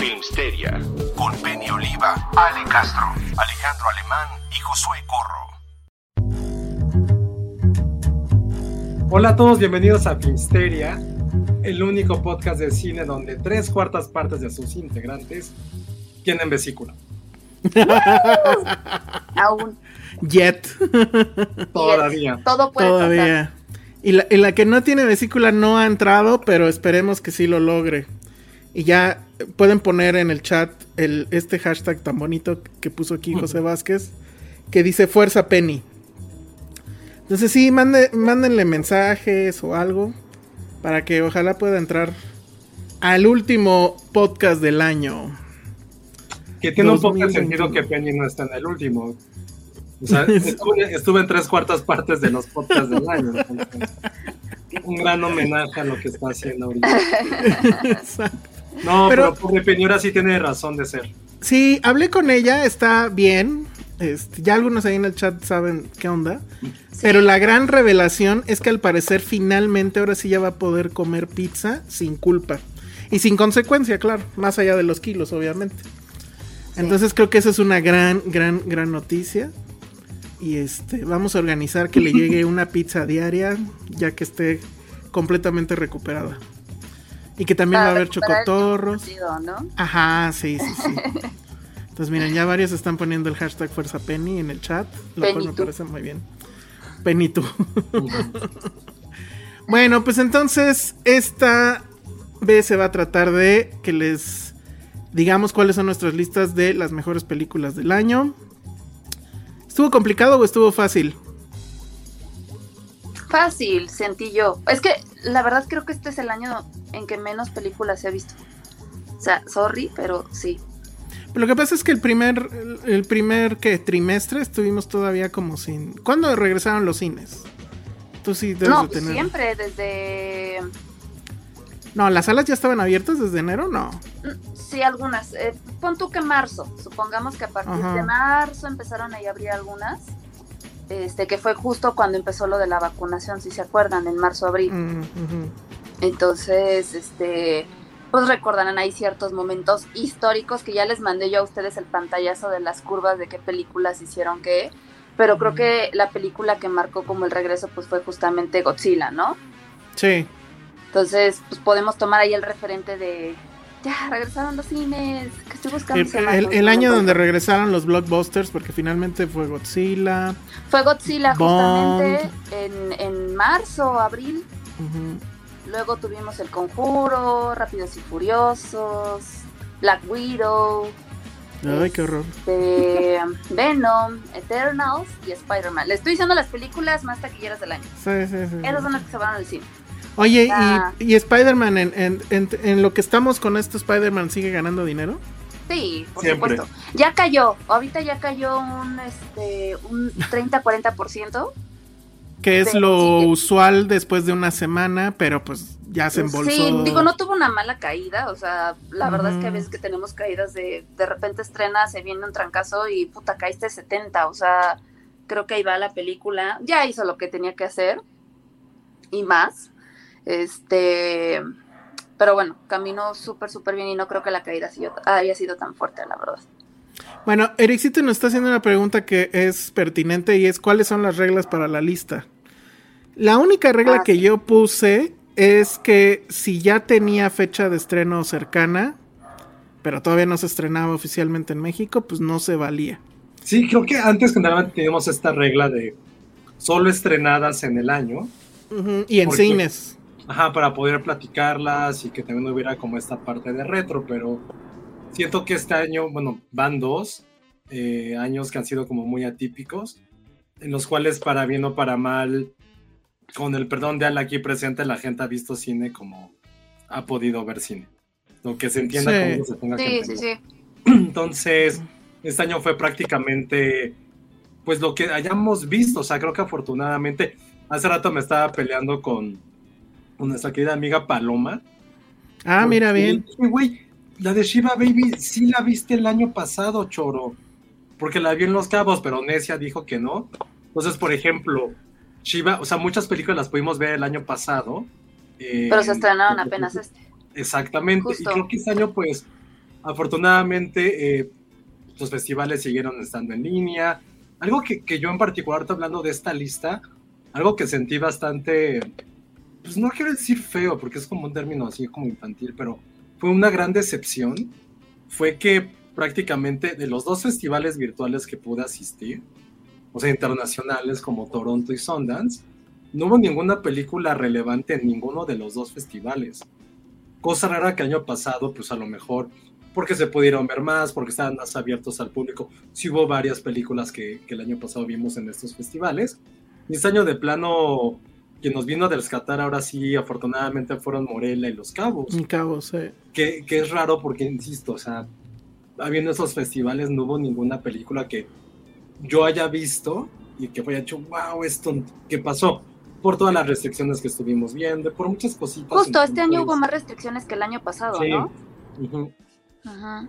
Filmsteria con Penny Oliva, Ale Castro, Alejandro Alemán y Josué Corro. Hola a todos, bienvenidos a Filmsteria, el único podcast de cine donde tres cuartas partes de sus integrantes tienen vesícula. Aún. Jet. Todavía. Todo puede pasar. Todavía. Y la, y la que no tiene vesícula no ha entrado, pero esperemos que sí lo logre. Y ya pueden poner en el chat el, este hashtag tan bonito que puso aquí José Vázquez, que dice Fuerza Penny. Entonces sí, mande, mándenle mensajes o algo para que ojalá pueda entrar al último podcast del año. Que tiene un poco de 2021. sentido que Penny no está en el último. O sea, estuve, estuve en tres cuartas partes de los podcasts del año. entonces, un gran homenaje a lo que está haciendo ahorita. Exacto. No, Pero- pero, pobre Penny ahora sí tiene razón de ser. Sí, hablé con ella, está bien. Este, ya algunos ahí en el chat saben qué onda. Pero la gran revelación es que al parecer finalmente ahora sí ya va a poder comer pizza sin culpa. Y sin consecuencia, claro. Más allá de los kilos, obviamente. Entonces creo que esa es una gran, gran, gran noticia. Y este, vamos a organizar que le llegue una pizza diaria ya que esté completamente recuperada. Y que también va a haber chocotorros. ¿no? Ajá, sí, sí, sí. Entonces, miren, ya varios están poniendo el hashtag Fuerza Penny en el chat, lo cual me Penny tú. parece muy bien. Penny tú. bueno, pues entonces, esta vez se va a tratar de que les digamos cuáles son nuestras listas de las mejores películas del año. ¿Estuvo complicado o estuvo fácil? Fácil, sentí yo. Es que la verdad creo que este es el año en que menos películas he visto. O sea, sorry, pero sí. Lo que pasa es que el primer, el, primer ¿qué? trimestre estuvimos todavía como sin... ¿Cuándo regresaron los cines? Tú sí debes no, de tener... siempre desde... No, las salas ya estaban abiertas desde enero, no. mm, Sí, algunas. Eh, pon tú que marzo. Supongamos que a partir Ajá. de marzo empezaron a abrir algunas. Este, que fue justo cuando empezó lo de la vacunación, si se acuerdan, en marzo, abril. Mm. Entonces, este, pues recordarán ahí ciertos momentos históricos que ya les mandé yo a ustedes el pantallazo de las curvas de qué películas hicieron qué, pero creo que la película que marcó como el regreso pues fue justamente Godzilla, ¿no? Sí. Entonces, pues podemos tomar ahí el referente de ya regresaron los cines, que estoy buscando. El, año donde regresaron los blockbusters, porque finalmente fue Godzilla. fue Godzilla Bond. justamente en, en marzo, abril. Luego tuvimos El Conjuro, Rápidos y Furiosos, Black Widow, Ay, qué horror. este, Venom, Eternals y Spider-Man. Le estoy diciendo las películas más taquilleras del año. Sí, sí, sí. Esas son las que se van al cine. Oye, Ah. ¿y, y Spider-Man, en, en- en- en lo que estamos con esto, Spider-Man sigue ganando dinero? Sí, por Siempre. supuesto. Ya cayó, ahorita ya cayó un, este, un 30-40%. Que es lo sí. usual después de una semana, pero pues ya se embolsó. Sí, digo, no tuvo una mala caída, o sea, la verdad es que a veces que tenemos caídas de, de repente estrena, se viene un trancazo y puta, caíste 70, o sea, creo que ahí va la película, ya hizo lo que tenía que hacer y más, este, pero bueno, caminó súper, súper bien y no creo que la caída haya sido tan fuerte, la verdad. Bueno, Ericito nos está haciendo una pregunta que es pertinente y es ¿cuáles son las reglas para la lista? La única regla Ah, que sí. yo puse es que si ya tenía fecha de estreno cercana, pero todavía no se estrenaba oficialmente en México, pues no se valía. Sí, creo que antes nada teníamos esta regla de solo estrenadas en el año, Y en cines. Ajá, para poder platicarlas y que también hubiera como esta parte de retro, pero siento que este año, bueno, van dos eh, años que han sido como muy atípicos, en los cuales para bien o para mal, con el perdón de Al aquí presente, la gente ha visto cine como ha podido ver cine. Lo que se entienda Sí. como se tenga que Sí, sí, entender. sí. Entonces, este año fue prácticamente, pues lo que hayamos visto. O sea, creo que afortunadamente, hace rato me estaba peleando con nuestra querida amiga Paloma. Ah, mira bien. Güey, la de Shiva Baby sí la viste el año pasado, choro. Porque la vi en Los Cabos, pero Necia dijo que no. Entonces, por ejemplo, Shiva, o sea, muchas películas las pudimos ver el año pasado. eh, Pero se estrenaron apenas este. Exactamente. Justo. Y creo que este año, pues, afortunadamente, eh, los festivales siguieron estando en línea. Algo que, que yo en particular, estoy hablando de esta lista, algo que sentí bastante, pues no quiero decir feo, porque es como un término así como infantil, pero fue una gran decepción, fue que prácticamente de los dos festivales virtuales que pude asistir, o sea, internacionales como Toronto y Sundance, no hubo ninguna película relevante en ninguno de los dos festivales. Cosa rara que el año pasado, pues a lo mejor, porque se pudieron ver más, porque estaban más abiertos al público. Sí hubo varias películas que, que el año pasado vimos en estos festivales. Y este año de plano, quien nos vino a rescatar ahora sí, afortunadamente fueron Morelia y Los Cabos. En Cabo, sí. Que, que es raro porque, insisto, o sea, habiendo esos festivales no hubo ninguna película que yo haya visto y que haya hecho, wow, esto, ¿qué pasó? Por todas las restricciones que estuvimos viendo, por muchas cositas. Justo, este año hubo más restricciones que el año pasado, Sí. ¿no? Ajá.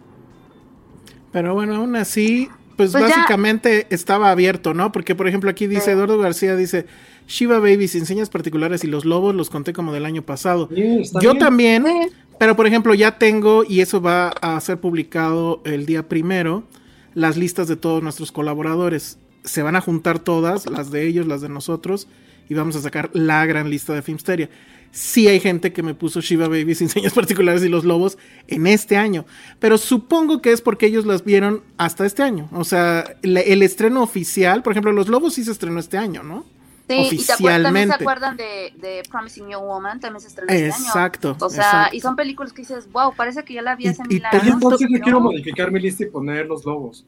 Pero bueno, aún así, pues, Pues ya- básicamente estaba abierto, ¿no? Porque, por ejemplo, aquí dice Sí. Eduardo García, dice, Shiva Baby sin señas particulares y los lobos los conté como del año pasado. Sí, Yo bien. también, Sí. pero por ejemplo, ya tengo, y eso va a ser publicado el día primero, las listas de todos nuestros colaboradores. Se van a juntar todas, las de ellos, las de nosotros, y vamos a sacar la gran lista de Filmsteria. Sí hay gente que me puso Shiva Baby sin señas particulares y los lobos en este año, pero supongo que es porque ellos las vieron hasta este año. O sea, le- el estreno oficial, por ejemplo, los lobos sí se estrenó este año, ¿no? Sí, y te acuer- también se Oficialmente. acuerdan de, de Promising Young Woman, también se estrenó este año. Exacto. O sea, exacto. y son películas que dices, wow, parece que ya la vi Y- hace y mil tanto- años. Entonces yo quiero modificar mi lista y poner los lobos.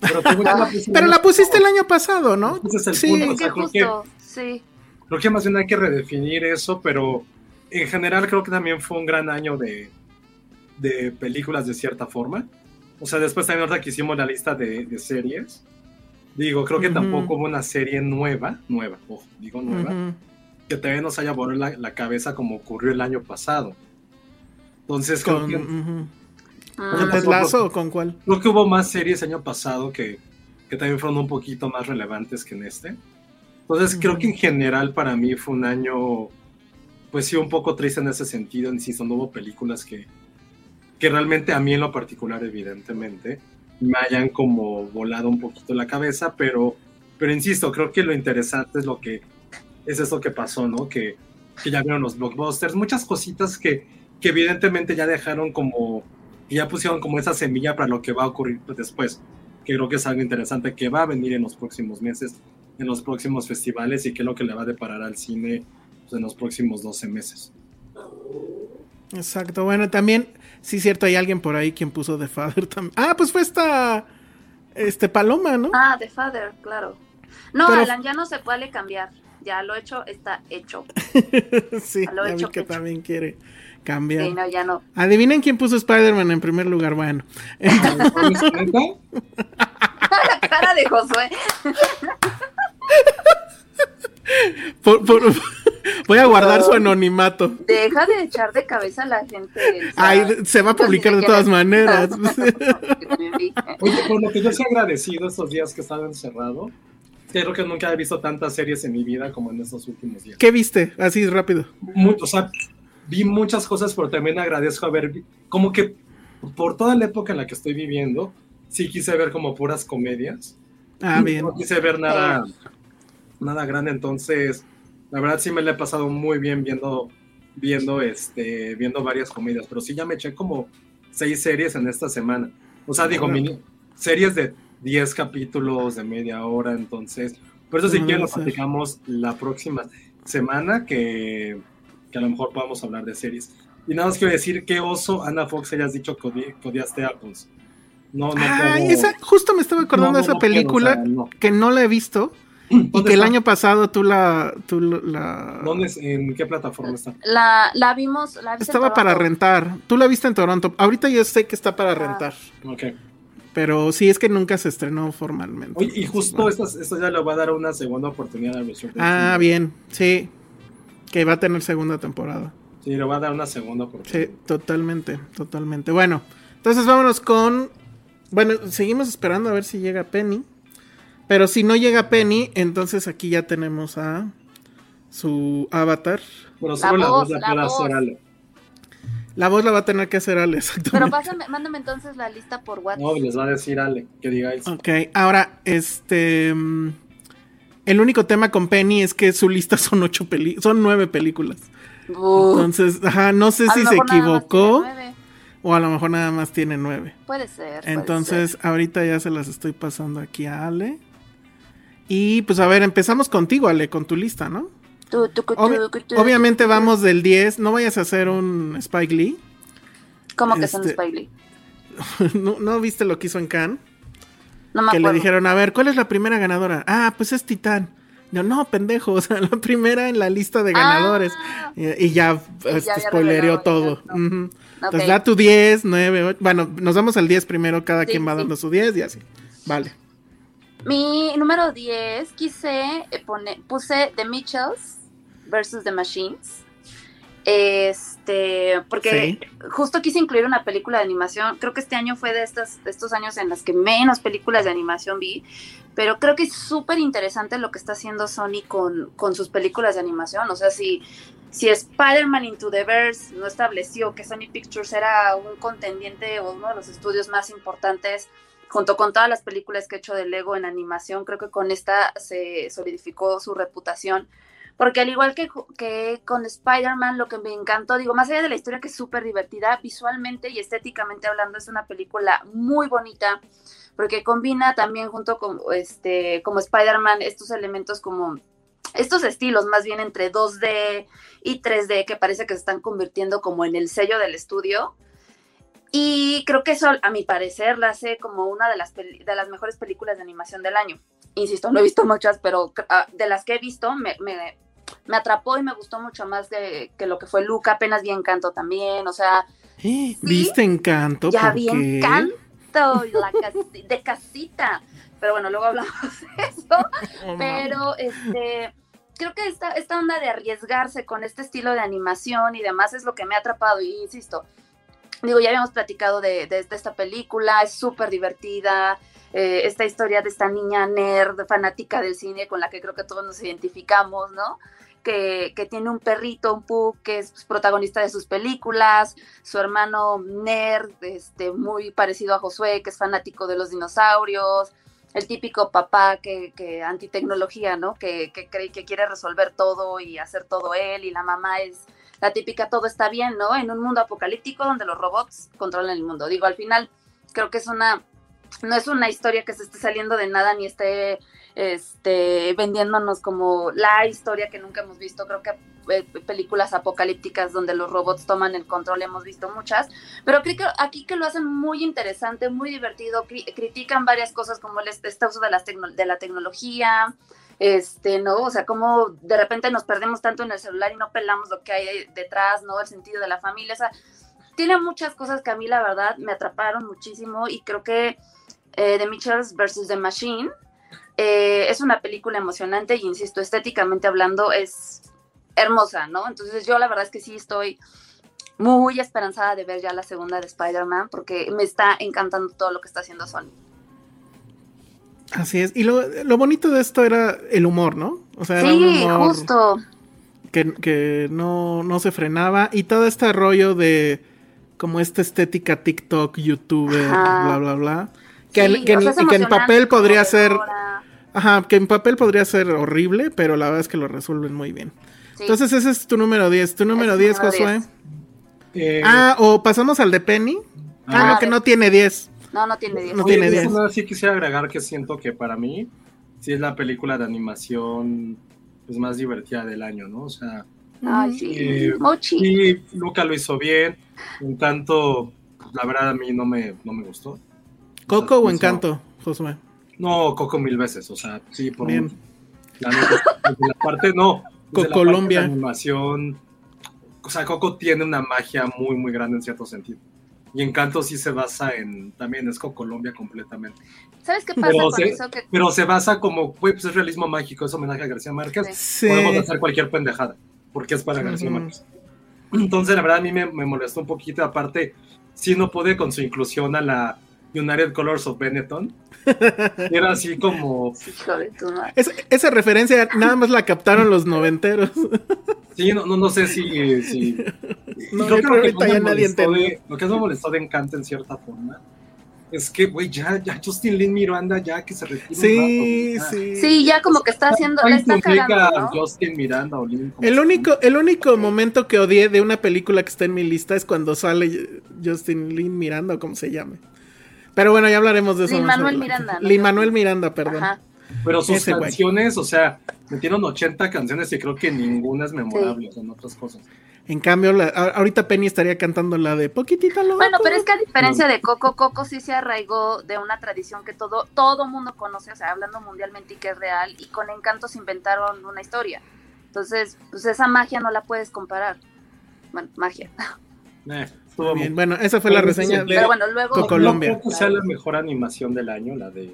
Pero, la pusiste Pero la pusiste el año pasado, ¿no? Es el Sí. punto. Es o sea, que creo que- sí. Creo que más bien hay que redefinir eso, pero en general creo que también fue un gran año de, de películas de cierta forma. O sea, después también ahorita que hicimos la lista de, de series, digo, creo que tampoco hubo una serie nueva, nueva, ojo, digo nueva, que también nos haya volado la, la cabeza como ocurrió el año pasado. Entonces creo Con, que, ujú. Mm, ¿Con Ted Lasso o con cuál? creo que hubo más series el año pasado que, que también fueron un poquito más relevantes que en este. Entonces creo que en general para mí fue un año, pues sí, un poco triste en ese sentido. Insisto, no hubo películas que, que realmente a mí en lo particular, evidentemente, me hayan como volado un poquito la cabeza, pero, pero insisto, creo que lo interesante es lo que es eso que pasó, ¿no? Que, que ya vieron los blockbusters, muchas cositas que, que evidentemente ya dejaron como, ya pusieron como esa semilla para lo que va a ocurrir pues, después, que creo que es algo interesante que va a venir en los próximos meses, en los próximos festivales y que es lo que le va a deparar al cine pues, en los próximos 12 meses. Exacto. Bueno, también, sí, cierto, hay alguien por ahí quien puso The Father también. Ah, pues fue esta. Este Paloma, ¿no? Ah, The Father, claro. No, Pero- Alan, ya no se puede cambiar. Ya lo hecho está hecho. sí, lo ya vi hecho, que hecho. también quiere cambiar. Sí, no, ya no. Adivinen quién puso Spider-Man en primer lugar. Bueno. La cara de Josué. Por- por- voy a guardar su anonimato. Deja de echar de cabeza a la gente. o sea, Ay, se va a publicar de todas maneras. Oye, por lo que yo soy agradecido estos días que he estado encerrado, creo que nunca he visto tantas series en mi vida como en estos últimos días. ¿Qué viste? Así rápido. Mu- o sea, vi muchas cosas, pero también agradezco haber, como que por toda la época en la que estoy viviendo, sí quise ver como puras comedias. Ah, bien. No quise ver nada, nada grande, entonces la verdad sí me la he pasado muy bien viendo, viendo, este, viendo varias comedias, pero sí ya me eché como seis series en esta semana. O sea, digo, mini, series de 10 capítulos de media hora, entonces, por eso si No, quieren lo platicamos la próxima semana que, que a lo mejor podamos hablar de series. Y nada más quiero decir que oso, Ana Fox, hayas dicho que odi- que odiaste Apples. No, no puedo- esa, justo me estaba acordando No, de esa no película o sea, no. que no la he visto y ¿Dónde que el año pasado tú la... Tú la ¿Dónde es- ¿En qué plataforma está? La, la vimos, la viste en estaba para rentar. Tú la viste en Toronto. Ahorita yo sé que está para Ah. rentar. Ok. Pero sí es que nunca se estrenó formalmente. Oye, y justo esta, esta ya le va a dar una segunda oportunidad a Resurrection. Ah, bien. Sí. Que va a tener segunda temporada. Sí, le va a dar una segunda oportunidad. Sí, totalmente, totalmente. Bueno, entonces vámonos con. Bueno, seguimos esperando a ver si llega Penny. Pero si no llega Penny, entonces aquí ya tenemos a su avatar. Bueno, solo la, La voz voz, la la puede voz. hacer Ale. La voz la va a tener que hacer Ale, Pero exactamente. pásame, mándame entonces la lista por WhatsApp. No, les va a decir Ale que digáis. Ok, ahora, este. El único tema con Penny es que su lista son ocho peli son nueve películas. Uh, Entonces, ajá, no sé si se equivocó o a lo mejor nada más tiene nueve. Puede ser. puede Entonces, ahorita ya se las estoy pasando aquí a Ale. Y pues a ver, empezamos contigo, Ale, con tu lista, ¿no? obviamente vamos del 10, no vayas a hacer un Spike Lee. ¿Cómo que son este- Spiley? ¿No, no viste lo que hizo en Cannes? No me Que le dijeron, a ver, ¿cuál es la primera ganadora? Ah, pues es Titán. No, no, pendejo, o sea, la primera en la lista de ganadores. Ah. Y, y ya, este, había spoilereó todo. Entonces da tu 10, 9, 8. Bueno, nos damos al 10 primero, cada Sí, quien va sí. dando su 10 y así. Vale. Mi número 10 quise eh, poner, puse The Mitchells versus The Machines. Este, porque justo quise incluir una película de animación. Creo que este año fue de, estas, de estos años en los que menos películas de animación vi. Pero creo que es súper interesante lo que está haciendo Sony con, con sus películas de animación. O sea, si, si Spider-Man Into the Verse no estableció que Sony Pictures era un contendiente o uno de los estudios más importantes junto con todas las películas que he hecho de Lego en animación, creo que con esta se solidificó su reputación. Porque al igual que, con Spider-Man, lo que me encantó, digo, más allá de la historia que es súper divertida, visualmente y estéticamente hablando, es una película muy bonita, porque combina también junto con, este, como Spider-Man, estos elementos como, estos estilos más bien entre 2D y 3D, que parece que se están convirtiendo como en el sello del estudio. Y creo que eso, a mi parecer, la hace como una de las, de las mejores películas de animación del año. Insisto, no he visto muchas, pero ah, de las que he visto, me, me, me atrapó y me gustó mucho más de, que lo que fue Luca. Apenas vi Encanto también, o sea, ¿Viste Encanto? ya ¿Por vi qué? Encanto, la de casita. Pero bueno, luego hablamos de eso. Pero este creo que esta, esta onda de arriesgarse con este estilo de animación y demás es lo que me ha atrapado. Y insisto, digo, ya habíamos platicado de, de- esta película, es súper divertida. eh, esta historia de esta niña nerd, fanática del cine, con la que creo que todos nos identificamos, ¿no? Que, que tiene un perrito, un pug, que es protagonista de sus películas, su hermano nerd, este, muy parecido a Josué, que es fanático de los dinosaurios, el típico papá que, que antitecnología, ¿no? Que, que cree que quiere resolver todo y hacer todo él, y la mamá es la típica todo está bien, ¿no? En un mundo apocalíptico donde los robots controlan el mundo. Digo, al final creo que es una, no es una historia que se esté saliendo de nada ni esté este, vendiéndonos como la historia que nunca hemos visto. Creo que eh, películas apocalípticas donde los robots toman el control hemos visto muchas, pero creo que aquí que lo hacen muy interesante, muy divertido, cri- critican varias cosas como el este, uso de, las de la tecnología, este, ¿no? O sea, como de repente nos perdemos tanto en el celular y no pelamos lo que hay detrás, ¿no? El sentido de la familia, o sea, tiene muchas cosas que a mí la verdad me atraparon muchísimo y creo que eh, The Mitchells vs. The Machine eh, es una película emocionante y insisto, estéticamente hablando es hermosa, ¿no? Entonces yo la verdad es que sí estoy muy esperanzada de ver ya la segunda de Spider-Man porque me está encantando todo lo que está haciendo Sony. Así es. Y lo, lo bonito de esto era el humor, ¿no? O sea, era un Sí, humor justo. que, que no, no se frenaba. Y todo este rollo de como esta estética TikTok, youtuber, Ajá. bla, bla, bla. Que, Sí, en- que o sea, que en papel podría ser. Ajá, que en papel podría ser horrible, pero la verdad es que lo resuelven muy bien. Sí. Entonces ese es tu número 10. Tu número Es 10, número Josué. 10. Eh, Ah, o pasamos al de Penny. Ah, Ah, no, que no tiene 10. No, no tiene 10. No oye, tiene de 10. eso nada, sí quisiera agregar que siento que para mí sí es la película de animación pues, más divertida del año, ¿no? O sea, Ay, sí. Eh, Mochi. sí, Luca lo hizo bien, en tanto, la verdad a mí no me, no me gustó. ¿Coco o Encanto, Josué? No, Coco mil veces, o sea, sí, por Bien. mucho. La, neta, desde la parte, no. desde la parte Cocolombia. de animación, o sea, Coco tiene una magia muy, muy grande en cierto sentido. Y Encanto sí se basa en, también es Colombia completamente. ¿Sabes qué pasa Pero con se, eso? Que pero se basa como, güey, pues es realismo mágico, es homenaje a García Márquez. Sí. Podemos hacer cualquier pendejada, porque es para García. Márquez. Entonces, la verdad, a mí me, me molestó un poquito. Aparte, sí no pude con su inclusión a la United Colors of Benetton. Era así como. Es- esa referencia nada más la captaron los noventeros. sí, no, no, no sé si. si No, yo creo que lo me ya nadie de- Lo que más me molestó de Encanto en cierta forma es que, güey, ya, ya Justin Lin Miranda, ya que se retire. un Sí, rato, sí. Sí, ya como que está haciendo, la Ay, está tu meca cagando, ¿no? Justin Miranda o Lin, como El único, el único momento que odié de una película que está en mi lista es cuando sale Justin Lin Miranda o como se llame. Pero bueno, ya hablaremos de eso. Lin Manuel. Miranda, ¿no? Lin Manuel Miranda, perdón. Ajá. Pero sus Ese canciones, o sea, metieron 80 canciones y creo que ninguna es memorable, son otras cosas. En cambio, la- a- ahorita Penny estaría cantando la de Poquitita Loco. Bueno, pero es que a diferencia de Coco, Coco sí se arraigó de una tradición que todo todo mundo conoce, o sea, hablando mundialmente y que es real, y con Encanto se inventaron una historia. Entonces, pues esa magia no la puedes comparar. Bueno, magia. Eh, estuvo Bien, bueno, esa fue la reseña de... Pero bueno, luego... Coco- Colombia. No creo que sea la mejor animación del año, la de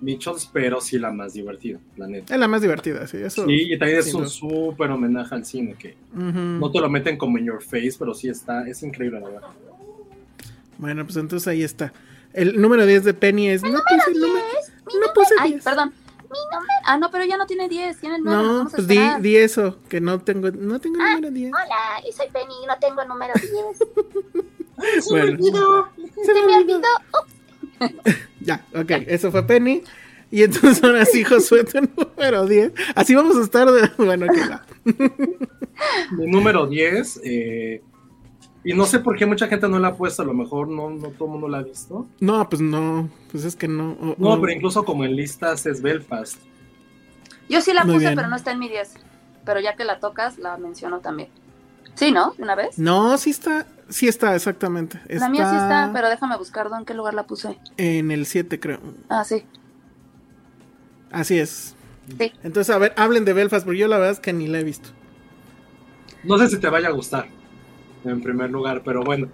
Mitchells, pero sí la más divertida, la neta. Es la más divertida, sí, eso. Sí, y también es un súper homenaje al cine, que no te lo meten como en your face, pero sí está, es increíble, la verdad. Bueno, pues entonces ahí está. El número 10 de Penny es... No puse el número... No puse Ay, 10. perdón. Mi nombre... Ah, no, pero ya no tiene 10, tiene 9. No, vamos a pues di, di eso, que no tengo, no tengo el número 10. Hola, y soy Penny, no tengo número 10. Bueno, Se me olvidó. ya, ok, eso fue Penny. Y entonces ahora sí, Josué, tu número 10. Así vamos a estar de... Bueno, que va. Mi número 10, eh, y no sé por qué mucha gente no la ha puesto, a lo mejor no, no todo el mundo la ha visto. No, pues no, pues es que no. No, pero incluso como en listas es Belfast. Yo sí la Muy puse, bien. pero no está en mi 10. Pero ya que la tocas, la menciono también. Sí, ¿no? ¿De una vez? No, sí está, sí está, exactamente. La mía sí está, pero déjame buscar en qué lugar la puse. En el 7, creo. Ah, sí. Así es. Sí. Entonces, a ver, hablen de Belfast, porque yo la verdad es que ni la he visto. No sé si te vaya a gustar, en primer lugar, pero bueno.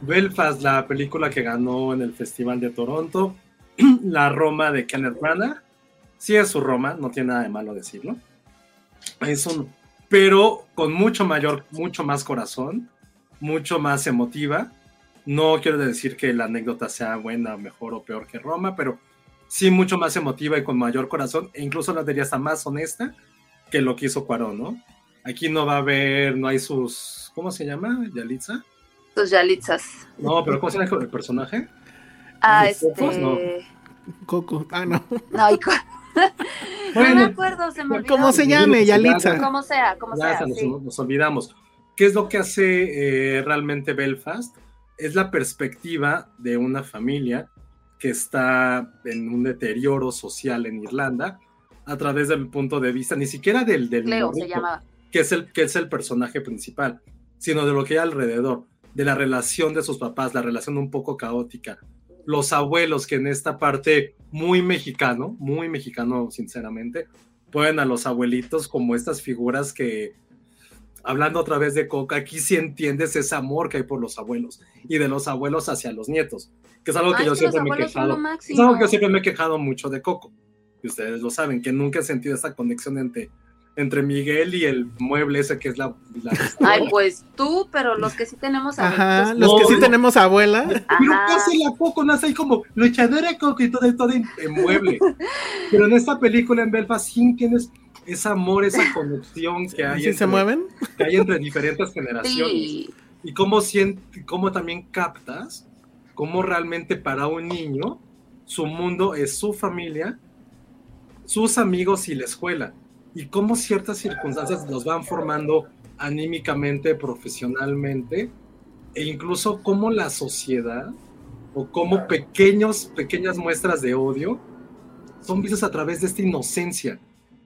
Belfast, la película que ganó en el Festival de Toronto, la Roma de Kenneth Branagh. Sí es su Roma, no tiene nada de malo decirlo. Es un, pero con mucho mayor, mucho más corazón, mucho más emotiva. No quiero decir que la anécdota sea buena, mejor o peor que Roma, pero sí mucho más emotiva y con mayor corazón, e incluso la diría hasta más honesta que lo que hizo Cuarón, ¿no? Aquí no va a haber, no hay sus, ¿cómo se llama? Yalitza. Tus yalitzas. No, pero ¿cómo se llama el personaje? Ah, ¿Los este. No. Coco. Ah, no. No, y cu- no me acuerdo, se me olvidó. ¿Cómo se llame? Yalitza. Como sea, como Ya sea. nos, sí. nos olvidamos. ¿Qué es lo que hace eh, realmente Belfast? Es la perspectiva de una familia que está en un deterioro social en Irlanda a través del punto de vista, ni siquiera del, del Leo se morrito, que es, el, que es el personaje principal, sino de lo que hay alrededor, de la relación de sus papás, la relación un poco caótica, los abuelos que en esta parte muy mexicano, muy mexicano sinceramente, ponen a los abuelitos como estas figuras que, hablando otra vez de Coca, aquí sí entiendes ese amor que hay por los abuelos y de los abuelos hacia los nietos, que es algo que Ay, yo que siempre me he quejado. Es algo que yo siempre me he quejado mucho de Coco, y ustedes lo saben, que nunca he sentido esta conexión entre, entre Miguel y el mueble ese que es la... la- Ay, pues tú, pero los que sí tenemos Ajá, abuelitos, los que No, sí no. tenemos abuela. Pero Ajá. ¿qué hace la Coco? Nace ahí como luchadora Coco y todo, todo en, en mueble. Pero en esta película en Belfast sí tienes ese amor, esa conexión que hay, ¿Sí se entre, mueven? que hay entre diferentes generaciones. Sí. Y cómo, sient- cómo también captas cómo realmente para un niño su mundo es su familia, sus amigos y la escuela. Y cómo ciertas circunstancias los van formando anímicamente, profesionalmente, e incluso cómo la sociedad o cómo pequeños, pequeñas muestras de odio son vistas a través de esta inocencia.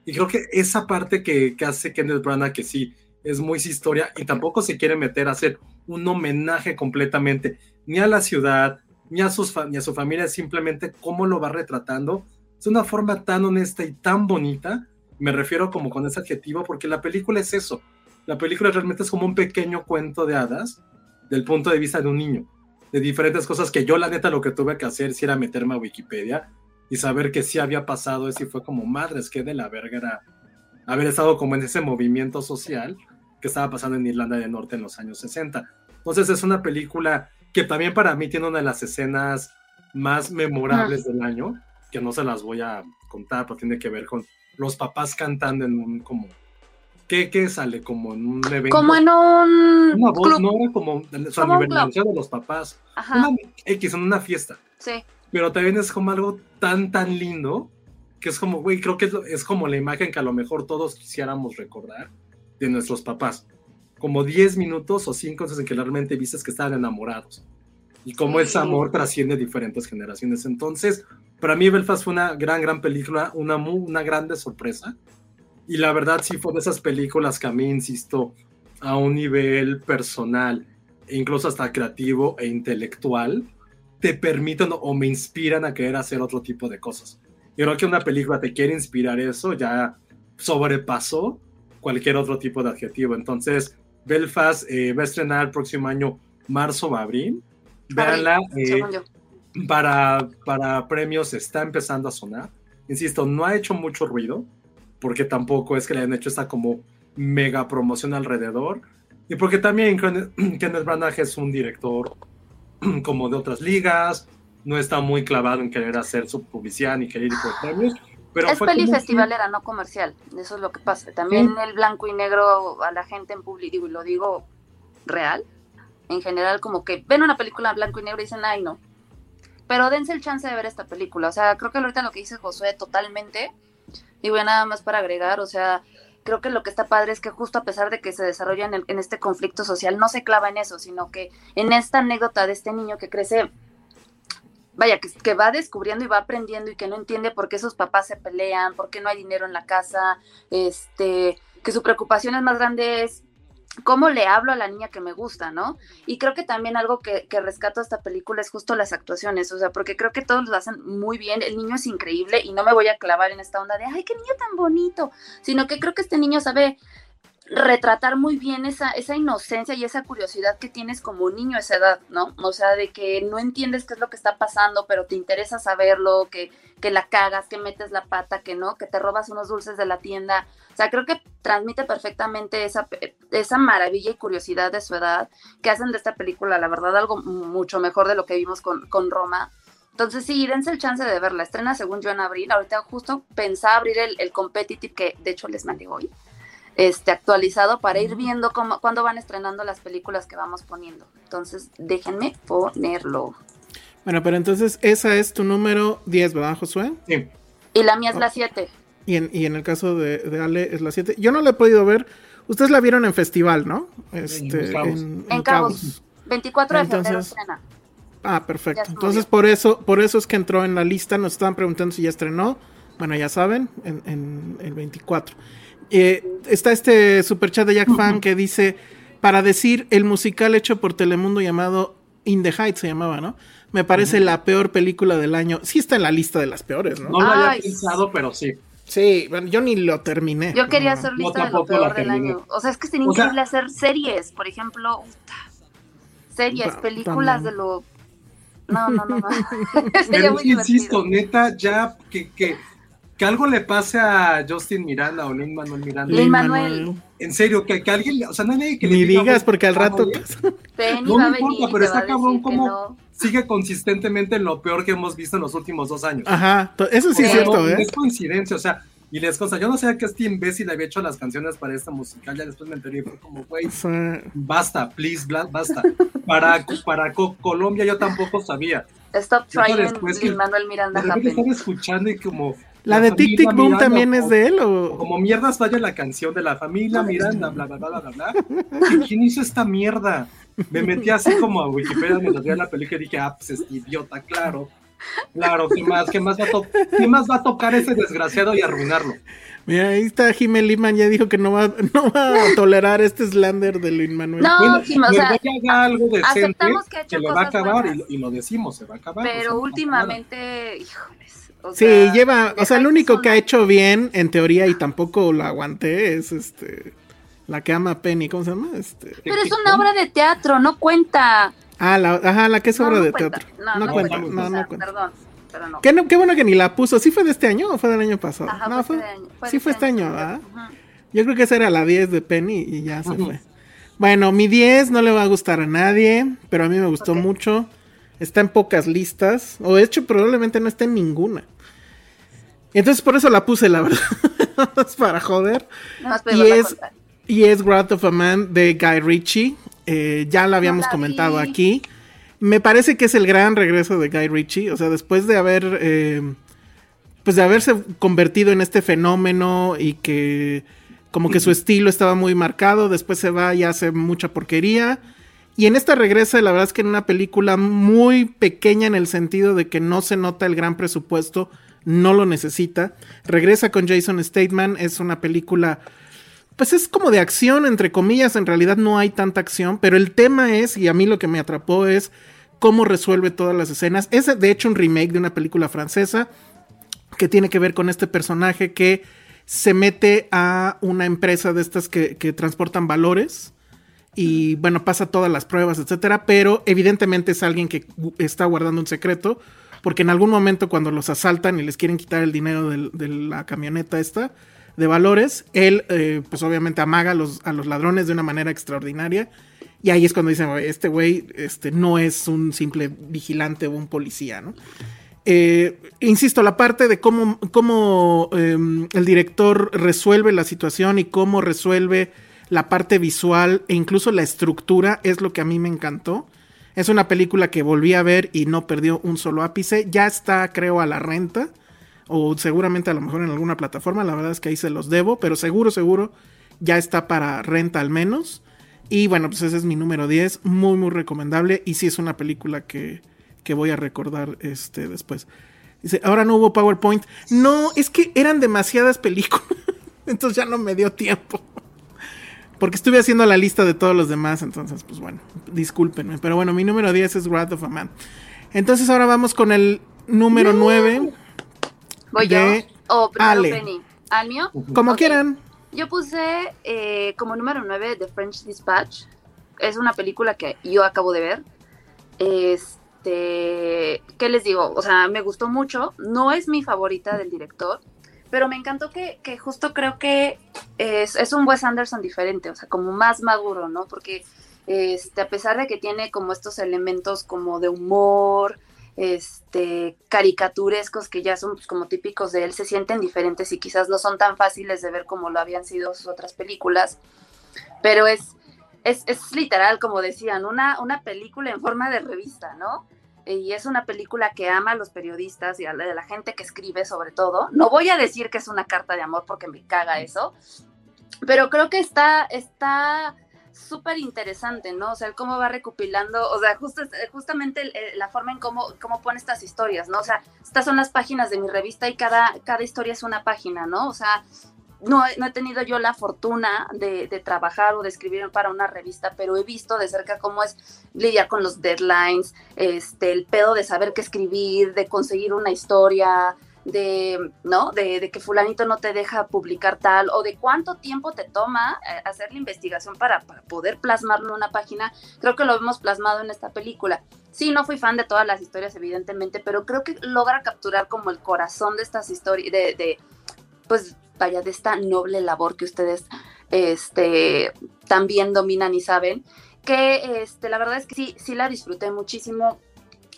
Y creo que esa parte que, que hace Kenneth Branagh, que sí, es muy historia y tampoco se quiere meter a hacer un homenaje completamente ni a la ciudad, ni a, sus ni a su familia, simplemente cómo lo va retratando. Es una forma tan honesta y tan bonita, me refiero como con ese adjetivo, porque la película es eso. La película realmente es como un pequeño cuento de hadas del punto de vista de un niño, de diferentes cosas que yo la neta lo que tuve que hacer si era meterme a Wikipedia y saber que sí había pasado eso y fue como, madres, que de la verga era haber estado como en ese movimiento social que estaba pasando en Irlanda del Norte en los años 60. Entonces es una película que también para mí tiene una de las escenas más memorables del año, que no se las voy a contar, pero tiene que ver con los papás cantando en un como ¿Qué, ¿Qué, sale? Como en un evento. Como en un. Una voz, no era como su aniversario de los papás. Ajá. Una X, en una fiesta. Sí. Pero también es como algo tan, tan lindo que es como, güey, creo que es, es, como la imagen que a lo mejor todos quisiéramos recordar de nuestros papás. Como 10 minutos o 5 en que realmente viste que estaban enamorados. Y cómo ese amor trasciende diferentes generaciones. Entonces, para mí Belfast fue una gran, gran película, una, una grande sorpresa. Y la verdad sí fue de esas películas que a mí, insisto, a un nivel personal, e incluso hasta creativo e intelectual, te permiten o me inspiran a querer hacer otro tipo de cosas. Yo creo que una película te quiere inspirar eso, ya sobrepasó cualquier otro tipo de adjetivo. Entonces, Belfast eh, va a estrenar el próximo año, marzo o abril. Véanla. Eh, para, para premios está empezando a sonar. Insisto, no ha hecho mucho ruido, porque tampoco es que le hayan hecho esta como mega promoción alrededor. Y porque también Kenneth Branagh es un director como de otras ligas, no está muy clavado en querer hacer su publicidad ni querer ir por premios. Pero es peli festivalera, no comercial. Eso es lo que pasa. También el blanco y negro a la gente en público, y lo digo real, en general, como que ven una película blanco y negro y dicen, ay, no. Pero dense el chance de ver esta película. O sea, creo que ahorita lo que dice Josué totalmente. Y voy nada más para agregar, o sea, creo que lo que está padre es que justo a pesar de que se desarrolla en, en este conflicto social, no se clava en eso, sino que en esta anécdota de este niño que crece vaya, que, que, va descubriendo y va aprendiendo y que no entiende por qué sus papás se pelean, por qué no hay dinero en la casa, este, que su preocupación es más grande es cómo le hablo a la niña que me gusta, ¿no? Y creo que también algo que, que rescato a esta película es justo las actuaciones, o sea, porque creo que todos lo hacen muy bien, el niño es increíble y no me voy a clavar en esta onda de, ay, qué niño tan bonito, sino que creo que este niño sabe retratar muy bien esa, esa inocencia y esa curiosidad que tienes como niño a esa edad, ¿no? O sea, de que no entiendes qué es lo que está pasando, pero te interesa saberlo, que, que la cagas, que metes la pata, que no, que te robas unos dulces de la tienda. O sea, creo que transmite perfectamente esa, esa maravilla y curiosidad de su edad que hacen de esta película, la verdad, algo mucho mejor de lo que vimos con, con Roma. Entonces sí, dense el chance de verla. Estrena según yo en abril. Ahorita justo pensaba abrir el, el competitive que de hecho les mandé hoy este, actualizado para ir viendo cómo, cuándo van estrenando las películas que vamos poniendo. Entonces, déjenme ponerlo. Bueno, pero entonces esa es tu número 10, ¿verdad, Josué? Sí. Y la mía es la 7. Y en, y en el caso de, de, Ale es la 7. Yo no la he podido ver. Ustedes la vieron en festival, ¿no? Este, en, en, Cabos. 24 de febrero estrena. Ah, perfecto. Entonces por eso, por eso es que entró en la lista. Nos estaban preguntando si ya estrenó. Bueno, ya saben, en, en el 24. Eh, está este superchat de Jack Fan que dice, para decir el musical hecho por Telemundo llamado In the Heights se llamaba, ¿no? Me parece la peor película del año. Sí está en la lista de las peores, ¿no? No lo había pensado, pero sí. Sí, bueno, yo ni lo terminé. Yo quería hacer lista de lo peor del año. O sea, es que es increíble hacer series, por ejemplo, series, películas de lo... No, no, no, no. Pero insisto, neta, ya que, que que algo le pase a Justin Miranda o Lin Manuel Miranda. Lin Manuel. En serio, que, que alguien, o sea, no hay nadie que Ni le digas porque al rato. no me importa, pero está cabrón como sigue consistentemente en lo peor que hemos visto en los últimos dos años. Ajá, eso sí es cierto, ¿eh? Es coincidencia, o sea, y les cosa, yo no sé que este imbécil había hecho las canciones para esta musical, ya después me enteré y fue como, güey, basta, please, basta. Para, para Colombia yo tampoco sabía. Stop Trying Lin Manuel Miranda De repente Happening. estaba escuchando y como... La de Tic Tic Boom Miranda, también es de él o Como mierdas vaya la canción de la familia Miranda, bla, bla, bla, bla, bla, bla. ¿Quién hizo esta mierda? Me metí así como a Wikipedia mientras veía la película y dije, ah, pues es idiota, claro. Claro, ¿qué más? ¿Qué más va a, to- ¿qué más va a tocar ese desgraciado y arruinarlo? Mira, ahí está Jiménez Liman, ya dijo que no va, no va a tolerar este slander de Luis Manuel. No, Bueno, Jim, o sea, algo decente aceptamos que ha hecho que le va a acabar y lo, y lo decimos, se va a acabar. o sea, pero últimamente, híjoles. O Sí, sea, lleva, o sea, lo único que ha hecho bien, en teoría, y tampoco la aguanté, es este, la que ama a Penny, ¿cómo se llama? Este, Pero es una obra de teatro, no cuenta. ah, la, ajá, la que es No, obra no de cuenta. teatro. No, No, no cuenta, cuenta, no, no cuenta. Perdón, pero no. Qué, no- qué bueno que ni la puso. ¿Sí fue de este año o fue del año pasado? Ajá, no, fue fue, este año, fue sí de fue este este año, año, ¿verdad? Yo creo que esa era la 10 de Penny y ya se fue. Bueno, mi 10 no le va a gustar a nadie, pero a mí me gustó mucho. Está en pocas listas, o de hecho probablemente no está en ninguna. Entonces por eso la puse, la verdad. es para joder. Más Y es, y es Wrath of a Man de Guy Ritchie. Eh, ya lo habíamos la comentado vi. aquí. Me parece que es el gran regreso de Guy Ritchie. O sea, después de haber. eh, pues de haberse convertido en este fenómeno y que. Como que su estilo estaba muy marcado. Después se va y hace mucha porquería. Y en esta regresa, la verdad es que en una película muy pequeña en el sentido de que no se nota el gran presupuesto, no lo necesita. Regresa con Jason Statham, es una película, pues es como de acción, entre comillas, en realidad no hay tanta acción, pero el tema es, y a mí lo que me atrapó es cómo resuelve todas las escenas. Es de hecho un remake de una película francesa que tiene que ver con este personaje que se mete a una empresa de estas que, que transportan valores y bueno, pasa todas las pruebas, etcétera, pero evidentemente es alguien que está guardando un secreto, porque en algún momento cuando los asaltan y les quieren quitar el dinero de la camioneta esta de valores, él eh, pues obviamente amaga a los, a los ladrones de una manera extraordinaria y ahí es cuando dicen, "Oye, este güey este, no es un simple vigilante o un policía, ¿no? Eh, insisto, la parte de cómo, cómo em, el director resuelve la situación y cómo resuelve la parte visual e incluso la estructura es lo que a mí me encantó. Es una película que volví a ver y no perdió un solo ápice. Ya está, creo, a la renta. O seguramente a lo mejor en alguna plataforma. La verdad es que ahí se los debo. Pero seguro, seguro ya está para renta al menos. Y bueno, pues ese es mi número 10. Muy, muy recomendable. Y sí es una película que, que voy a recordar este después. Dice, ahora no hubo PowerPoint. No, es que eran demasiadas películas. Entonces ya no me dio tiempo. Porque estuve haciendo la lista de todos los demás, entonces, pues bueno, discúlpenme. Pero bueno, mi número 10 es Wrath of a Man. Entonces ahora vamos con el número 9. Voy de yo. O primero Ale. Penny. ¿Al mío? Como quieran. Yo puse eh, como número 9 The French Dispatch. Es una película que yo acabo de ver. Este, ¿qué les digo? O sea, me gustó mucho. No es mi favorita del director, pero me encantó que, que justo creo que es, es un Wes Anderson diferente, o sea, como más maduro, ¿no? Porque este, a pesar de que tiene como estos elementos como de humor, este, caricaturescos que ya son pues, como típicos de él, se sienten diferentes y quizás no son tan fáciles de ver como lo habían sido sus otras películas, pero es, es, es literal, como decían, una, una película en forma de revista, ¿no? Y es una película que ama a los periodistas y a la, a la gente que escribe sobre todo. No voy a decir que es una carta de amor porque me caga eso, pero creo que está, está súper interesante, ¿no? O sea, cómo va recopilando, o sea, justo, justamente el- la forma en cómo, cómo pone estas historias, ¿no? O sea, estas son las páginas de mi revista y cada, cada historia es una página, ¿no? O sea, no, no he tenido yo la fortuna de, trabajar o de escribir para una revista, pero he visto de cerca cómo es lidiar con los deadlines, este, el pedo de saber qué escribir, de conseguir una historia, de, ¿no? De, de que fulanito no te deja publicar tal, o de cuánto tiempo te toma eh, hacer la investigación para, para poder plasmarlo en una página. Creo que lo hemos plasmado en esta película. Sí, no fui fan de todas las historias, evidentemente, pero creo que logra capturar como el corazón de estas historias, de, de, pues, vaya, de esta noble labor que ustedes, este, también dominan y saben, que, este, la verdad es que sí, sí la disfruté muchísimo.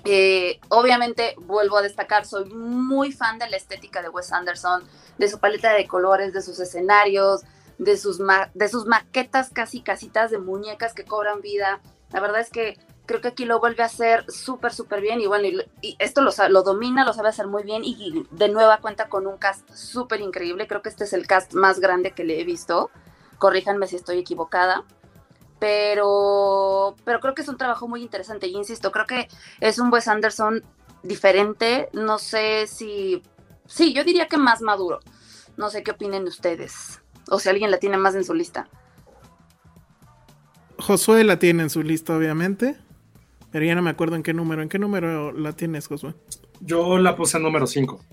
Eh, obviamente, vuelvo a destacar, soy muy fan de la estética de Wes Anderson, de su paleta de colores, de sus escenarios, de sus, de sus maquetas casi casitas de muñecas que cobran vida. La verdad es que Creo que aquí lo vuelve a hacer súper, súper bien. Y bueno, y, esto lo, lo, domina, lo sabe hacer muy bien. Y, de nueva cuenta con un cast súper increíble. Creo que este es el cast más grande que le he visto. Corríjanme si estoy equivocada. Pero, pero creo que es un trabajo muy interesante. Y insisto, creo que es un Wes Anderson diferente. No sé si. Sí, yo diría que más maduro. No sé qué opinen ustedes. O si alguien la tiene más en su lista. Josué la tiene en su lista, obviamente. Pero ya no me acuerdo en qué número. ¿En qué número la tienes, Josué? Yo la puse en número 5.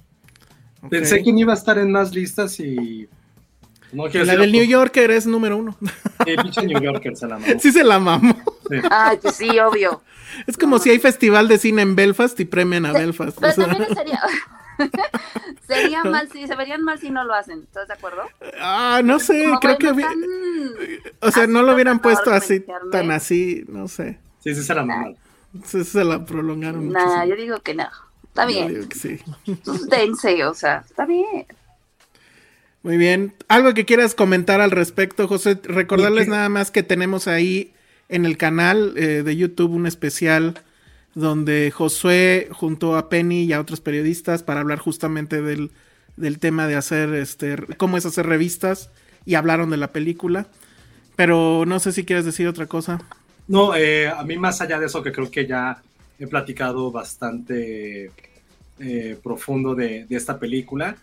Pensé que iba a estar en más listas y. la del New Yorker es número uno. Sí, pinche New Yorker se la mamó. Sí, se la mamó. Ay, pues sí, obvio. Es como si hay festival de cine en Belfast y premian a Belfast. Pero también sería. sería mal si se verían mal si no lo hacen, ¿estás de acuerdo? Ah, no sé, creo que o sea, no lo hubieran puesto así tan así, no sé. Sí, sí se la mamó. Se, la prolongaron. Nah, yo digo que no. Está bien. Yo digo que sí. Dense, o sea, está bien. Muy bien. ¿Algo que quieras comentar al respecto, José? Recordarles nada más que tenemos ahí en el canal eh, de YouTube un especial donde Josué junto a Penny y a otros periodistas para hablar justamente del, del tema de hacer, este, cómo es hacer revistas y hablaron de la película. Pero no sé si quieres decir otra cosa. No, eh, a mí más allá de eso, que creo que ya he platicado bastante eh, profundo de, esta película,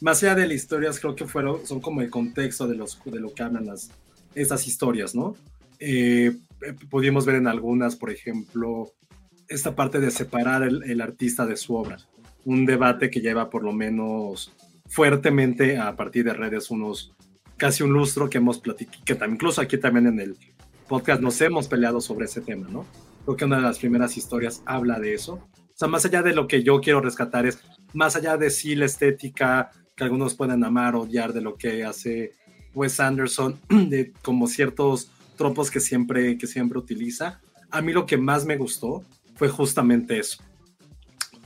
más allá de las historias, creo que fueron, son como el contexto de, los, de lo que hablan las, estas historias, ¿no? Eh, pudimos ver en algunas, por ejemplo, esta parte de separar el, artista de su obra, un debate que lleva por lo menos fuertemente a partir de redes unos casi un lustro que hemos platicado, que incluso aquí también en el podcast nos hemos peleado sobre ese tema, ¿no? Creo que una de las primeras historias habla de eso. O sea, más allá de lo que yo quiero rescatar es, más allá de sí la estética que algunos pueden amar odiar de lo que hace Wes Anderson, de como ciertos tropos que siempre, que siempre utiliza, a mí lo que más me gustó fue justamente eso.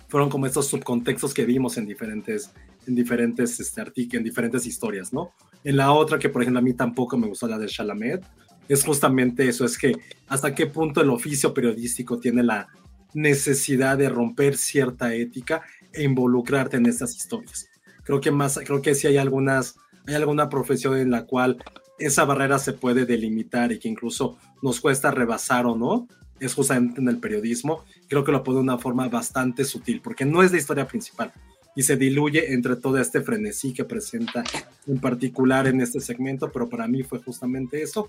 Fueron como estos subcontextos que vimos en diferentes, en diferentes, este, en diferentes historias, ¿no? En la otra, que por ejemplo a mí tampoco me gustó la de Chalamet, es justamente eso, es que hasta qué punto el oficio periodístico tiene la necesidad de romper cierta ética e involucrarte en estas historias. Creo que más, creo que sí hay algunas, hay alguna profesión en la cual esa barrera se puede delimitar y que incluso nos cuesta rebasar o no, es justamente en el periodismo. Creo que lo pone de una forma bastante sutil, porque no es la historia principal y se diluye entre todo este frenesí que presenta en particular en este segmento, pero para mí fue justamente eso.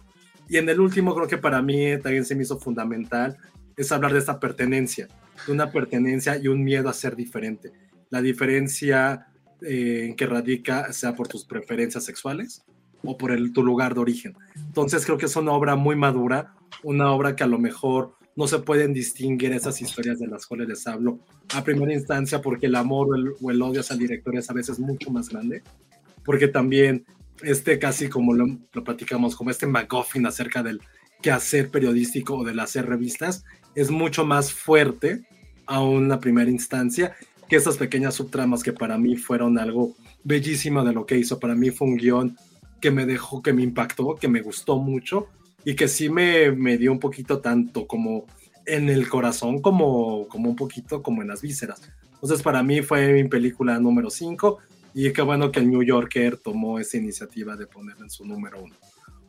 Y en el último, creo que para mí también se me hizo fundamental, es hablar de esta pertenencia, de una pertenencia y un miedo a ser diferente. La diferencia eh, en que radica sea por tus preferencias sexuales o por el, tu lugar de origen. Entonces creo que es una obra muy madura, una obra que a lo mejor no se pueden distinguir esas historias de las cuales les hablo a primera instancia porque el amor o el, o el odio hacia el director es a veces mucho más grande, porque también este casi como lo, platicamos, como este McGuffin acerca del quehacer periodístico o del hacer revistas, es mucho más fuerte a una primera instancia que esas pequeñas subtramas que para mí fueron algo bellísimo de lo que hizo. Para mí fue un guion que me dejó, que me impactó, que me gustó mucho y que sí me, me dio un poquito tanto como en el corazón como, como un poquito como en las vísceras. Entonces para mí fue mi película número 5 y qué bueno que el New Yorker tomó esa iniciativa de ponerla en su número uno.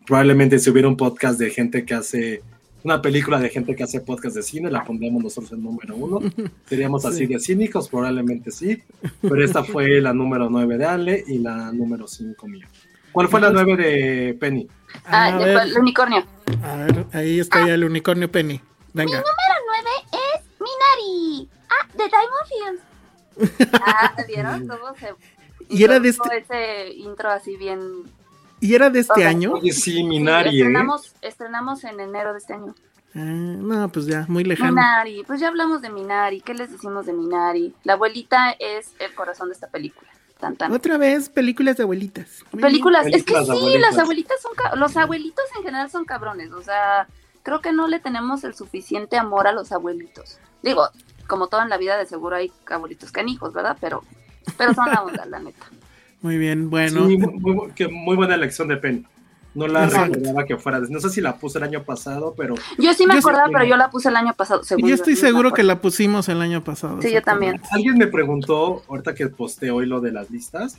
Probablemente si hubiera un podcast de gente que hace, una película de gente que hace podcast de cine, la pondríamos nosotros en número uno. Seríamos así de cínicos, probablemente sí. Pero esta fue la número nueve de Ale y la número cinco mía. ¿Cuál fue la nueve de Penny? Ah, el unicornio. A ver, ahí está ya el unicornio Penny. Venga. Mi número nueve es Minari. Ah, de Diamond Films. Ah, ¿vieron cómo se y era de este... ese intro así bien... ¿Y era de este año? sí, Minari. ¿eh? estrenamos, estrenamos en enero de este año. Ah, no, pues ya, muy lejano. Minari, pues ya hablamos de Minari. ¿Qué les decimos de Minari? La abuelita es el corazón de esta película. Otra vez, películas de abuelitas. películas, es que sí, las abuelitas son, los abuelitos en general son cabrones, o sea, creo que no le tenemos el suficiente amor a los abuelitos. Digo, como todo en la vida de seguro hay abuelitos canijos, ¿verdad? Pero pero son la onda, la neta. Muy bien, bueno. muy, buena elección de Penny. No la Exacto. recordaba que fuera. No sé si la puse el año pasado, pero Yo sí me Yo acordaba, sí- pero yo la puse el año pasado. según Yo estoy seguro que la pusimos el año pasado. Sí, yo también. alguien me preguntó, ahorita que posté hoy lo de las listas,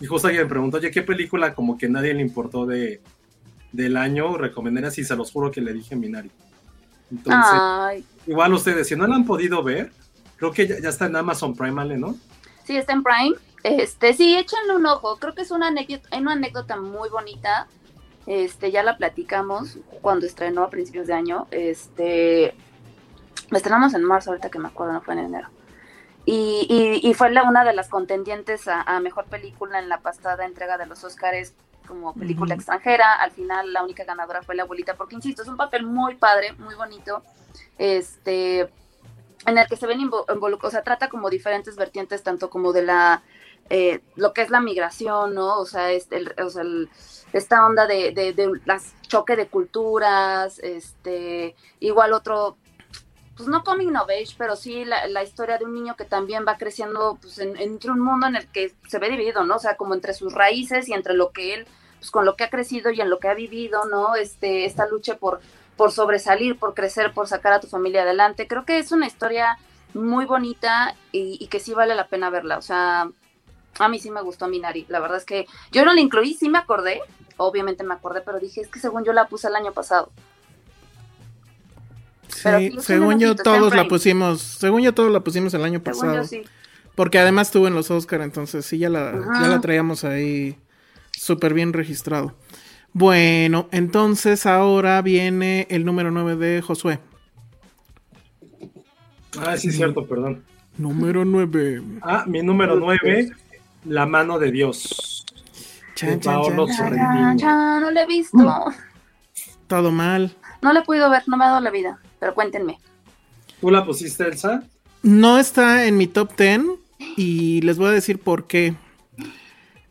y justo alguien me preguntó, oye, ¿qué película como que nadie le importó de, del año recomendarías? Y se los juro que le dije Minari. Entonces, Ay, igual ustedes, si no la han podido ver, creo que ya, ya está en Amazon Prime, ¿ale, ¿no? Sí, está en Prime. Este, sí, échenle un ojo. Creo que es una anécdota, una anécdota muy bonita. Este, ya la platicamos cuando estrenó a principios de año. Este, la estrenamos en marzo, ahorita que me acuerdo, no fue en enero. Y, y- y fue la, una de las contendientes a, a mejor película en la pasada entrega de los Oscars como película Ujú. extranjera. Al final, la única ganadora fue la abuelita, porque insisto, es un papel muy padre, muy bonito. Este, en el que se ven involucrados, o sea, trata como diferentes vertientes, tanto como de la, eh, lo que es la migración, ¿no? O sea, este, el- o sea, esta onda de, de, de las choque de culturas, este, igual otro, pues no coming of pero sí la, la historia de un niño que también va creciendo, pues, en- entre un mundo en el que se ve dividido, ¿no? O sea, como entre sus raíces y entre lo que él, pues, con lo que ha crecido y en lo que ha vivido, ¿no? Este, esta lucha por por sobresalir, por crecer, por sacar a tu familia adelante. Creo que es una historia muy bonita y, y que sí vale la pena verla. O sea, a mí sí me gustó Minari. La verdad es que yo no la incluí, sí me acordé. Obviamente me acordé, pero dije, es que según yo la puse el año pasado. Pero Sí, según yo todos la pusimos, según yo todos la pusimos el año Según pasado. yo sí. Porque además estuvo en los Oscar, entonces sí ya la, ya la traíamos ahí súper bien registrado. Bueno, entonces ahora viene el número 9 de Josué. Ah, sí, cierto, perdón. Número 9. Ah, mi número 9, La mano de Dios. Chan, chan, chan. Ya, no la he visto. Todo mal. No la he podido ver, no me ha dado la vida. Pero cuéntenme. ¿Tú la pusiste, Elsa? No está en mi top 10 y les voy a decir por qué.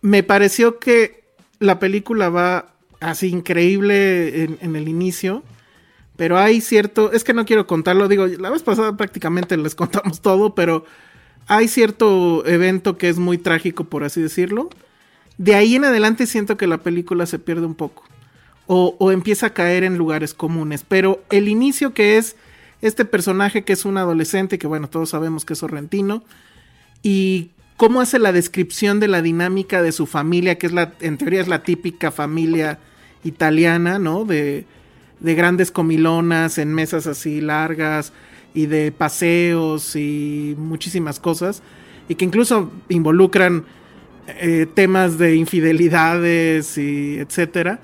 Me pareció que la película va así increíble en, el inicio, pero hay cierto, es que no quiero contarlo, digo, la vez pasada prácticamente les contamos todo, pero hay cierto evento que es muy trágico, por así decirlo. De ahí en adelante siento que la película se pierde un poco. O, o empieza a caer en lugares comunes. Pero el inicio que es este personaje que es un adolescente, que bueno, todos sabemos que es sorrentino, y cómo hace la descripción de la dinámica de su familia, que es la, en teoría es la típica familia italiana, ¿no? De, de grandes comilonas en mesas así largas y de paseos y muchísimas cosas, y que incluso involucran eh, temas de infidelidades y etcétera.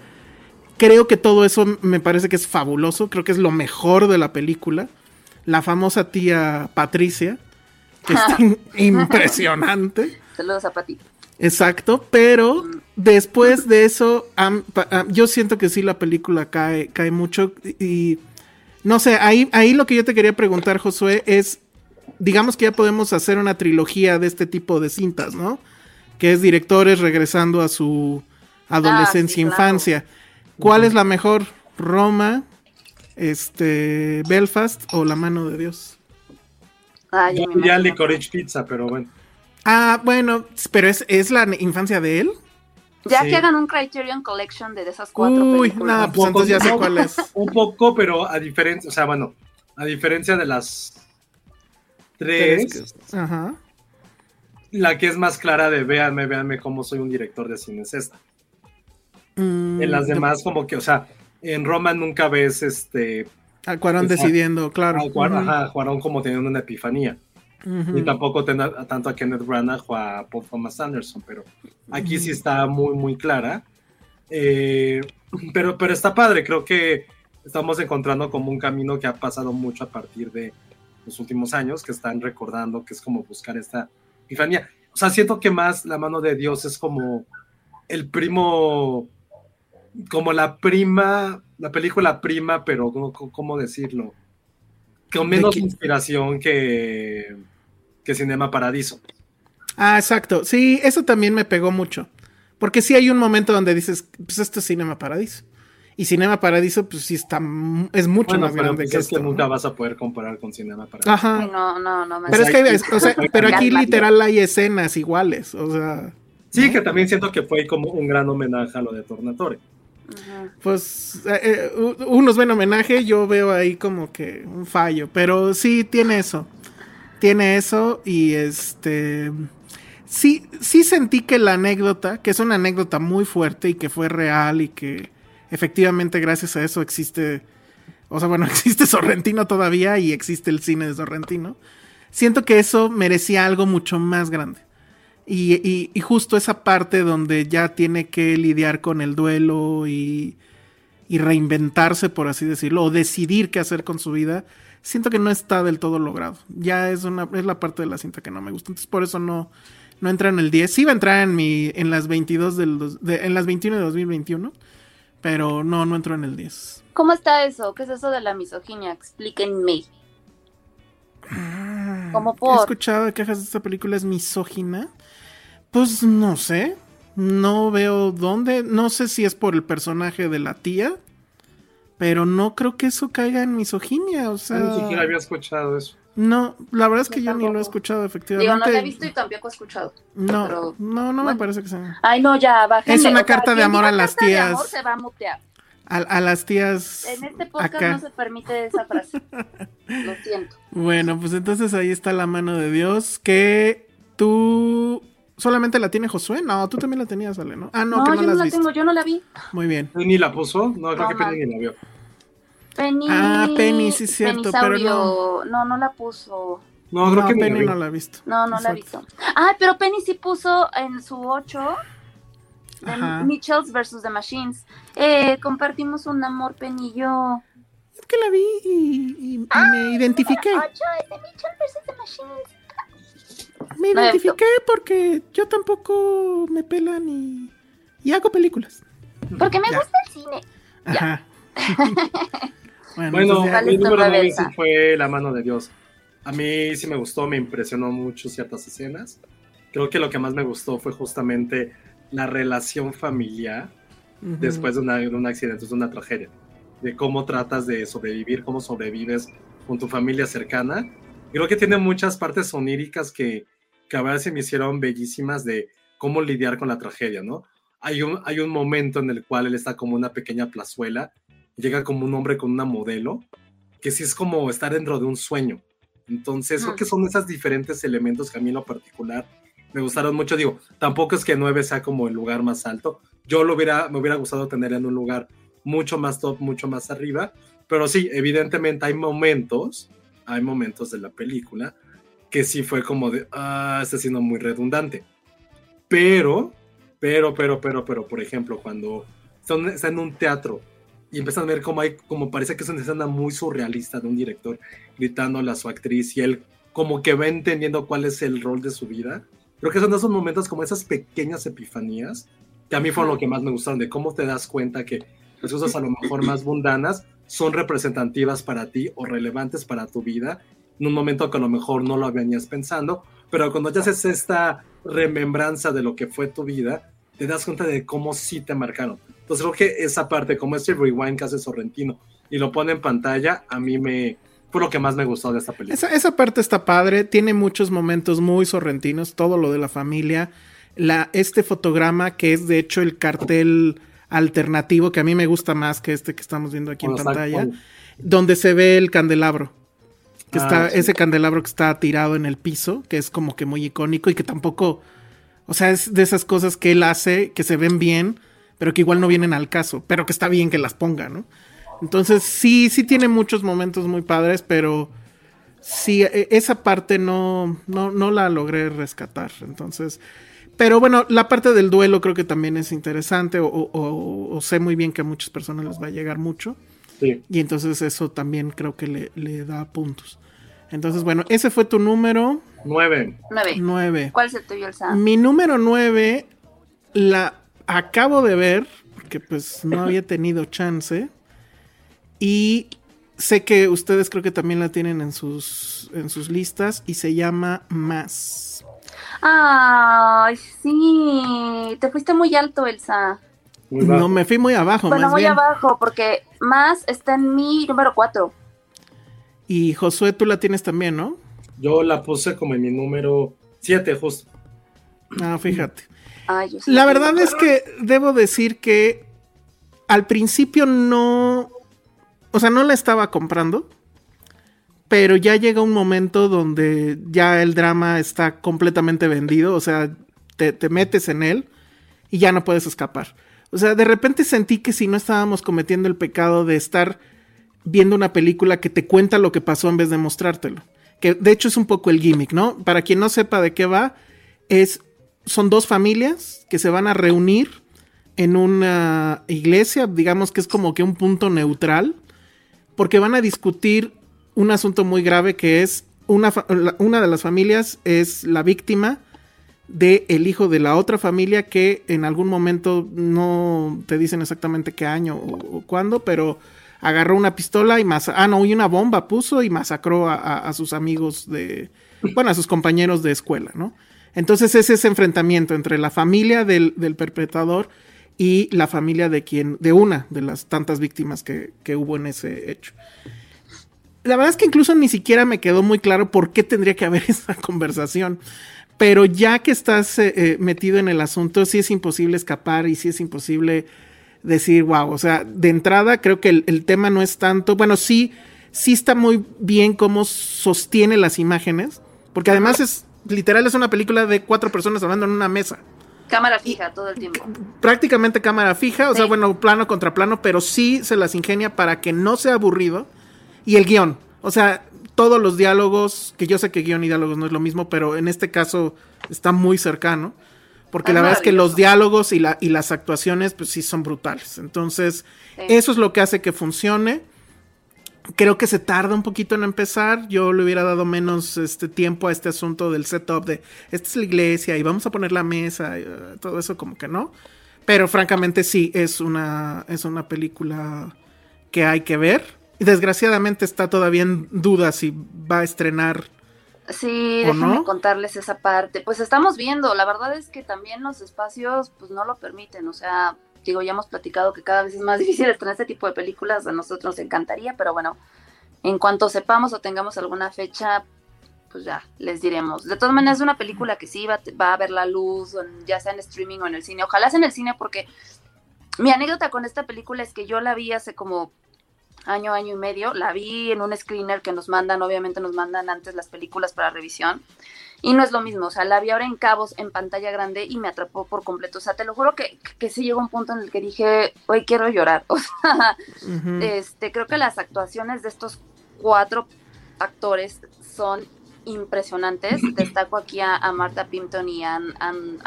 Creo que todo eso me parece que es fabuloso, creo que es lo mejor de la película. La famosa tía Patricia, que in- impresionante. Saludos a Pati. Exacto, pero después de eso, yo siento que sí la película cae, cae mucho y, y no sé, ahí, ahí lo que yo te quería preguntar, Josué, es, digamos que ya podemos hacer una trilogía de este tipo de cintas, ¿no? Que es directores regresando a su adolescencia, Ah, sí, claro. infancia. ¿Cuál es la mejor? ¿Roma, este, Belfast o La mano de Dios? Diría imagino. Licorice Pizza, pero bueno. Ah, bueno, pero es, es la infancia de él. Ya Sí. que hagan un Criterion Collection de esas cuatro Uy, no, pues entonces ya sé cuál es. Un poco, pero a diferencia, o sea, bueno, a diferencia de las tres, Ajá. la que es más clara de véanme, véanme cómo soy un director de cine es esta. Mm, En las demás, como que, o sea, en Roma nunca ves este A Cuarón decidiendo, claro. a Cuar- Ujú, ajá, Cuarón como teniendo una epifanía. Ni tampoco ten- a- tanto a Kenneth Branagh o a Paul Thomas Anderson, pero aquí sí está muy, muy clara. Eh, pero, pero está padre, creo que estamos encontrando como un camino que ha pasado mucho a partir de los últimos años, que están recordando que es como buscar esta epifanía. O sea, siento que más la mano de Dios es como el primo, como la prima, la película prima, pero ¿cómo, cómo decirlo? Con ¿De menos inspiración que, que Cinema Paradiso. Ah, exacto. Sí, eso también me pegó mucho. Porque sí hay un momento donde dices, pues esto es Cinema Paradiso. Y Cinema Paradiso, pues sí está, es mucho Bueno, más pero grande pues que es que esto. nunca ¿no? vas a poder comparar con Cinema Paradiso. Ajá. Ay, no, no, no. me Pero es que, o sea, pero aquí literal hay escenas iguales. O sea, Sí, que también siento que fue como un gran homenaje a lo de Tornatore. Pues eh, eh, unos ven homenaje, yo veo ahí como que un fallo, pero sí tiene eso. Tiene eso y este sí sí sentí que la anécdota, que es una anécdota muy fuerte y que fue real y que efectivamente gracias a eso existe o sea, bueno, existe Sorrentino todavía y existe el cine de Sorrentino. Siento que eso merecía algo mucho más grande. Y, y- justo esa parte donde ya tiene que lidiar con el duelo y, y reinventarse, por así decirlo, o decidir qué hacer con su vida, siento que no está del todo logrado. Ya es una es la parte de la cinta que no me gusta. Entonces por eso no, no entra en el 10. Sí va a entrar en mi en las 22 del dos- de- en las 21 de 2021, pero no no entró en el 10. ¿Cómo está eso? ¿Qué es eso de la misoginia? Explíquenme. ¿Cómo He por? escuchado quejas de esta película es misógina. Pues no sé. No veo dónde. No sé si es por el personaje de la tía. Pero no creo que eso caiga en misoginia. O sea. Ni siquiera había escuchado eso. No, la verdad es que Yo yo, ni lo he escuchado, Digo, efectivamente. no la he visto y tampoco he escuchado. no, pero- no, no me bueno. parece que sea. Ay, no, ya, bájenle. Es una O sea, carta de amor a las carta de tías. amor se va a mutear. A, a las tías. En este podcast acá. no se permite esa frase. Lo siento. Bueno, pues entonces ahí está la mano de Dios. Que tú. Solamente la tiene Josué. No, tú también la tenías, Ale, ¿no? Ah, no, No, que no yo la no la visto. tengo, yo no la vi. Muy bien. Ni la puso, no, creo No, que Penny ni la vio. Penny. Ah, Penny, sí es cierto, pero Penisaurio. no. no, la puso. No, creo no, que la Penny no la ha visto. No, no la he Exacto. visto. Ah, pero Penny sí puso en su 8 de Ajá. Mitchells vs. The Machines. Eh, compartimos un amor, Penny y yo. Es que la vi y, y- y me identifiqué. 8 es de Mitchells vs. The Machines. Me No identifiqué porque yo tampoco me pelan y, y hago películas. Porque me Ya. gusta el cine. Ajá. bueno, Bueno, entonces ya- ¿Cuál mi número 9 reversa? sí fue La mano de Dios. A mí sí me gustó, me impresionó mucho ciertas escenas. Creo que lo que más me gustó fue justamente la relación familiar después de, una- de un accidente, de una tragedia. De cómo tratas de sobrevivir, cómo sobrevives con tu familia cercana. Creo que tiene muchas partes oníricas que, que a veces se me hicieron bellísimas de cómo lidiar con la tragedia, ¿no? Hay un, hay un momento en el cual él está como una pequeña plazuela, llega como un hombre con una modelo, que sí es como estar dentro de un sueño. Entonces, creo Mm. que son esos diferentes elementos que a mí en lo particular me gustaron mucho. Digo, tampoco es que 9 sea como el lugar más alto. Yo lo hubiera, me hubiera gustado tener en un lugar mucho más top, mucho más arriba. Pero sí, evidentemente hay momentos, hay momentos de la película que sí fue como de, ah, está siendo muy redundante. Pero, pero, pero, pero, pero, por ejemplo, cuando son- está en un teatro y empiezan a ver cómo hay, como parece que es una escena muy surrealista de un director gritándole a su actriz y él como que va entendiendo cuál es el rol de su vida. Creo que son esos momentos como esas pequeñas epifanías que a mí fueron lo que más me gustaron, de cómo te das cuenta que las cosas a lo mejor más mundanas son representativas para ti o relevantes para tu vida en un momento que a lo mejor no lo venías pensando, pero cuando ya haces esta remembranza de lo que fue tu vida, te das cuenta de cómo sí te marcaron. Entonces creo que esa parte, como ese rewind que hace Sorrentino y lo pone en pantalla, a mí me fue lo que más me gustó de esta película. Esa, esa parte está padre, tiene muchos momentos muy sorrentinos, todo lo de la familia, la, este fotograma que es de hecho el cartel alternativo que a mí me gusta más que este que estamos viendo aquí en pantalla, donde se ve el candelabro. Que Ah, está, sí. ese candelabro que está tirado en el piso, que es como que muy icónico y que tampoco, o sea, es de esas cosas que él hace que se ven bien, pero que igual no vienen al caso, pero que está bien que las ponga, ¿no? Entonces sí, sí tiene muchos momentos muy padres, pero sí, e- esa parte no, no, no la logré rescatar. Entonces, pero bueno, la parte del duelo creo que también es interesante, o, o- o- o sé muy bien que a muchas personas les va a llegar mucho. Sí. Y entonces eso también creo que le, le da puntos. Entonces, bueno, ese fue tu número Nueve. 9. 9. ¿Cuál es el tuyo, Elsa? Mi número 9 la acabo de ver, porque pues no había tenido chance. Y sé que ustedes creo que también la tienen en sus, en sus listas y se llama Más. Ay, sí. Te fuiste muy alto, Elsa. Muy. No me fui muy abajo, bueno, más muy bien. abajo, porque más está en mi número 4. Y Josué, tú la tienes también, ¿no? Yo la puse como en mi número siete, justo. Ah, fíjate. Ay, La verdad es que debo decir que al principio no, o sea, no la estaba comprando, pero ya llega un momento donde ya el drama está completamente vendido, o sea, te, te metes en él y ya no puedes escapar. O sea, de repente sentí que si no estábamos cometiendo el pecado de estar viendo una película que te cuenta lo que pasó en vez de mostrártelo. Que de hecho es un poco el gimmick, ¿no? Para quien no sepa de qué va, es son dos familias que se van a reunir en una iglesia, digamos que es como que un punto neutral, porque van a discutir un asunto muy grave que es una, una de las familias es la víctima de el hijo de la otra familia que en algún momento no te dicen exactamente qué año o, cuándo, pero agarró una pistola y más, ah no, y una bomba puso y masacró a, sus amigos de, bueno, a sus compañeros de escuela, ¿no? Entonces es ese enfrentamiento entre la familia del, del perpetrador y la familia de quien, de una de las tantas víctimas que, que hubo en ese hecho. La verdad es que incluso ni siquiera me quedó muy claro por qué tendría que haber esa conversación. Pero ya que estás eh, eh, metido en el asunto, sí es imposible escapar y sí es imposible decir, wow, o sea, de entrada creo que el, tema no es tanto, bueno, sí, sí está muy bien cómo sostiene las imágenes, porque además es, literal, es una película de cuatro personas hablando en una mesa. Cámara fija todo el tiempo. Prácticamente cámara fija, o sea, bueno, plano contra plano, pero sí se las ingenia para que no sea aburrido. Y el guion, o sea, todos los diálogos, que yo sé que guion y diálogos no es lo mismo, pero en este caso está muy cercano. Porque la verdad es que los diálogos y, la, y las actuaciones, pues sí son brutales. Entonces, eso es lo que hace que funcione. Creo que se tarda un poquito en empezar. Yo le hubiera dado menos este tiempo a este asunto del setup de esta es la iglesia y vamos a poner la mesa, y, uh, todo eso como que no. Pero francamente sí, es una, es una película que hay que ver desgraciadamente está todavía en duda si va a estrenar. Sí, déjenme contarles esa parte. Pues estamos viendo, la verdad es que también los espacios pues no lo permiten, o sea, digo, ya hemos platicado que cada vez es más difícil estrenar este tipo de películas, a nosotros nos encantaría, pero bueno, en cuanto sepamos o tengamos alguna fecha, pues ya les diremos. De todas maneras, es una película que sí va, va a ver la luz, ya sea en streaming o en el cine. Ojalá sea en el cine porque mi anécdota con esta película es que yo la vi hace como año, año y medio. La vi en un screener que nos mandan, obviamente nos mandan antes las películas para revisión. Y no es lo mismo, o sea, la vi ahora en cabos, en pantalla grande y me atrapó por completo. O sea, te lo juro que, que sí llegó un punto en el que dije, hoy quiero llorar. O sea, este, creo que las actuaciones de estos cuatro actores son impresionantes. Destaco aquí a, Marta Pimpton y a Ann,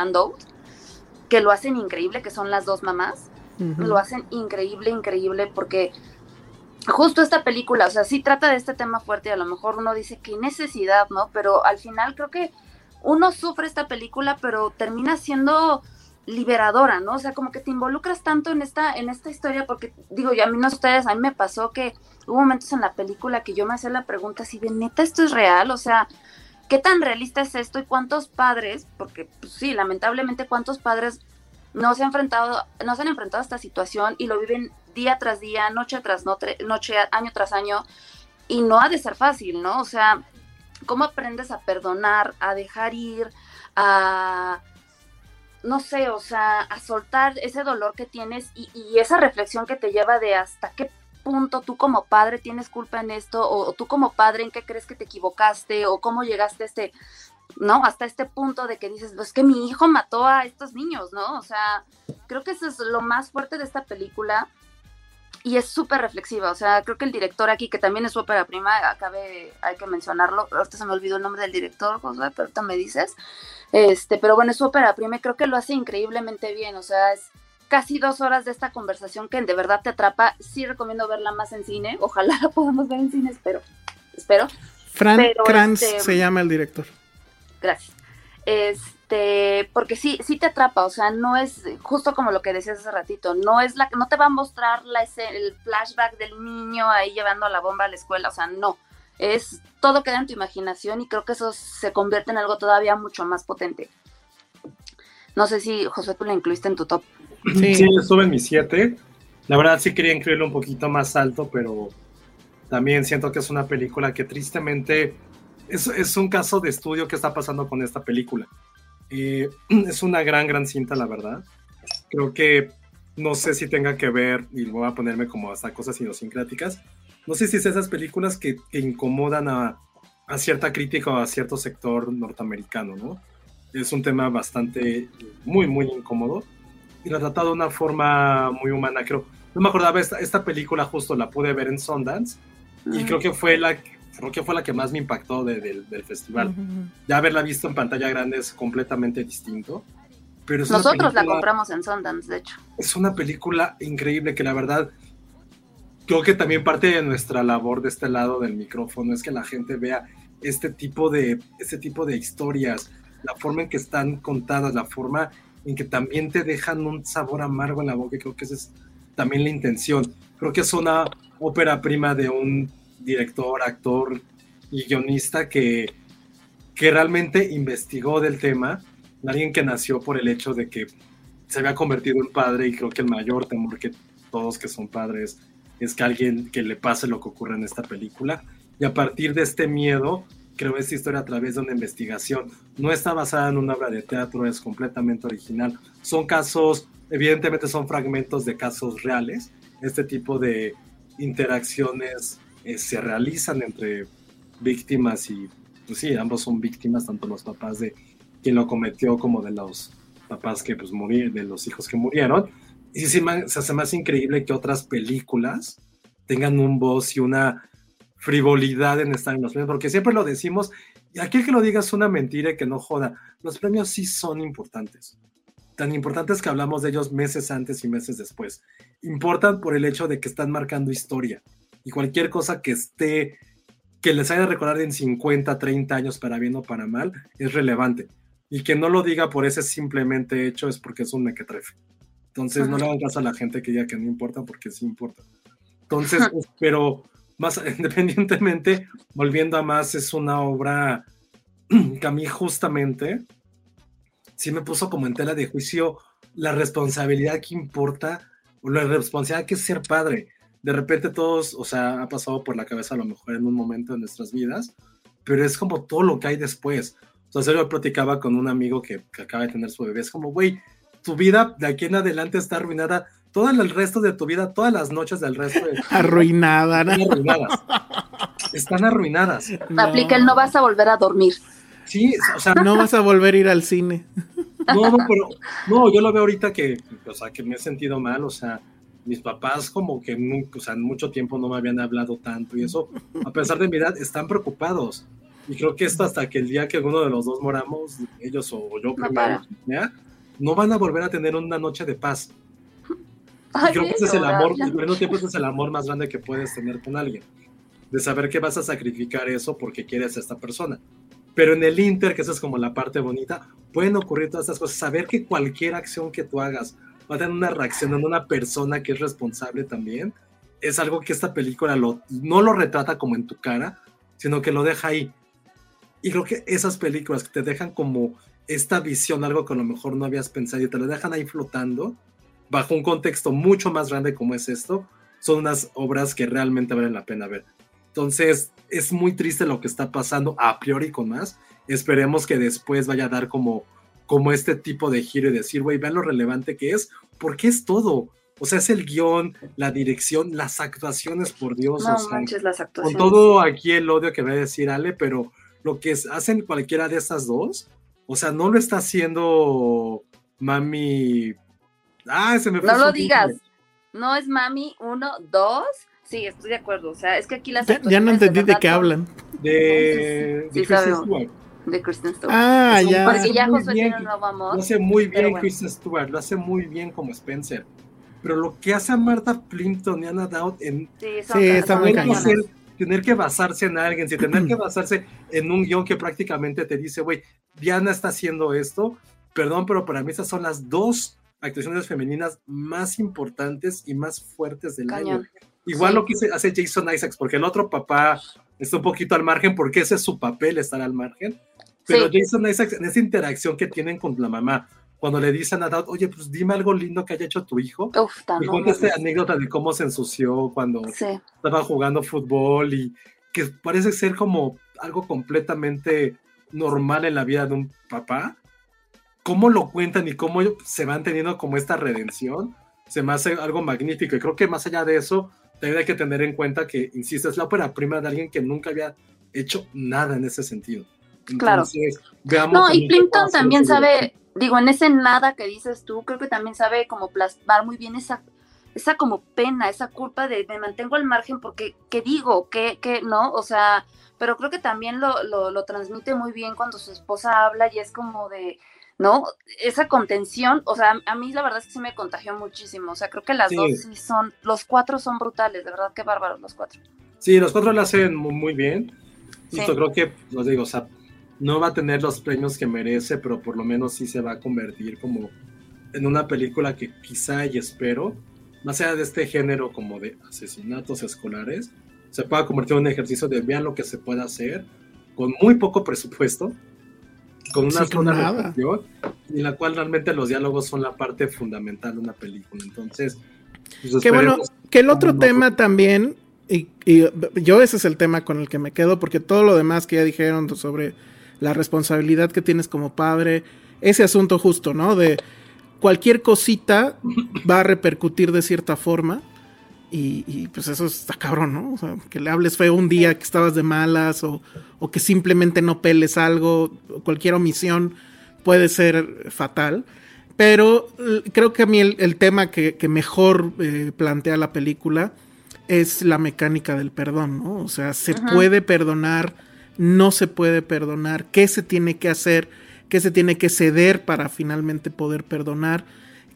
que lo hacen increíble, que son las dos mamás. Lo hacen increíble, increíble, porque justo esta película, o sea, sí trata de este tema fuerte y a lo mejor uno dice qué necesidad, ¿no? Pero al final creo que uno sufre esta película, pero termina siendo liberadora, ¿no? O sea, como que te involucras tanto en esta, en esta historia, porque digo, y a mí no ustedes, a mí me pasó que hubo momentos en la película que yo me hacía la pregunta si de neta esto es real, o sea, ¿qué tan realista es esto y cuántos padres, porque pues, sí, lamentablemente cuántos padres no se han enfrentado, no se han enfrentado a esta situación y lo viven día tras día, noche tras noche, año tras año, y no ha de ser fácil, ¿no? O sea, ¿cómo aprendes a perdonar, a dejar ir, a, no sé, o sea, a soltar ese dolor que tienes y, esa reflexión que te lleva de hasta qué punto tú como padre tienes culpa en esto, o, tú como padre en qué crees que te equivocaste, o cómo llegaste a este, ¿no? Hasta este punto de que dices, pues que mi hijo mató a estos niños, ¿no? O sea, creo que eso es lo más fuerte de esta película y es súper reflexiva, o sea, creo que el director aquí, que también es su ópera prima, acabe, hay que mencionarlo, ahorita se me olvidó el nombre del director, José, pero ahorita me dices, este, pero bueno, es su ópera prima y creo que lo hace increíblemente bien, o sea, es casi dos horas de esta conversación que de verdad te atrapa, sí recomiendo verla más en cine, ojalá la podamos ver en cine, espero, espero. Frank Kranz este, se llama el director. Gracias. Este, porque sí, sí te atrapa, o sea, no es justo como lo que decías hace ratito, no es la no te va a mostrar la, el flashback del niño ahí llevando la bomba a la escuela, o sea, no. Es todo queda en tu imaginación y creo que eso se convierte en algo todavía mucho más potente. No sé si, José, tú la incluiste en tu top. Sí, sí estuve en mi 7. La verdad sí quería incluirlo un poquito más alto, pero también siento que es una película que tristemente es, un caso de estudio que está pasando con esta película. Eh, es una gran, gran cinta, la verdad. Creo que no sé si tenga que ver, y voy a ponerme como hasta cosas idiosincráticas, no sé si es esas películas que, que incomodan a, a, cierta crítica o a cierto sector norteamericano, ¿no? Es un tema bastante, muy, muy incómodo y lo tratado de una forma muy humana, creo. No me acordaba, esta, esta película justo la pude ver en Sundance y creo que fue la creo que fue la que más me impactó de, de, del festival. Uh -huh. Ya haberla visto en pantalla grande es completamente distinto. Pero es Nosotros película, la compramos en Sundance, de hecho. Es una película increíble que la verdad creo que también parte de nuestra labor de este lado del micrófono es que la gente vea este tipo de, este tipo de historias, la forma en que están contadas, la forma en que también te dejan un sabor amargo en la boca, y creo que esa es también la intención. Creo que es una ópera prima de un director, actor y guionista que, que realmente investigó del tema, alguien que nació por el hecho de que se había convertido en padre y creo que el mayor temor que todos que son padres es que alguien que le pase lo que ocurre en esta película y a partir de este miedo creo esta historia a través de una investigación. No está basada en una obra de teatro, es completamente original. Son casos, evidentemente son fragmentos de casos reales. Este tipo de interacciones eh, se realizan entre víctimas y, pues sí, ambos son víctimas, tanto los papás de quien lo cometió como de los papás que pues murieron, de los hijos que murieron. Y sí, se hace más increíble que otras películas tengan un voz y una frivolidad en estar en los premios, porque siempre lo decimos, y aquel que lo diga es una mentira y que no joda, los premios sí son importantes, tan importantes que hablamos de ellos meses antes y meses después. Importan por el hecho de que están marcando historia, y cualquier cosa que esté, que les haya de recordar en 50, 30 años para bien o para mal, es relevante. Y que no lo diga por ese simplemente hecho es porque es un mequetrefe. Entonces Ajá. no le hagan caso a la gente que diga que no importa porque sí importa. Entonces, pero más independientemente, volviendo a más, es una obra que a mí justamente sí me puso como en tela de juicio la responsabilidad que importa, o la responsabilidad que es ser padre. De repente todos, o sea, ha pasado por la cabeza a lo mejor en un momento de nuestras vidas, pero es como todo lo que hay después. Entonces yo platicaba con un amigo que, que acaba de tener su bebé, es como, güey, tu vida de aquí en adelante está arruinada todo el resto de tu vida, todas las noches del resto de arruinada, están arruinadas. Están arruinadas. No. Aplica el no vas a volver a dormir. Sí, o sea, no vas a volver a ir al cine. No, no, pero no, yo lo veo ahorita que, o sea, que me he sentido mal, o sea, mis papás como que nunca, o sea, en mucho tiempo no me habían hablado tanto y eso, a pesar de mi edad, están preocupados. Y creo que esto hasta que el día que uno de los dos moramos, ellos o yo primero, no, no van a volver a tener una noche de paz. Ay, y creo que ese es el amor, y al mismo tiempo ese es el amor más grande que puedes tener con alguien. De saber que vas a sacrificar eso porque quieres a esta persona. Pero en el Inter, que esa es como la parte bonita, pueden ocurrir todas estas cosas. Saber que cualquier acción que tú hagas va a tener una reacción en una persona que es responsable también, es algo que esta película lo, no lo retrata como en tu cara, sino que lo deja ahí. Y creo que esas películas que te dejan como esta visión, algo que a lo mejor no habías pensado y te lo dejan ahí flotando, bajo un contexto mucho más grande como es esto, son unas obras que realmente valen la pena ver. Entonces, es muy triste lo que está pasando a priori con más. Esperemos que después vaya a dar como, como este tipo de giro y decir, güey, vean lo relevante que es, porque es todo. O sea, es el guion, la dirección, las actuaciones, por Dios. No o sea, manches las actuaciones. Con todo aquí el odio que va a decir Ale, pero lo que hacen cualquiera de estas dos, o sea, no lo está haciendo Mami Ah, se me No lo digas. No es mami, uno, dos. Sí, estoy de acuerdo. O sea, es que aquí las. Ya, ya no entendí de, de qué hablan. De, sí, de. De Kristen Stewart. Ah, ya. Porque ya muy Josué bien, tiene un nuevo amor. Lo hace muy bien bueno. Kristen Stewart, lo hace muy bien como Spencer. Pero lo que hace a Martha Plimpton y Anna Dowd en Sí, son, Sí, son muy tener que, tener basarse en alguien, si tener que basarse en un guion que prácticamente te dice, güey, Diana está haciendo esto, perdón, pero para mí esas son las dos actuaciones femeninas más importantes y más fuertes del año. Cañón. Igual Sí. lo que hace Jason Isaacs, porque el otro papá está un poquito al margen, porque ese es su papel, estar al margen. Pero Sí. Jason Isaacs, en esa interacción que tienen con la mamá, cuando le dicen a Dad, oye, pues dime algo lindo que haya hecho tu hijo, Uf, y cuenta esta anécdota de cómo se ensució cuando Sí. estaba jugando fútbol y que parece ser como algo completamente normal en la vida de un papá. ¿Cómo lo cuentan y cómo se van teniendo como esta redención? se me hace algo magnífico. Y creo que más allá de eso, también hay que tener en cuenta que, insisto, es la ópera prima de alguien que nunca había hecho nada en ese sentido. claro. no, y Plimpton también sabe, digo, en ese nada que dices tú, creo que también sabe como plasmar muy bien esa, esa como pena, esa culpa de me mantengo al margen porque, ¿qué digo? ¿Qué, qué no? O sea, pero creo que también lo, lo, lo transmite muy bien cuando su esposa habla y es como de, ¿no? Esa contención, o sea, a mí la verdad es que sí me contagió muchísimo, o sea, creo que las dos sí son, los cuatro son brutales, de verdad, qué bárbaros los cuatro. Sí, los cuatro lo hacen muy, bien. Sí. creo que, los digo, o sea, no va a tener los premios que merece, pero por lo menos sí se va a convertir como en una película que quizá y espero, más allá de este género como de asesinatos escolares, se pueda convertir en un ejercicio de vean lo que se puede hacer con muy poco presupuesto con una sola en la cual realmente los diálogos son la parte fundamental de una película. Entonces, pues que bueno, que el otro tema también, y, yo ese es el tema con el que me quedo, porque todo lo demás que ya dijeron sobre la responsabilidad que tienes como padre, ese asunto justo, ¿no? De cualquier cosita va a repercutir de cierta forma. Y, pues eso está cabrón, ¿no? O sea, que le hables feo un día que estabas de malas o, que simplemente no peles algo, cualquier omisión puede ser fatal. Pero creo que a mí el, tema que, mejor eh, plantea la película es la mecánica del perdón, ¿no? O sea, se puede perdonar, no se puede perdonar, qué se tiene que hacer, qué se tiene que ceder para finalmente poder perdonar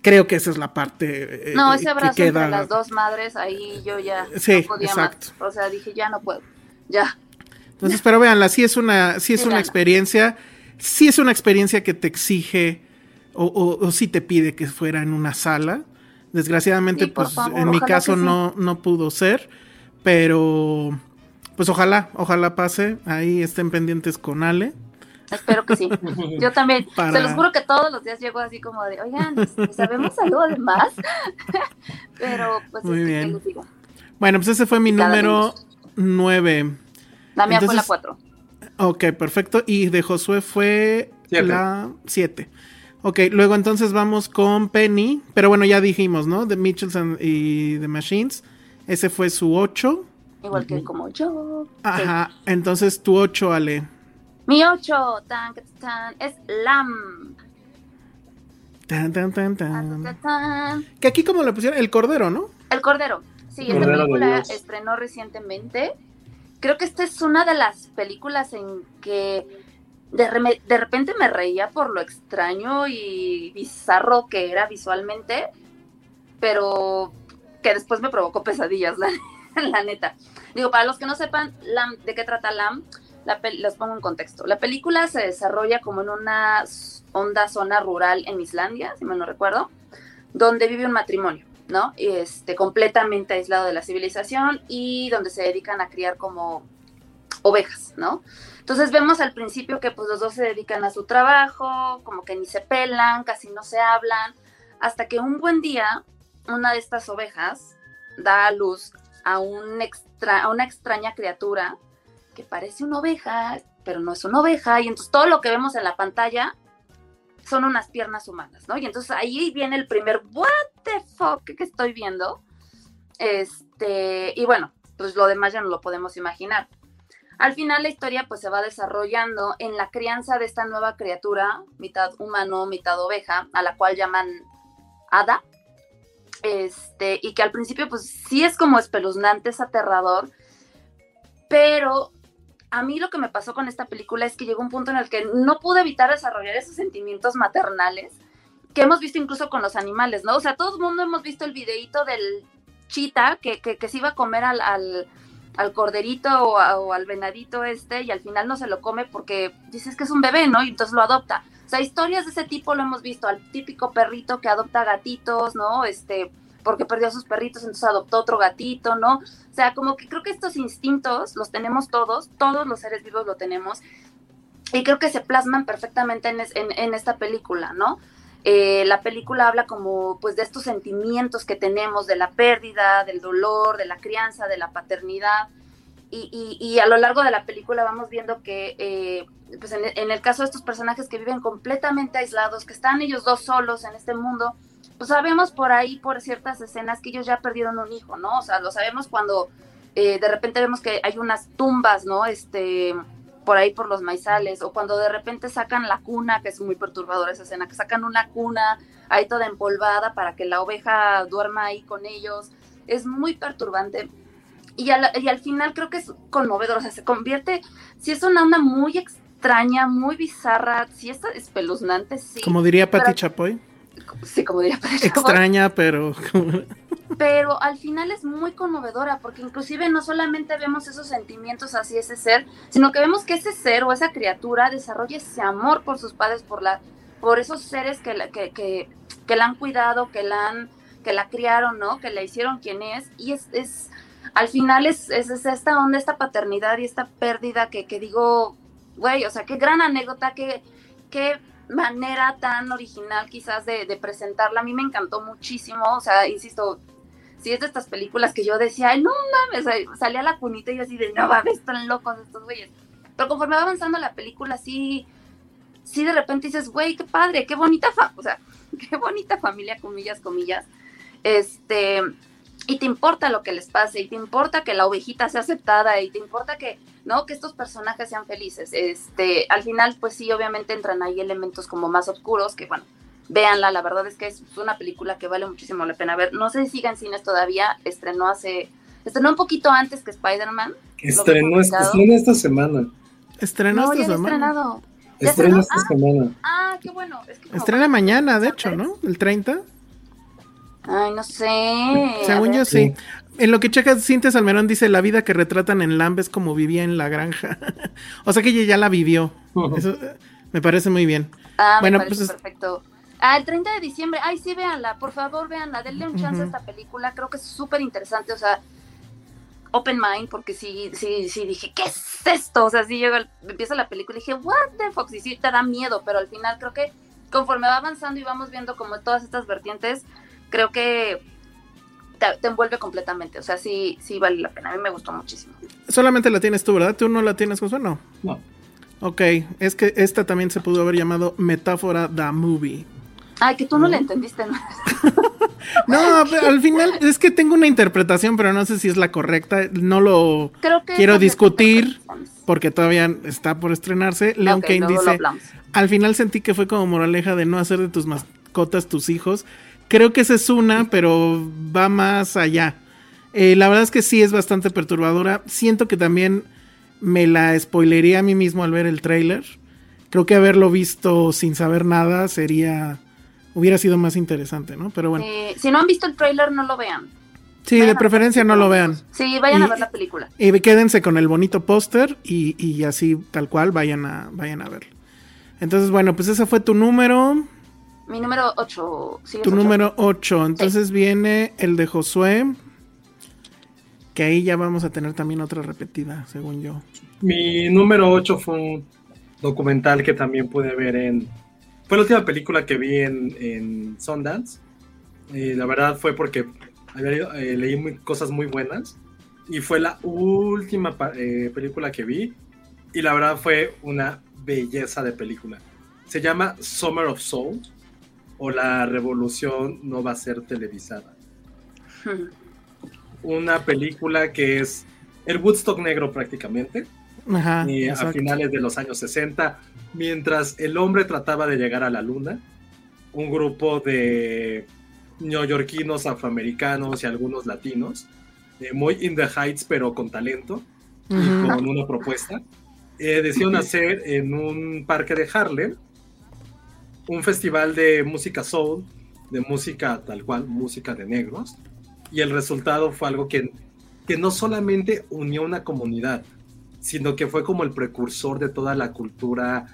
creo que esa es la parte eh, no ese abrazo que queda... entre las dos madres ahí yo ya no podía exacto. más o sea dije ya no puedo ya. Entonces pero véanla sí es una sí es una experiencia sí es una experiencia que te exige o, o, sí te pide que fuera en una sala. Desgraciadamente pues en mi caso no no pudo ser pero pues ojalá ojalá pase. Ahí estén pendientes con Ale Espero que sí. Yo también. Se los juro que todos los días llego así como de, oigan, este, ¿sabemos algo de más? Pero pues Muy bien. Bueno, pues ese fue mi número 9. La mía fue la 4. Ok, perfecto. Y de Josué fue la 7. Ok, luego entonces vamos con Penny. Pero bueno, ya dijimos, ¿no? De Mitchells y The Machines. Ese fue su 8. Igual que como yo. Ajá, entonces tu 8, Ale. Mi 8 tan, tan, es Lam. Tan, tan, tan, tan. Que aquí como le pusieron, el Cordero, ¿no? El Cordero. Sí, esta película estrenó recientemente. Creo que esta es una de las películas en que de, de repente me reía por lo extraño y bizarro que era visualmente, pero que después me provocó pesadillas, la, la neta. Digo, para los que no sepan Lam, de qué trata Lam, la pongo en contexto. La película se desarrolla como en una honda zona rural en Islandia, si me no recuerdo, donde vive un matrimonio, ¿no? Este, completamente aislado de la civilización y donde se dedican a criar como ovejas, ¿no? Entonces vemos al principio que pues los dos se dedican a su trabajo, como que ni se pelan, casi no se hablan, hasta que un buen día una de estas ovejas da a luz a, un extra, a una extraña criatura que parece una oveja, pero no es una oveja, y entonces todo lo que vemos en la pantalla son unas piernas humanas, ¿no? Y entonces ahí viene el primer what the fuck que estoy viendo. Este, y bueno, pues lo demás ya no lo podemos imaginar. Al final la historia pues se va desarrollando en la crianza de esta nueva criatura, mitad humano, mitad oveja, a la cual llaman Ada. Este, y que al principio pues sí es como espeluznante, es aterrador, pero a mí lo que me pasó con esta película es que llegó un punto en el que no pude evitar desarrollar esos sentimientos maternales que hemos visto incluso con los animales, ¿no? O sea, todo el mundo hemos visto el videíto del chita que, que, se iba a comer al, al, corderito o, al venadito este y al final no se lo come porque dices que es un bebé, ¿no? Y entonces lo adopta. O sea, historias de ese tipo lo hemos visto, al típico perrito que adopta gatitos, ¿no? Este, porque perdió a sus perritos, entonces adoptó otro gatito, ¿no? O sea, como que creo que estos instintos los tenemos todos, todos los seres vivos lo tenemos, y creo que se plasman perfectamente en, esta película, ¿no? Eh, la película habla como pues de estos sentimientos que tenemos, de la pérdida, del dolor, de la crianza, de la paternidad, y, a lo largo de la película vamos viendo que, eh, pues en, en, el caso de estos personajes que viven completamente aislados, que están ellos dos solos en este mundo, pues sabemos por ahí, por ciertas escenas, que ellos ya perdieron un hijo, ¿no? O sea, lo sabemos cuando eh, de repente vemos que hay unas tumbas, ¿no? Este, por ahí por los maizales, o cuando de repente sacan la cuna, que es muy perturbadora esa escena, que sacan una cuna ahí toda empolvada para que la oveja duerma ahí con ellos, es muy perturbante. Y al, y al final creo que es conmovedor, o sea, se convierte, si es una onda muy extraña, muy bizarra, si es espeluznante, sí. Como diría Patti Chapoy. Sí, como diría. Extraña, pero... pero al final es muy conmovedora porque inclusive no solamente vemos esos sentimientos hacia ese ser, sino que vemos que ese ser o esa criatura desarrolla ese amor por sus padres, por la, por esos seres que la, que, que, que la han cuidado, que la han, que la criaron, ¿no? Que la hicieron quien es, y es, es al final es, es, esta onda, esta paternidad y esta pérdida que, que digo, güey, o sea, qué gran anécdota, qué, qué manera tan original quizás de, de, presentarla. A mí me encantó muchísimo, o sea, insisto, si es de estas películas que yo decía, ay, no mames, salía la cunita y yo así de, no mames, están locos estos güeyes. Pero conforme va avanzando la película, sí, sí de repente dices, güey, qué padre, qué bonita, fa o sea, qué bonita familia, comillas, comillas. Este, y te importa lo que les pase, y te importa que la ovejita sea aceptada, y te importa que, ¿no? Que estos personajes sean felices. Este, al final, pues sí, obviamente entran ahí elementos como más oscuros, que bueno, véanla, la verdad es que es una película que vale muchísimo la pena ver. No sé si siga en cines todavía, estrenó hace, estrenó un poquito antes que Spider-Man. Estrenó, estrenó esta semana. Estrenó no, esta ya semana. Estrenado. Estrena esta ah, semana. Ah, qué bueno. Es que Estrena mañana, de hecho, ¿no? El 30. Ay, no sé. Según yo sí. En lo que checas, Cintia Salmerón dice la vida que retratan en Lambes como vivía en la granja. o sea que ella ya la vivió. Eso me parece muy bien. Ah, bueno, me parece pues perfecto. Ah, el 30 de diciembre. Ay, sí, véanla. Por favor, véanla. Denle un chance a esta película. Creo que es súper interesante. O sea, open mind, porque sí, sí, sí dije, ¿qué es esto? O sea, sí llega, empieza la película y dije, what the fuck, y sí te da miedo, pero al final creo que conforme va avanzando y vamos viendo como todas estas vertientes, creo que te, te, envuelve completamente, o sea, sí, sí vale la pena, a mí me gustó muchísimo. Solamente la tienes tú, ¿verdad? ¿Tú no la tienes, Josué? No. No. Ok, es que esta también se pudo haber llamado Metáfora the Movie. Ay, que tú no, ¿No? le entendiste, ¿no? no, al final es que tengo una interpretación, pero no sé si es la correcta. No lo quiero discutir porque todavía está por estrenarse. Leon okay, Kane dice, al final sentí que fue como moraleja de no hacer de tus mascotas tus hijos. Creo que esa es una, pero va más allá. Eh, la verdad es que sí es bastante perturbadora. Siento que también me la spoilería a mí mismo al ver el tráiler. Creo que haberlo visto sin saber nada sería hubiera sido más interesante, ¿no? Pero bueno. Eh, si no han visto el tráiler, no lo vean. Sí, vayan de preferencia no lo vean. Sí, vayan y, a ver la película. Y quédense con el bonito póster y, y, así tal cual vayan a, vayan a verlo. Entonces, bueno, pues ese fue tu número. Mi número 8. Sí, tu 8. número 8. Entonces sí. viene el de Josué. Que ahí ya vamos a tener también otra repetida, según yo. Mi número 8 fue un documental que también pude ver en fue la última película que vi en, en Sundance. Y la verdad fue porque había, eh, leí muy, cosas muy buenas. Y fue la última eh, película que vi. Y la verdad fue una belleza de película. Se llama Summer of Soul. O La Revolución no va a ser televisada. Hmm. Una película que es el Woodstock negro prácticamente. Ajá, y a finales de los años 60 mientras el hombre trataba de llegar a la luna, un grupo de neoyorquinos, afroamericanos y algunos latinos, eh, muy in the heights pero con talento uh -huh. y con una propuesta, eh, decidieron hacer en un parque de Harlem un festival de música soul, de música tal cual, música de negros, y el resultado fue algo que, que no solamente unió una comunidad, sino que fue como el precursor de toda la cultura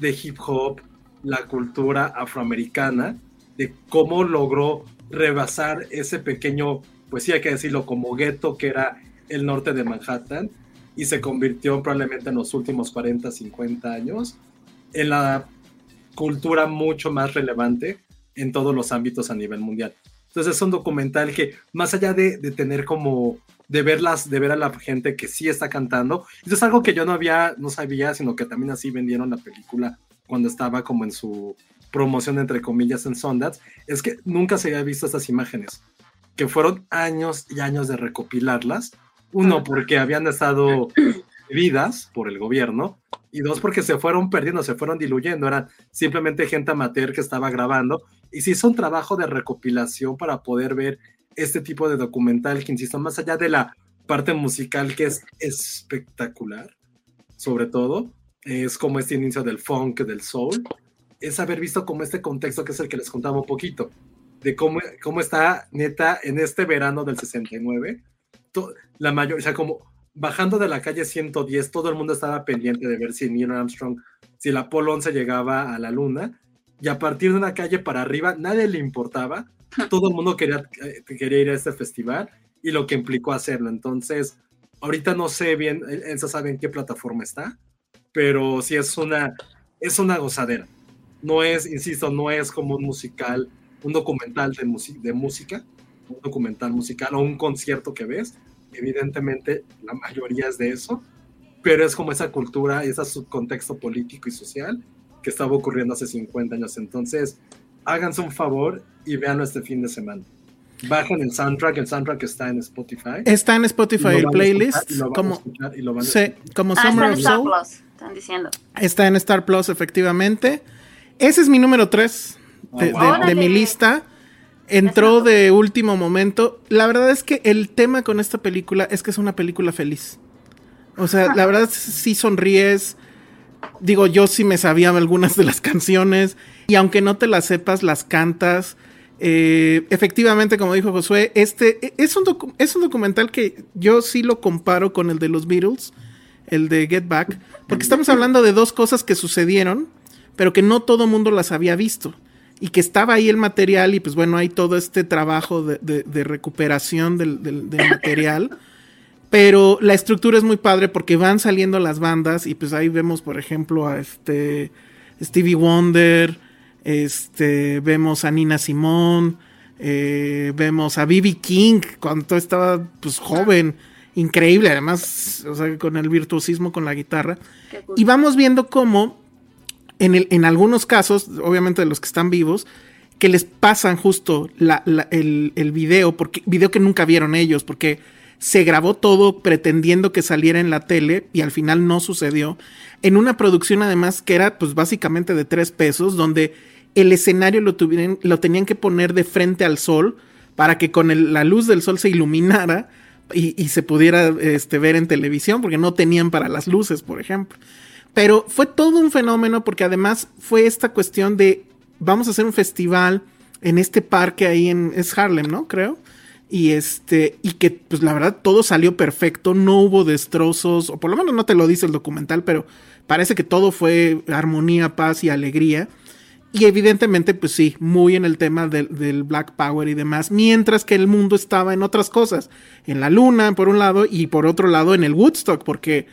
de hip hop, la cultura afroamericana, de cómo logró rebasar ese pequeño, pues sí hay que decirlo, como gueto que era el norte de Manhattan y se convirtió probablemente en los últimos 40, 50 años en la cultura mucho más relevante en todos los ámbitos a nivel mundial. Entonces es un documental que más allá de, de tener como de verlas, de ver a la gente que sí está cantando. Eso es algo que yo no había, no sabía, sino que también así vendieron la película cuando estaba como en su promoción entre comillas en Sundance, es que nunca se había visto estas imágenes, que fueron años y años de recopilarlas. Uno, porque habían estado vidas por el gobierno, y dos, porque se fueron perdiendo, se fueron diluyendo, eran simplemente gente amateur que estaba grabando, y se hizo un trabajo de recopilación para poder ver este tipo de documental que, insisto, más allá de la parte musical que es espectacular, sobre todo, es como este inicio del funk, del soul, es haber visto como este contexto que es el que les contaba un poquito, de cómo, cómo está neta en este verano del 69, la mayor, o sea, como bajando de la calle 110, todo el mundo estaba pendiente de ver si Neil Armstrong, si el Apolo 11 llegaba a la luna, y a partir de una calle para arriba, nadie le importaba, todo el mundo quería, eh, quería ir a este festival y lo que implicó hacerlo. Entonces, ahorita no sé bien, Elsa sabe en qué plataforma está, pero sí es una, es una gozadera. No es, insisto, no es como un musical, un documental de, de música, un documental musical o un concierto que ves. Evidentemente, la mayoría es de eso, pero es como esa cultura, ese contexto político y social que estaba ocurriendo hace 50 años. Entonces, háganse un favor y véanlo este fin de semana. Bajen el soundtrack, el soundtrack está en Spotify. Está en Spotify el playlist. como, sí, como ah, Summer está of en Star Soul. Plus, están diciendo. Está en Star Plus, efectivamente. Ese es mi número 3 de, Oh, de- wow. de mi lista. Entró de último momento. La verdad es que el tema con esta película es que es una película feliz. O sea, la verdad sí sonríes. Digo, yo sí me sabía algunas de las canciones. Y aunque no te las sepas, las cantas. Eh, efectivamente, como dijo Josué, este es un, es un documental que yo sí lo comparo con el de los Beatles, el de Get Back, porque estamos hablando de dos cosas que sucedieron, pero que no todo mundo las había visto. Y que estaba ahí el material y pues bueno, hay todo este trabajo de, de- de recuperación del, del- del material. Pero la estructura es muy padre porque van saliendo las bandas y pues ahí vemos, por ejemplo, a este Stevie Wonder, este, vemos a Nina Simone, eh, vemos a B.B. King cuando estaba pues joven, increíble, además, o sea, con el virtuosismo con la guitarra. Y vamos viendo cómo, en, algunos casos, obviamente de los que están vivos, que les pasan justo el, el video, porque, video que nunca vieron ellos, porque se grabó todo pretendiendo que saliera en la tele y al final no sucedió. En una producción además que era pues básicamente de tres pesos, donde el escenario lo, tenían que poner de frente al sol para que con el- la luz del sol se iluminara y, y se pudiera este, ver en televisión, porque no tenían para las luces, por ejemplo. Pero fue todo un fenómeno porque además fue esta cuestión de vamos a hacer un festival en este parque ahí en es Harlem, ¿no? Creo. Y este y que pues la verdad todo salió perfecto, no hubo destrozos o por lo menos no te lo dice el documental, pero parece que todo fue armonía, paz y alegría. Y evidentemente, pues sí, muy en el tema del, del Black Power y demás, mientras que el mundo estaba en otras cosas, en la luna, por un lado, y por otro lado en el Woodstock, porque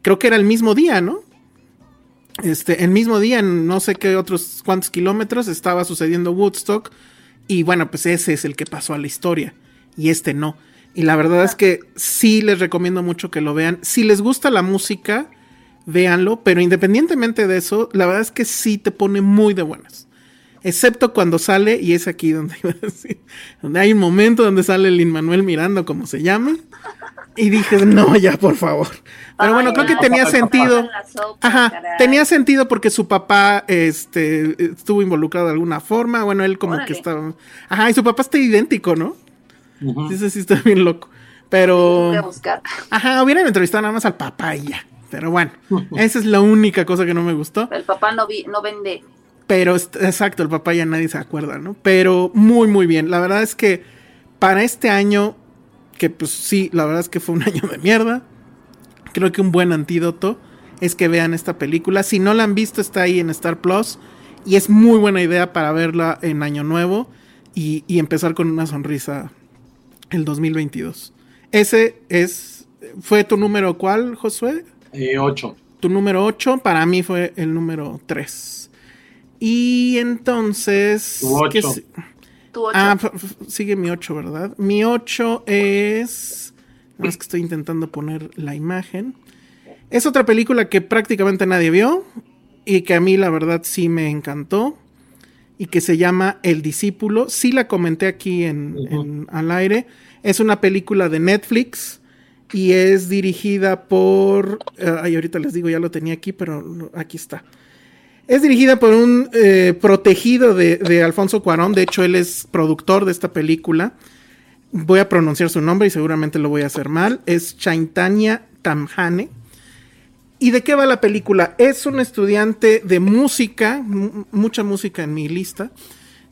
creo que era el mismo día, ¿no? Este, el mismo día, en no sé qué otros cuántos kilómetros, estaba sucediendo Woodstock, y bueno, pues ese es el que pasó a la historia, y este no. Y la verdad es que sí les recomiendo mucho que lo vean. Si les gusta la música, véanlo, pero independientemente de eso, la verdad es que sí te pone muy de buenas. Excepto cuando sale, y es aquí donde iba a decir, donde hay un momento donde sale Lin Manuel Mirando, como se llame, y dije, no, ya, por favor. Pero bueno, Ay, creo que tenía sentido. sopa, Ajá, caray. tenía sentido porque su papá este, estuvo involucrado de alguna forma. Bueno, él como que estaba. Ajá, y su papá está idéntico, ¿no? Ujú. Sí, sí, sí, está bien loco. Pero. Voy a buscar. Ajá, hubieran entrevistado nada más al papá y ya. Pero bueno, esa es la única cosa que no me gustó. El papá no, vi, no vende. Pero exacto, el papá ya nadie se acuerda, ¿no? Pero muy, muy bien. La verdad es que para este año, que pues sí, la verdad es que fue un año de mierda. Creo que un buen antídoto es que vean esta película. Si no la han visto, está ahí en Star Plus. Y es muy buena idea para verla en Año Nuevo y, empezar con una sonrisa el 2022. Ese es. ¿Fue tu número cuál, Josué? Eh, 8. Tu número 8, para mí fue el número 3. Y entonces. Tu tu. Ah, sigue mi 8, ¿verdad? Mi 8 es. No es que estoy intentando poner la imagen. Es otra película que prácticamente nadie vio. Y que a mí, la verdad, sí me encantó. y que se llama El discípulo. Sí la comenté aquí en, en- al aire. Es una película de Netflix y es dirigida por... eh, ay, ahorita les digo, ya lo tenía aquí, pero aquí está. Es dirigida por un eh, protegido de, Alfonso Cuarón. De hecho, él es productor de esta película. Voy a pronunciar su nombre y seguramente lo voy a hacer mal. Es Chaitanya Tamhane. ¿Y de qué va la película? Es un estudiante de música, mu- mucha música en mi lista,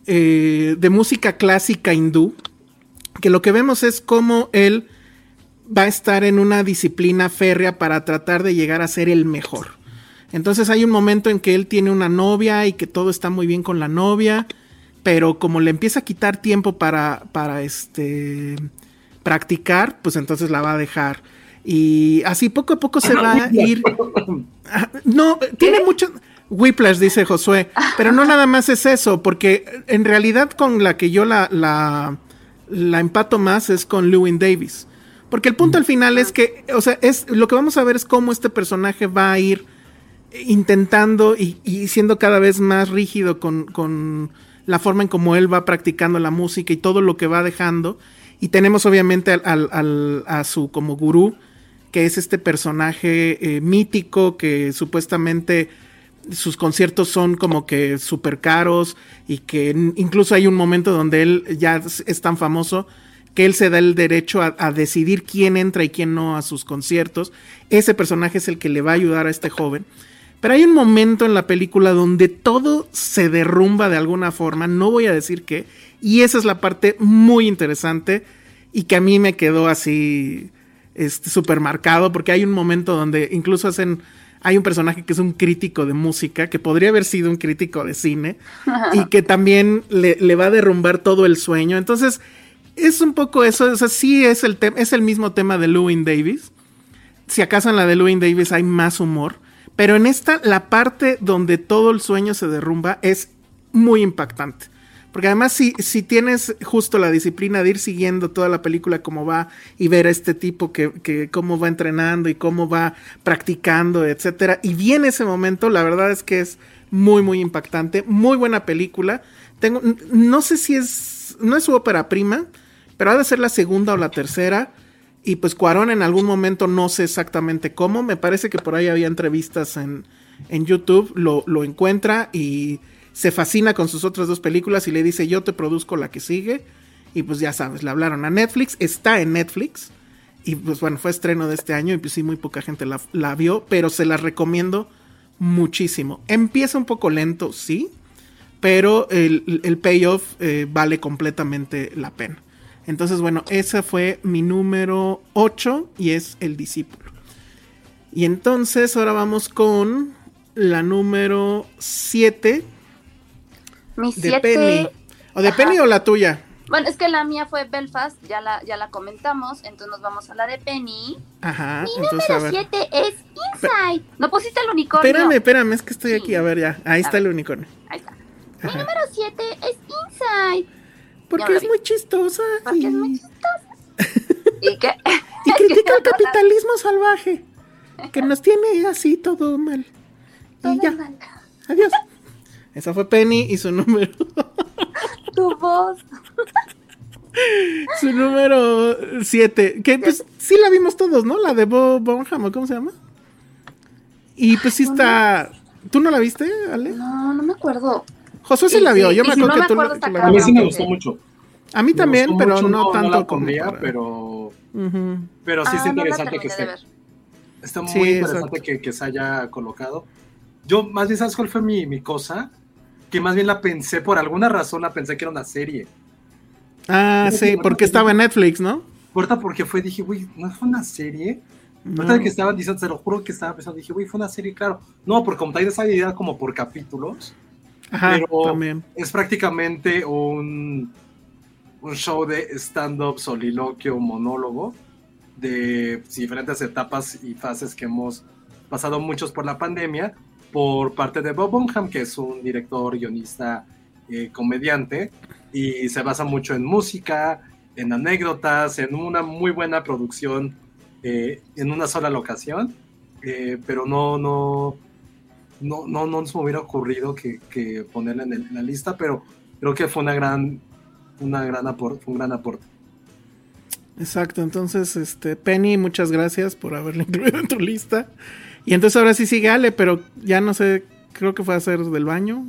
eh, de música clásica hindú, que lo que vemos es cómo él va a estar en una disciplina férrea para tratar de llegar a ser el mejor. Entonces hay un momento en que él tiene una novia y que todo está muy bien con la novia, pero como le empieza a quitar tiempo para, para este practicar, pues entonces la va a dejar. Y así poco a poco se va a ir. Ah, No, tiene mucho. Whiplash, dice Josué. Pero no nada más es eso, porque en realidad con la que yo la, la, la empato más es con Lewin Davis. Porque el punto al final es que, o sea, es lo que vamos a ver es cómo este personaje va a ir intentando y, y siendo cada vez más rígido con, con la forma en cómo él va practicando la música y todo lo que va dejando. Y tenemos obviamente al, al- a su como gurú, que es este personaje eh, mítico que supuestamente sus conciertos son como que súper caros y que incluso hay un momento donde él ya es es tan famoso que él se da el derecho a, a decidir quién entra y quién no a sus conciertos. Ese personaje es el que le va a ayudar a este joven. Pero hay un momento en la película donde todo se derrumba de alguna forma, no voy a decir qué, y esa es la parte muy interesante y que a mí me quedó así este súper marcado porque hay un momento donde incluso hacen hay un personaje que es un crítico de música que podría haber sido un crítico de cine y que también le, le va a derrumbar todo el sueño. Entonces, es un poco eso, o sea, sí es el tema, es el mismo tema de Lewin Davis. Si acaso en la de Lewin Davis hay más humor, pero en esta la parte donde todo el sueño se derrumba es muy impactante. Porque además si, si tienes justo la disciplina de ir siguiendo toda la película como va y ver a este tipo que, que cómo va entrenando y cómo va practicando, etcétera, y viene ese momento, la verdad es que es muy muy impactante, muy buena película. Tengo no sé si es no es su ópera prima, pero ha de ser la segunda o la tercera. Y pues Cuarón en algún momento no sé exactamente cómo. Me parece que por ahí había entrevistas en, en YouTube. Lo, lo encuentra y se fascina con sus otras dos películas y le dice yo te produzco la que sigue. Y pues ya sabes, le hablaron a Netflix. Está en Netflix. Y pues bueno, fue estreno de este año y pues sí, muy poca gente la, vio. Pero se la recomiendo muchísimo. Empieza un poco lento, sí. Pero el, el payoff eh, vale completamente la pena. Entonces, bueno, esa fue mi número 8 y es El Discípulo. Y entonces ahora vamos con la número 7 Mi de siete. Penny. ¿O de Ajá. Penny o la tuya? Bueno, es que la mía fue Belfast, ya la, ya la comentamos, entonces nos vamos a la de Penny. Ajá, Mi número ver. 7 es Inside. ¿No pusiste el unicornio? Espérame, espérame, es que estoy Sí. aquí. A ver, ya. Ahí A está el unicornio. Ahí está. Mi número 7 es Inside. Porque es muy chistosa. Porque y, es muy chistosa. ¿Y qué? y critica el capitalismo salvaje. Que nos tiene así todo mal. Y ya. Adiós. Esa fue Penny y su número. Tu voz. Su número 7. Que pues sí la vimos todos, ¿no? La de Bob Bonham, ¿o ¿cómo se llama? Y pues sí está. ¿Tú no la viste, Ale? No, no me acuerdo. Josué sí Y la vio. Yo me si acuerdo no que tú, me la- acuerdo, tú está la A mí sí me gustó mucho. A mí también, pero mucho, no tanto como. pero, pero sí Ah, es no interesante que esté. Está muy Sí, interesante que, que se haya colocado. Yo, más bien, ¿sabes cuál fue mi, mi cosa? Que más bien la pensé, por alguna razón la pensé que era una serie. Ah, sí, porque estaba en Netflix, ¿no? Corta porque fue, dije, güey, ¿no fue una serie? No. Ahorita que estaban diciendo, te lo juro que estaba pensando, dije, güey, fue una serie, claro. No, porque como tal esa idea como por capítulos, Ajá, pero también. es prácticamente un, un show de stand-up, soliloquio, monólogo, de diferentes etapas y fases que hemos pasado muchos por la pandemia, por parte de Bob Bonham, que es un director, guionista, eh, comediante, y se basa mucho en música, en anécdotas, en una muy buena producción eh, en una sola locación, eh, pero no, no, no, no, no nos hubiera ocurrido que, que ponerla en, el- en la lista, pero creo que fue una gran, una gran aporte, fue un gran aporte. Exacto, entonces, este, Penny, muchas gracias por haberla incluido en tu lista. Y entonces ahora sí sigue Ale, pero ya no sé, creo que fue a hacer del baño.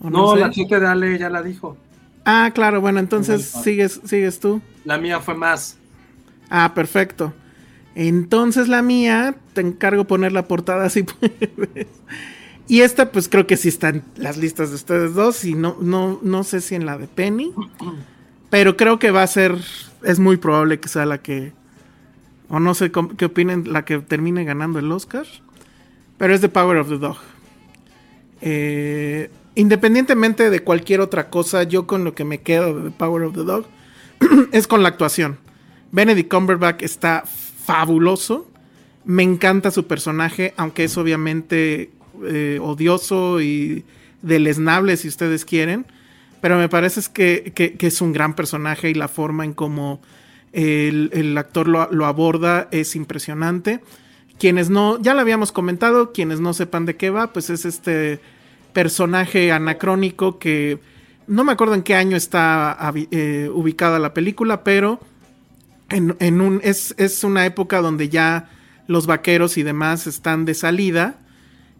No, sé. la chica de Ale ya la dijo. Ah, claro, bueno, entonces sigues, sigues tú. La mía fue más. Ah, perfecto. Entonces la mía, te encargo poner la portada si puedes. Y esta, pues creo que sí está en las listas de ustedes dos. Y no, no, no sé si en la de Penny. Pero creo que va a ser. Es muy probable que sea la que. O no sé qué opinen, la que termine ganando el Oscar. Pero es The Power of the Dog. Eh, independientemente de cualquier otra cosa, yo con lo que me quedo de The Power of the Dog es con la actuación. Benedict Cumberbatch está fabuloso. Me encanta su personaje, aunque es obviamente eh, odioso y deleznable si ustedes quieren. Pero me parece que, que- es un gran personaje y la forma en cómo el, el actor lo, lo aborda es impresionante. Quienes no, ya lo habíamos comentado, quienes no sepan de qué va, pues es este personaje anacrónico que no me acuerdo en qué año está eh, ubicada la película, pero en, en un, es, es una época donde ya los vaqueros y demás están de salida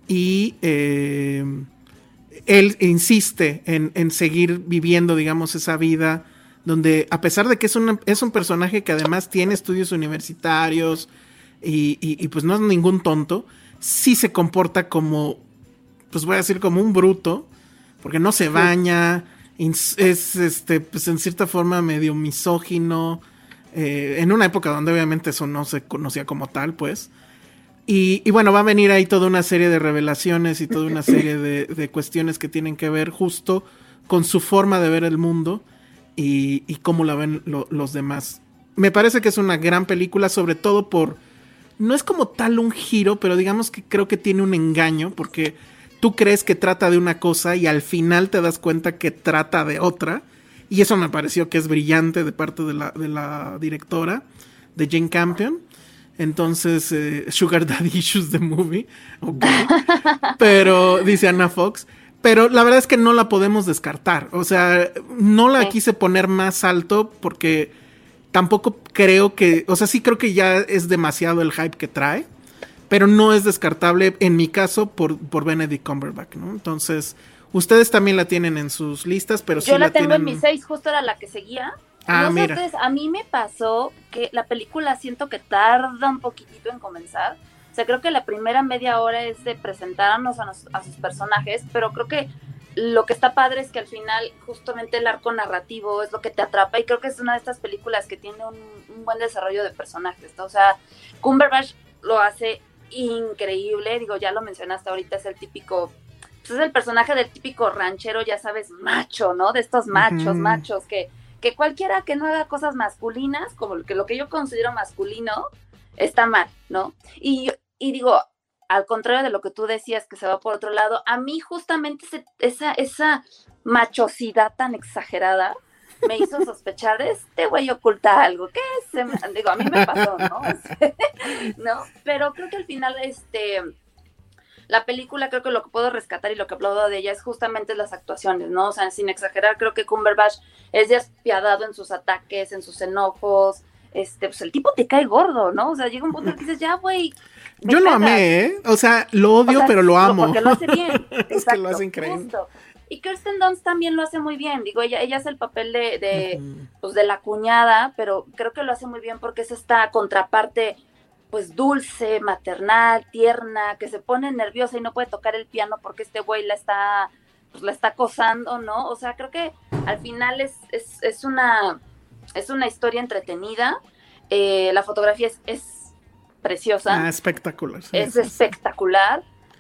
y eh, él insiste en, en seguir viviendo, digamos, esa vida donde a pesar de que es, una- es un personaje que además tiene estudios universitarios y, y- y, pues no es ningún tonto, sí se comporta como, pues voy a decir como un bruto, porque no se baña, es este, pues en cierta forma medio misógino, eh, en una época donde obviamente eso no se conocía como tal, pues. Y, bueno, va a venir ahí toda una serie de revelaciones y toda una serie de, cuestiones que tienen que ver justo con su forma de ver el mundo y, cómo la ven lo- los demás. Me parece que es una gran película, sobre todo por... No es como tal un giro, pero digamos que creo que tiene un engaño, porque tú crees que trata de una cosa y al final te das cuenta que trata de otra. Y eso me pareció que es brillante de parte de la, de la directora, de Jane Campion. Entonces, eh, Sugar Daddy Issues the Movie. ok. Pero, dice Anna Fox. Pero la verdad es que no la podemos descartar. O sea, no la quise poner más alto porque tampoco creo que. O sea, sí creo que ya es demasiado el hype que trae. Pero no es descartable, en mi caso, por, por Benedict Cumberbatch, ¿no? Entonces, ustedes también la tienen en sus listas, pero sí Yo la la tengo tienen. en mis seis, justo era la que seguía. Ah, mira. ustedes, a mí me pasó que la película siento que tarda un poquitito en comenzar. O sea, creo que la primera media hora es de presentarnos a, nos- a sus personajes, pero creo que lo que está padre es que al final justamente el arco narrativo es lo que te atrapa y creo que es una de estas películas que tiene un, un buen desarrollo de personajes. ¿no? O sea, Cumberbatch lo hace increíble, digo, ya lo mencionaste ahorita, es el típico es el personaje del típico ranchero, ya sabes, macho, ¿no? De estos machos, machos, que, que cualquiera que no haga cosas masculinas, como lo que, lo que yo considero masculino, está mal, ¿no? Y, y digo, al contrario de lo que tú decías, que se va por otro lado, a mí justamente ese- esa, esa machosidad tan exagerada me hizo sospechar, este güey oculta algo, ¿qué es? Digo, a mí me pasó, ¿no? ¿No? Pero creo que al final, este la película creo que lo que puedo rescatar y lo que aplaudo de ella es justamente las actuaciones, ¿no? O sea, sin exagerar, creo que Cumberbatch es despiadado en sus ataques, en sus enojos. Este, pues el tipo te cae gordo, ¿no? O sea, llega un punto en que dices, ya, güey. Yo lo cagas". amé, ¿eh? O sea, lo O odio, sea, pero lo amo. Porque lo hace bien. Es que lo hace increíble. justo. Y Kirsten Dunst también lo hace muy bien. Digo, ella, ella hace el papel de, de, pues, de la cuñada, pero creo que lo hace muy bien porque es esta contraparte, pues dulce, maternal, tierna, que se pone nerviosa y no puede tocar el piano porque este güey la está, pues la está acosando, ¿no? O sea, creo que al final es, es, es una, es una historia entretenida. Eh, la fotografía es, es preciosa, Ah, espectacular. sí, es sí, sí.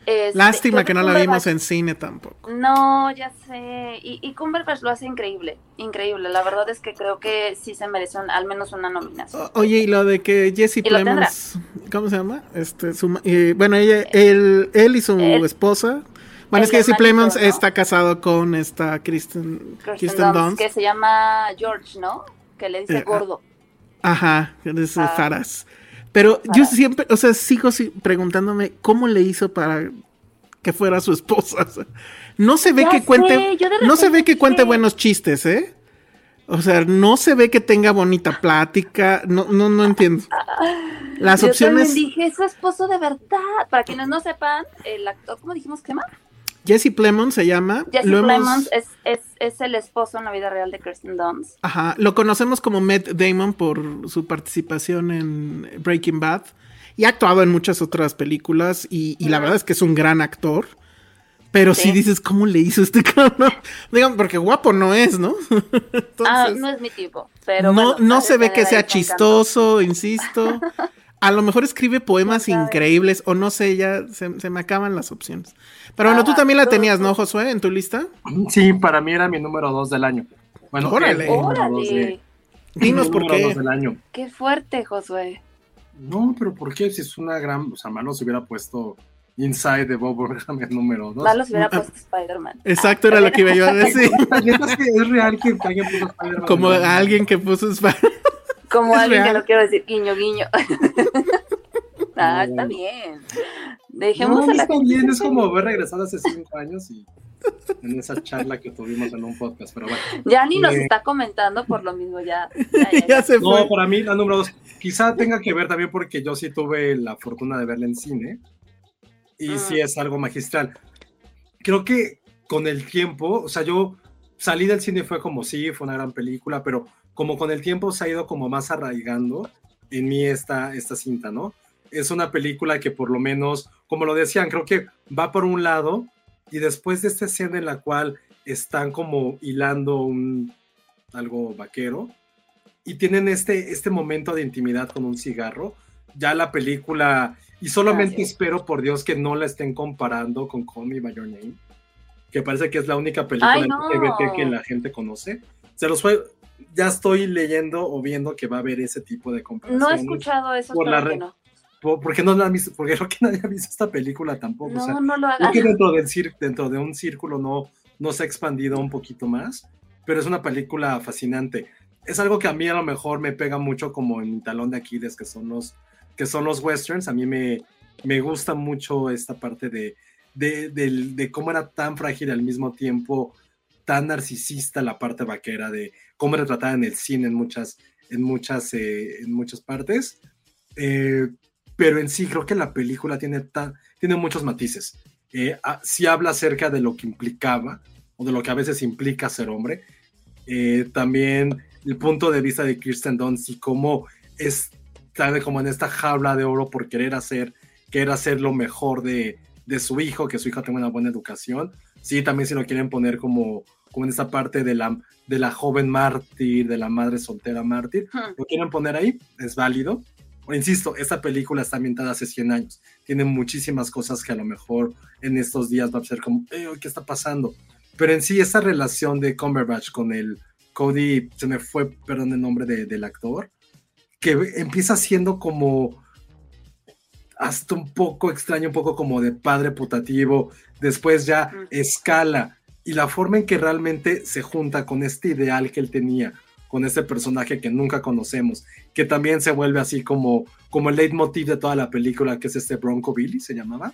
Este, Lástima que no la vimos en cine tampoco. no, ya sé. Y, y Cumberbatch lo hace increíble, increíble. La verdad es que creo que sí se merece un- al menos una nominación. O- Oye, y lo de que Jesse Plemons, ¿cómo se llama? Este, su eh, bueno, ella, él, él y su esposa. Bueno, es que Jesse Plemons ¿no? está casado con esta Kristen, Kristen Dunst, Dunst. que se llama George, ¿no? Que le dice Eh, ah, gordo. Ajá, es Ah. Faras. Pero yo siempre, o sea, sigo si- preguntándome cómo le hizo para que fuera su esposa. O sea, no se ve Ya que sé, cuente, no se ve que cuente buenos chistes, ¿eh? O sea, no se ve que tenga bonita plática, no, no, no entiendo. Las Yo opciones, dije, es su esposo de verdad. Para quienes no sepan, el actor, ¿cómo dijimos que se llama? Jesse Plemons se llama. Jesse lo hemos- Plemons es, es, es el esposo en la vida real de Kirsten Dunst. Ajá, lo conocemos como Matt Damon por su participación en Breaking Bad y ha actuado en muchas otras películas y, y la verdad es que es un gran actor. Pero si Sí. dices, ¿cómo le hizo este cabrón? Digamos, porque guapo no es, ¿no? Entonces, ah, no es mi tipo, pero no, bueno, no se ve que sea chistoso, insisto. A lo mejor escribe poemas increíbles o no sé, ya se, se me acaban las opciones. Pero bueno, tú también la tenías, ¿no, Josué, en tu lista? Sí, para mí era mi número dos del año. Bueno, Órale. Órale, de- Dinos por qué. dos del año. qué fuerte, Josué. No, pero ¿por qué? Si es una gran. O sea, Malo se hubiera puesto Inside de Bob Burnham el número dos. Malo se hubiera Ah, puesto Spider-Man. Exacto, era lo que iba yo a decir. Es real que alguien puso Spider-Man Como alguien que puso Sp- Como Es alguien real. que no quiero decir guiño, guiño. ah, está No. bien. Dejemos no a la está bien, es como haber regresado hace cinco años y en esa charla que tuvimos en un podcast, pero bueno. Ya ni nos Eh. está comentando por lo mismo, ya. ya, ya, ya ya. se fue. No, para mí la número dos, quizá tenga que ver también porque yo sí tuve la fortuna de verla en cine y Ah. sí es algo magistral. Creo que con el tiempo, o sea, yo salí del cine y fue como sí, fue una gran película, pero como con el tiempo se ha ido como más arraigando en mí esta, esta cinta, ¿no? Es una película que por lo menos, como lo decían, creo que va por un lado y después de esta escena en la cual están como hilando un algo vaquero y tienen este, este momento de intimidad con un cigarro, ya la película, y solamente espero por Dios que no la estén comparando con Call Me By Your Name, que parece que es la única película Ay, no. LGBT que la gente conoce. Se los fue, ya estoy leyendo o viendo que va a haber ese tipo de No comparaciones. he escuchado eso, por la no. ¿Por, qué no la visto? Porque creo que nadie ha visto esta película tampoco. o sea, No, no lo Creo hagan. que dentro, del cir- dentro de un círculo no, no se ha expandido un poquito más, pero es una película fascinante. Es algo que a mí a lo mejor me pega mucho como en mi talón de Aquiles, que son los, que son los westerns. A mí me, me gusta mucho esta parte de, de, del- de cómo era tan frágil al mismo tiempo tan narcisista la parte vaquera, de cómo retratada en el cine en muchas, en muchas, eh, en muchas partes. Eh, pero en sí creo que la película tiene, tan, tiene muchos matices. Eh, ah, sí habla acerca de lo que implicaba o de lo que a veces implica ser hombre. Eh, también el punto de vista de Kirsten Dunst y cómo está como en esta jaula de oro por querer hacer, querer hacer lo mejor de, de su hijo, que su hijo tenga una buena educación. Sí, también si lo quieren poner como, como en esta parte de la, de la joven mártir, de la madre soltera mártir, Hmm. lo quieren poner ahí, es válido. Insisto, esta película está ambientada hace 100 años. Tiene muchísimas cosas que a lo mejor en estos días va a ser como, "Eh, ¿qué está pasando? Pero en sí, esa relación de Cumberbatch con el Cody, se me fue, perdón, el nombre de- del actor, que empieza siendo como hasta un poco extraño, un poco como de padre putativo, después ya escala y la forma en que realmente se junta con este ideal que él tenía, con este personaje que nunca conocemos, que también se vuelve así como, como el leitmotiv de toda la película, que es este Bronco Billy, se llamaba,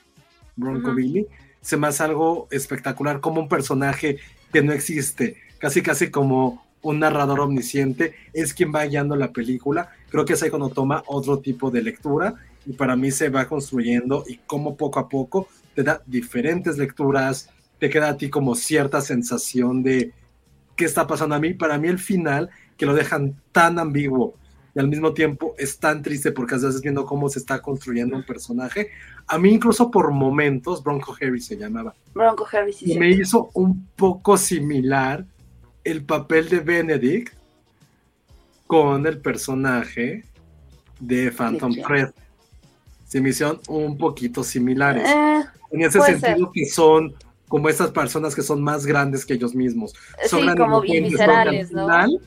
Bronco. Billy, se me hace algo espectacular, como un personaje que no existe, casi casi como un narrador omnisciente, es quien va guiando la película, creo que es ahí cuando toma otro tipo de lectura y para mí se va construyendo y como poco a poco te da diferentes lecturas, te queda a ti como cierta sensación de qué está pasando a mí. Para mí el final, que lo dejan tan ambiguo y al mismo tiempo es tan triste porque estás viendo cómo se está construyendo un personaje. A mí incluso por momentos, Bronco Harry se llamaba, Bronco Harry, sí, y me hizo un poco similar el papel de Benedict con el personaje de Phantom? Thread. Se me hicieron un poquito similares. Eh, En ese sentido que son como estas personas que son más grandes que ellos mismos. Son sí, como son viscerales, ¿no? final-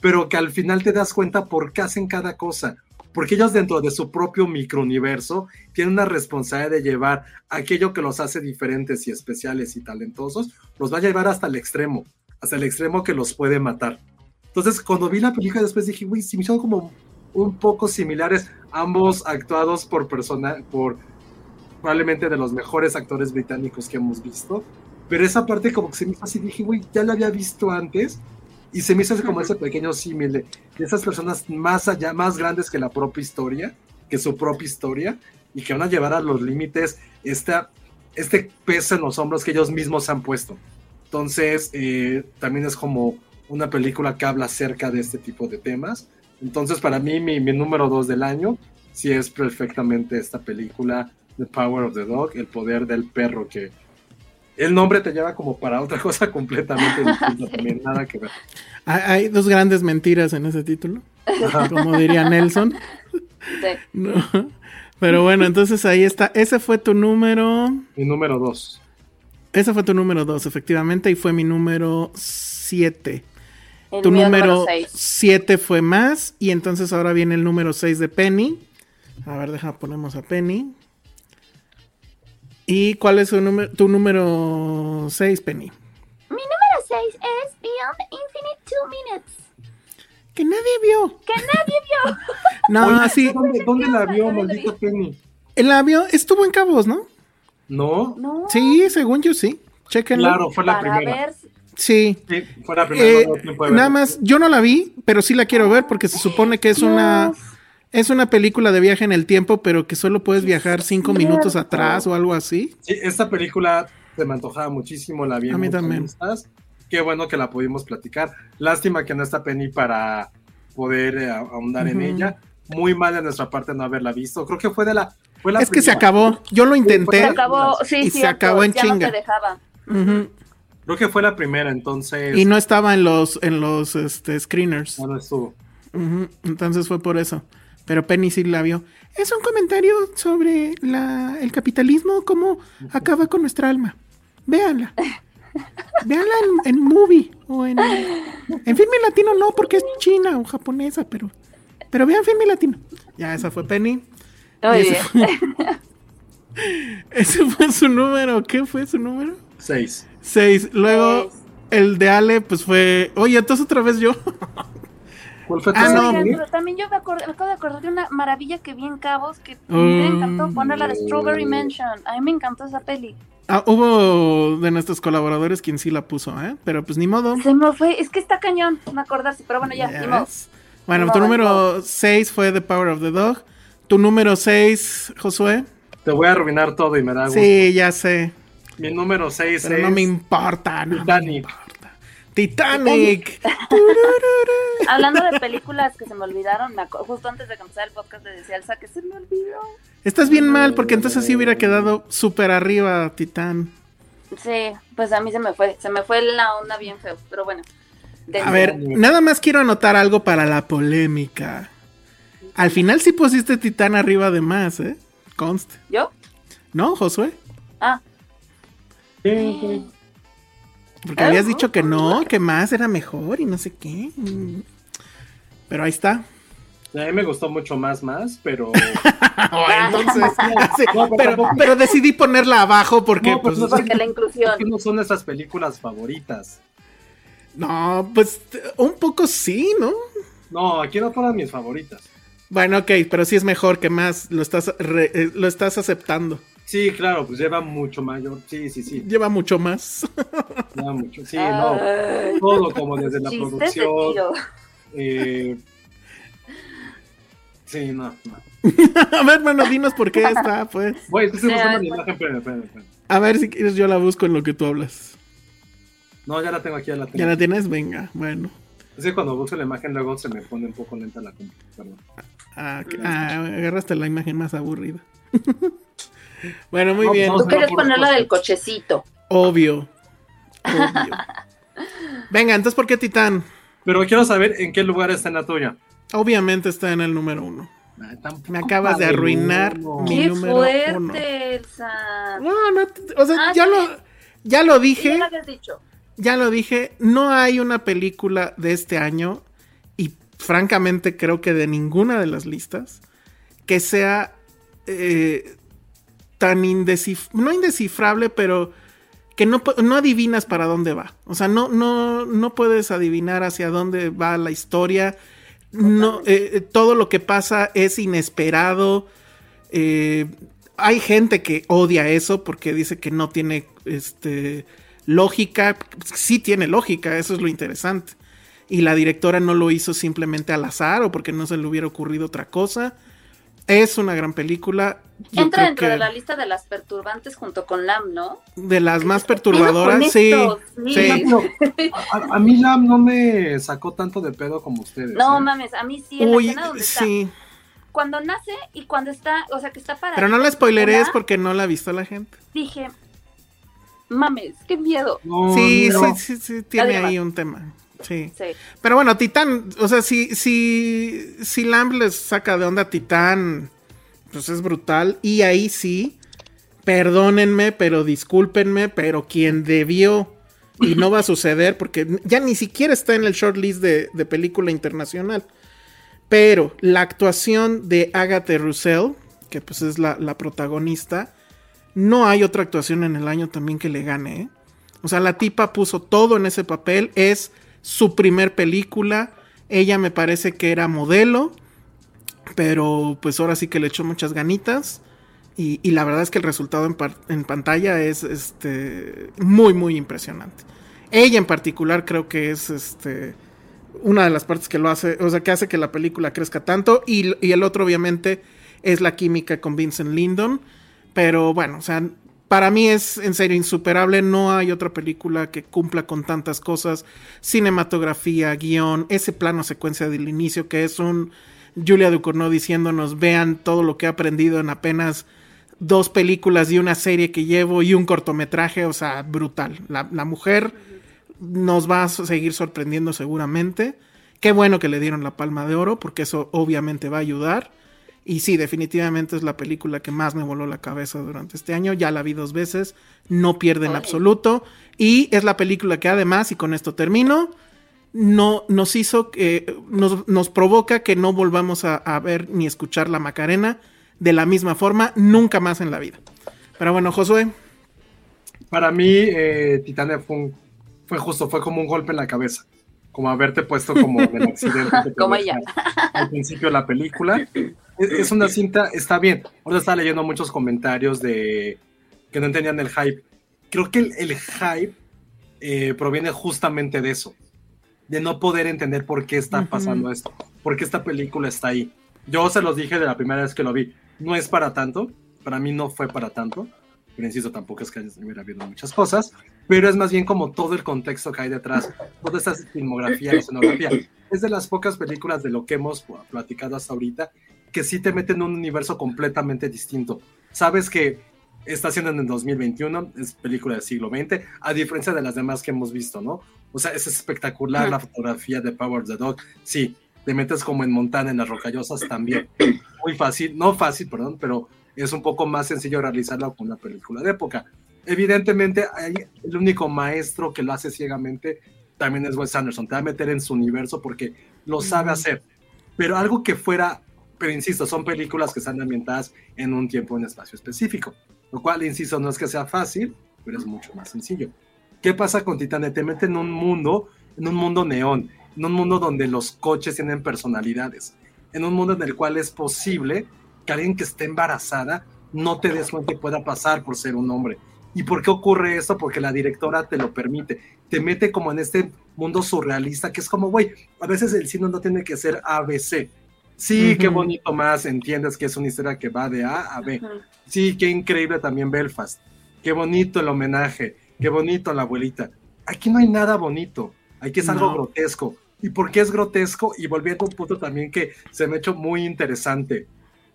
Pero que al final te das cuenta por qué hacen cada cosa. Porque ellos dentro de su propio microuniverso tienen una responsabilidad de llevar aquello que los hace diferentes y especiales y talentosos, los va a llevar hasta el extremo, hasta el extremo que los puede matar. Entonces, cuando vi la película después dije, güey, sí me hicieron como un poco similares, ambos actuados por persona, por probablemente de los mejores actores británicos que hemos visto. Pero esa parte como que se me hizo así, dije, güey, ya la había visto antes. Y se me hizo como ese pequeño símil de, esas personas más allá, más grandes que la propia historia, que su propia historia, y que van a llevar a los límites esta, este peso en los hombros que ellos mismos se han puesto. Entonces, eh, también es como una película que habla acerca de este tipo de temas. Entonces, para mí, mi, mi número dos del año, sí es perfectamente esta película, The Power of the Dog, el poder del perro, que el nombre te lleva como para otra cosa completamente distinta también, nada que ver. Hay, hay dos grandes mentiras en ese título, como diría Nelson. Sí. No. Pero bueno, entonces ahí está. Ese fue tu número. Mi número dos. Ese fue tu número 2, efectivamente, y fue mi número 7. El Tu número seis. 7 fue más, y entonces ahora viene el número 6 de Penny. A ver, deja, ponemos a Penny. ¿Y cuál es su número, tu número 6, Penny? Mi número 6 es Beyond Infinite Two Minutes. Que nadie vio. Que nadie vio. No, Oye, así. ¿Dónde, dónde la vio, maldita Penny? El avión estuvo en Cabos, ¿no? No, No. Sí, según yo sí. Chequenlo. claro, fue la para primera. ver. Sí. Sí, fue la primera. Eh, no nada más, yo no la vi, pero sí la quiero ver porque se supone que es una es una película de viaje en el tiempo, pero que solo puedes viajar cinco minutos atrás o algo así. Sí, esta película se me antojaba muchísimo, la vi en A mí muchas también. listas. Qué bueno que la pudimos platicar. Lástima que no está Penny para poder eh, ahondar en ella. Muy mal de nuestra parte no haberla visto. Creo que fue de la. Fue la Es que se acabó. Yo lo Se intenté. acabó, sí, Y se acabó en ya chinga. no te dejaba. Ujú. Creo que fue la primera, entonces. Y no estaba en los en los este, screeners. no, no estuvo. Entonces fue por eso. Pero Penny sí la vio. Es un comentario sobre la, el capitalismo, cómo acaba con nuestra alma. Véanla. Véanla en, en movie o en, en filme latino, no, porque es china o japonesa, pero, pero vean filme latino. Ya, esa fue Penny. Bien. ese fue- Ese fue su número. ¿Qué fue su número? Seis. Seis. Luego, Seis. el de Ale, pues fue. Oye, entonces otra vez yo. ¿Cuál fue tu Ah, no. pero también yo me, acordé- me acabo de acordar de una maravilla que vi en Cabos que Mm. me encantó ponerla de Strawberry Mansion. A mí me encantó esa peli. Ah, hubo de nuestros colaboradores quien sí la puso, ¿eh? Pero pues ni modo. Se me fue, es que está cañón no acordarse, pero bueno, ya, Ya ni modo. Bueno, Ni tu número 6 fue The Power of the Dog. Tu número 6, Josué. Te voy a arruinar todo y me da gusto. Sí, ya sé. Mi número seis Pero es. no me importa. No me Titanic. importa. Titanic. Hablando de películas que se me olvidaron, me justo antes de comenzar el podcast le decía Elsa que se me olvidó. Estás bien mal porque entonces sí hubiera quedado súper arriba, Titán. Sí, pues a mí se me fue, se me fue la onda bien feo, pero bueno. A ver, nada más quiero anotar algo para la polémica. Al final sí pusiste Titán arriba de más, ¿eh? Conste. ¿Yo? ¿No, Josué? Ah, Sí, Porque habías dicho que no, que más era mejor y no sé qué. Pero ahí está. A mí me gustó mucho más, más, pero. Entonces, sí, No, pero pero, tampoco- pero decidí ponerla abajo porque, No, pues, pues, porque la inclusión. no son nuestras películas favoritas. no, pues un poco sí, ¿no? No, aquí no fueron mis favoritas. Bueno, ok, pero sí es mejor que más lo estás, re- eh, lo estás aceptando. Sí, claro, pues lleva mucho mayor. Sí, sí, sí. Lleva mucho más. Lleva mucho. Sí, no. Todo como desde la producción. eh, sí, no, no. a ver, hermano, dinos por qué está, pues. Güey, estoy buscando a la ver, imagen, espérame, espérame, espérame. A ver si quieres yo la busco en lo que tú hablas. No, ya la tengo aquí, ya la tengo. ¿Ya la tienes? Venga, bueno. Es que cuando busco la imagen luego se me pone un poco lenta la computadora. Ah, ah, agarraste la imagen más aburrida. bueno, muy No, bien. Tú querías puras poner la cosas. del cochecito. Obvio. Obvio. Venga, entonces, ¿por qué Titán? Pero quiero saber en qué lugar está en la tuya. Obviamente está en el número uno. Ay, tampoco Me acabas de arruinar mi ¡Qué número fuerte, uno. Elsa! No, no, o sea, Ah, ya sí. lo, ya lo Ya dije, lo habías dicho. ya lo dije. No hay una película de este año y francamente creo que de ninguna de las listas que sea eh, tan indescifrable, no indescifrable, pero que no, no adivinas para dónde va. O sea, no, no, no puedes adivinar hacia dónde va la historia. No, eh, eh, todo lo que pasa es inesperado. Eh, hay gente que odia eso porque dice que no tiene este, lógica. Sí tiene lógica, eso es lo interesante. Y la directora no lo hizo simplemente al azar o porque no se le hubiera ocurrido otra cosa. Es una gran película. Yo Entra dentro que de la lista de las perturbantes junto con Lam, ¿no? de las más perturbadoras, sí. esto, sí. sí. A, a mí Lam no me sacó tanto de pedo como ustedes. No ¿eh? mames, a mí sí, en Uy, la escena donde está. sí. Cuando nace y cuando está, o sea, que está para. Pero no la spoileres porque no la ha visto la gente. Dije, mames, qué miedo. No, Sí, no. sí, sí, sí, tiene ahí un tema. Sí. Sí. Pero bueno, Titán, o sea, si, si, si Lamb les saca de onda Titán, pues es brutal. Y ahí sí, perdónenme, pero discúlpenme, pero quien debió, y no va a suceder porque ya ni siquiera está en el shortlist de, de película internacional. Pero la actuación de Agatha Russell, que pues es la, la protagonista, no hay otra actuación en el año también que le gane. ¿eh? O sea, la tipa puso todo en ese papel. Es su primer película. Ella me parece que era modelo. Pero pues ahora sí que le echó muchas ganitas. Y, la verdad es que el resultado en pantalla es este, muy, muy impresionante. Ella en particular creo que es este, una de las partes que lo hace, o sea, que hace que la película crezca tanto. Y, y el otro, obviamente, es la química con Vincent Lindon. Pero bueno, o sea, para mí es en serio insuperable. No hay otra película que cumpla con tantas cosas: cinematografía, guion, ese plano secuencia del inicio que es un Julia Ducournau diciéndonos: vean todo lo que he aprendido en apenas dos películas y una serie que llevo y un cortometraje. O sea, brutal. La, la mujer nos va a seguir sorprendiendo seguramente. Qué bueno que le dieron la palma de oro, porque eso obviamente va a ayudar. Y sí, definitivamente es la película que más me voló la cabeza durante este año. Ya la vi dos veces, no pierde en absoluto. Y es la película que además, y con esto termino, no, nos hizo que, nos, nos provoca que no volvamos a, a ver ni escuchar la Macarena de la misma forma, nunca más en la vida. Pero bueno, Josué, Para mí, eh, Titania fue, un- fue justo, fue como un golpe en la cabeza. Como haberte puesto como en el accidente. Como ella. Al principio de la película. Es, es una cinta, está bien. Ahora estaba leyendo muchos comentarios de que no entendían el hype. Creo que el, el hype eh, proviene justamente de eso. De no poder entender por qué está pasando esto. Por qué esta película está ahí. Yo se los dije de la primera vez que lo vi. No es para tanto. Para mí no fue para tanto. Pero insisto, tampoco es que hubiera habido muchas cosas. Pero es más bien como todo el contexto que hay detrás. Toda esta filmografía, escenografía. Es de las pocas películas de lo que hemos platicado hasta ahorita que sí te meten en un universo completamente distinto. Sabes que está haciendo en el 2021, es película del siglo XX, a diferencia de las demás que hemos visto, ¿no? O sea, es espectacular la fotografía de Power of the Dog. Sí, te metes como en Montana, en las rocallosas también. Muy fácil, no fácil, perdón, pero es un poco más sencillo realizarlo con una película de época. Evidentemente, el único maestro que lo hace ciegamente también es Wes Anderson. Te va a meter en su universo porque lo sabe hacer. Pero algo que fuera, pero insisto, son películas que están ambientadas en un tiempo, en un espacio específico. Lo cual, insisto, no es que sea fácil, pero es mucho más sencillo. ¿Qué pasa con Titanic? Te mete en un mundo, en un mundo neón, en un mundo donde los coches tienen personalidades, en un mundo en el cual es posible que alguien que esté embarazada no te des cuenta y pueda pasar por ser un hombre. ¿Y por qué ocurre esto? Porque la directora te lo permite. Te mete como en este mundo surrealista que es como, güey, a veces el cine no tiene que ser ABC. Sí, qué bonito más, entiendes que es una historia que va de A a B. Sí, qué increíble también Belfast. Qué bonito el homenaje. Qué bonito la abuelita. Aquí no hay nada bonito. Aquí es algo No. grotesco. ¿Y por qué es grotesco? Y volviendo a un punto también que se me ha hecho muy interesante,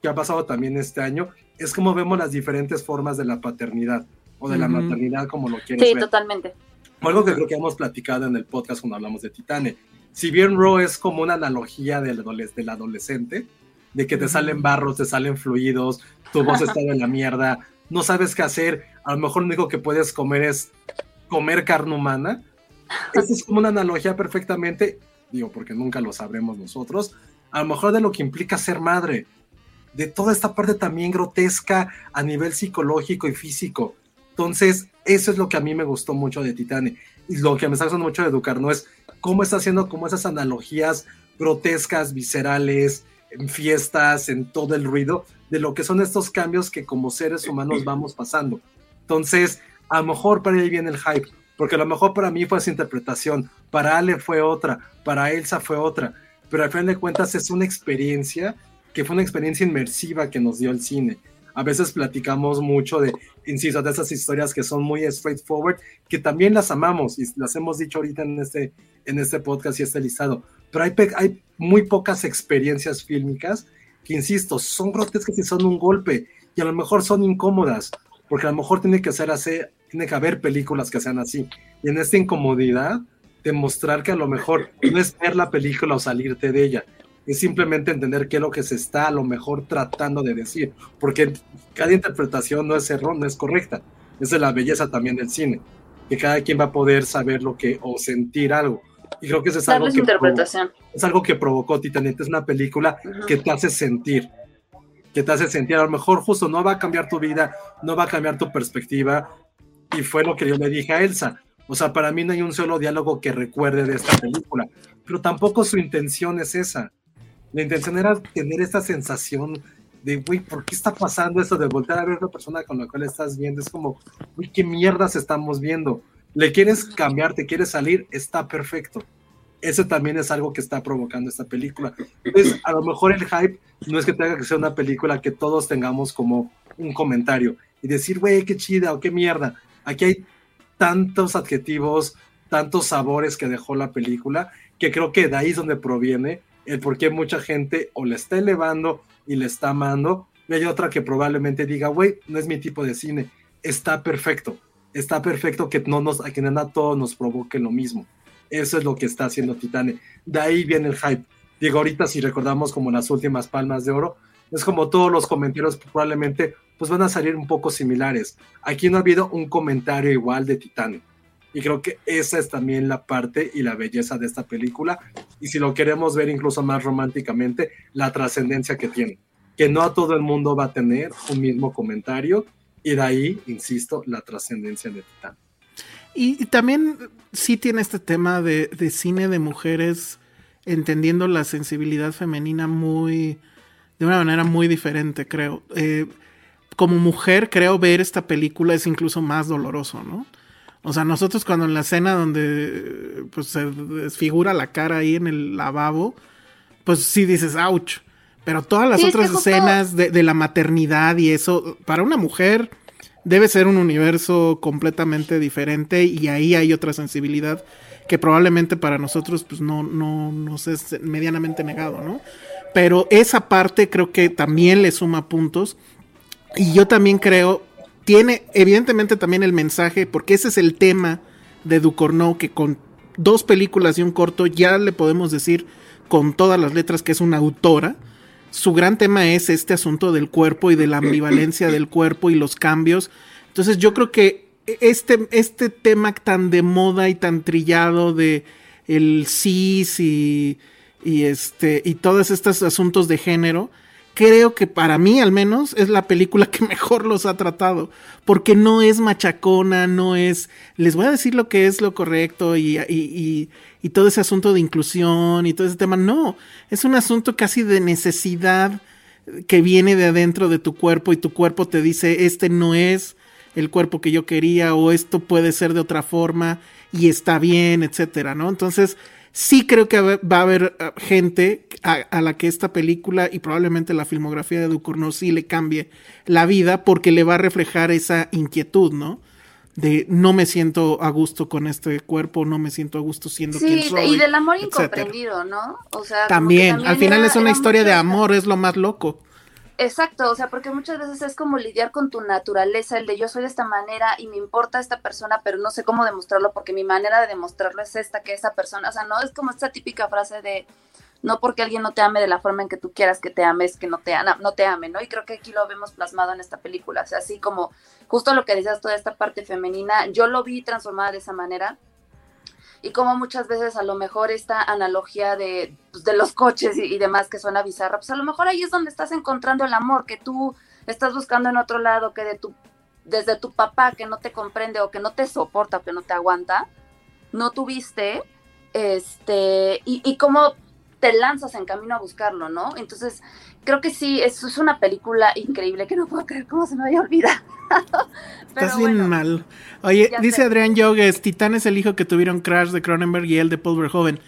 que ha pasado también este año, es como vemos las diferentes formas de la paternidad o de la maternidad, como lo quieres Sí, ver. totalmente. Algo que creo que hemos platicado en el podcast cuando hablamos de Titane. Si bien Raw es como una analogía del, adoles- del adolescente, de que te salen barros, te salen fluidos, tu voz está de la mierda, no sabes qué hacer, a lo mejor lo único que puedes comer es comer carne humana. Esta es como una analogía perfectamente, digo, porque nunca lo sabremos nosotros, a lo mejor de lo que implica ser madre, de toda esta parte también grotesca a nivel psicológico y físico. Entonces, eso es lo que a mí me gustó mucho de Titane. Y lo que me está gustando mucho de Educar no es cómo está haciendo como esas analogías grotescas, viscerales, en fiestas, en todo el ruido, de lo que son estos cambios que como seres humanos vamos pasando. Entonces, a lo mejor para ahí viene el hype, porque a lo mejor para mí fue esa interpretación, para Ale fue otra, para Elsa fue otra, pero al final de cuentas es una experiencia que fue una experiencia inmersiva que nos dio el cine. A veces platicamos mucho de, insisto, de esas historias que son muy straightforward, que también las amamos y las hemos dicho ahorita en este, en este podcast y este listado. Pero hay, hay muy pocas experiencias fílmicas que, insisto, son grotescas y son un golpe y a lo mejor son incómodas, porque a lo mejor tiene que ser así, tiene que haber películas que sean así. Y en esta incomodidad, demostrar que a lo mejor no es ver la película o salirte de ella, es simplemente entender qué es lo que se está a lo mejor tratando de decir, porque cada interpretación no es error, no es correcta. Esa es la belleza también del cine, que cada quien va a poder saber lo que o sentir algo. Y creo que eso es algo que, interpretación. es algo que provocó Titanic, es una película que te hace sentir, que te hace sentir, a lo mejor justo no va a cambiar tu vida, no va a cambiar tu perspectiva, y fue lo que yo le dije a Elsa. O sea, para mí no hay un solo diálogo que recuerde de esta película, pero tampoco su intención es esa. La intención era tener esta sensación de, güey, ¿por qué está pasando esto de volver a ver a otra persona con la cual estás viendo? Es como, güey, ¿qué mierdas estamos viendo? Le quieres cambiar, te quieres salir, está perfecto. Eso también es algo que está provocando esta película. Entonces, a lo mejor el hype no es que tenga que ser una película que todos tengamos como un comentario y decir, güey, qué chida o qué mierda. Aquí hay tantos adjetivos, tantos sabores que dejó la película, que creo que de ahí es donde proviene el por qué mucha gente o le está elevando y le está amando, y hay otra que probablemente diga, güey, no es mi tipo de cine, está perfecto, está perfecto que no nos, a que nada todo nos provoque lo mismo. Eso es lo que está haciendo Titane. De ahí viene el hype. Digo, ahorita si recordamos como las últimas palmas de oro, es como todos los comentarios probablemente pues van a salir un poco similares. Aquí no ha habido un comentario igual de Titane. Y creo que esa es también la parte y la belleza de esta película. Y si lo queremos ver incluso más románticamente, la trascendencia que tiene. Que no a todo el mundo va a tener un mismo comentario. Y de ahí, insisto, la trascendencia de Titán. Y, también sí tiene este tema de, cine de mujeres entendiendo la sensibilidad femenina muy, de una manera muy diferente, creo. Eh, como mujer, creo ver esta película es incluso más doloroso, ¿no? O sea, nosotros cuando en la escena donde pues, se desfigura la cara ahí en el lavabo, pues sí dices, ouch. Pero todas las otras escenas de, la maternidad y eso, para una mujer debe ser un universo completamente diferente y ahí hay otra sensibilidad que probablemente para nosotros pues no, no nos es medianamente negado, ¿no? Pero esa parte creo que también le suma puntos y yo también creo, tiene evidentemente también el mensaje, porque ese es el tema de Ducorneau, que con dos películas y un corto ya le podemos decir con todas las letras que es una autora. Su gran tema es este asunto del cuerpo y de la ambivalencia del cuerpo y los cambios. Entonces yo creo que este, este tema tan de moda y tan trillado de el cis y, y, este, y todos estos asuntos de género, creo que para mí al menos es la película que mejor los ha tratado, porque no es machacona, no es, les voy a decir lo que es lo correcto y, y, todo ese asunto de inclusión y todo ese tema, no, es un asunto casi de necesidad que viene de adentro de tu cuerpo y tu cuerpo te dice, este no es el cuerpo que yo quería o esto puede ser de otra forma y está bien, etcétera, ¿no? Entonces, Sí creo que va a haber uh, gente a, la que esta película y probablemente la filmografía de Ducournau sí le cambie la vida porque le va a reflejar esa inquietud, ¿no? de no me siento a gusto con este cuerpo, no me siento a gusto siendo quien soy. y del amor incomprendido, ¿no? O sea, también, al final es una historia de amor, es lo más loco. Exacto, o sea, porque muchas veces es como lidiar con tu naturaleza, el de yo soy de esta manera y me importa esta persona, pero no sé cómo demostrarlo porque mi manera de demostrarlo es esta, que esa persona, o sea, no es como esta típica frase de no porque alguien no te ame de la forma en que tú quieras que te ames, que no te, no te ame, ¿no? Y creo que aquí lo vemos plasmado en esta película, o sea, así como justo lo que decías, toda esta parte femenina, yo lo vi transformada de esa manera y como muchas veces a lo mejor esta analogía de, pues, de los coches y, demás que suena bizarra, pues a lo mejor ahí es donde estás encontrando el amor que tú estás buscando en otro lado, que de tu, desde tu papá que no te comprende o que no te soporta o que no te aguanta, no tuviste, este, y, y como te lanzas en camino a buscarlo, ¿no? Entonces, creo que sí, es, es una película increíble que no puedo creer cómo se me había olvidado. Pero Estás bien bueno, mal. Oye, dice sé. Adrián Yogues, Titán es el hijo que tuvieron Crash de Cronenberg y él de Paul Verhoeven.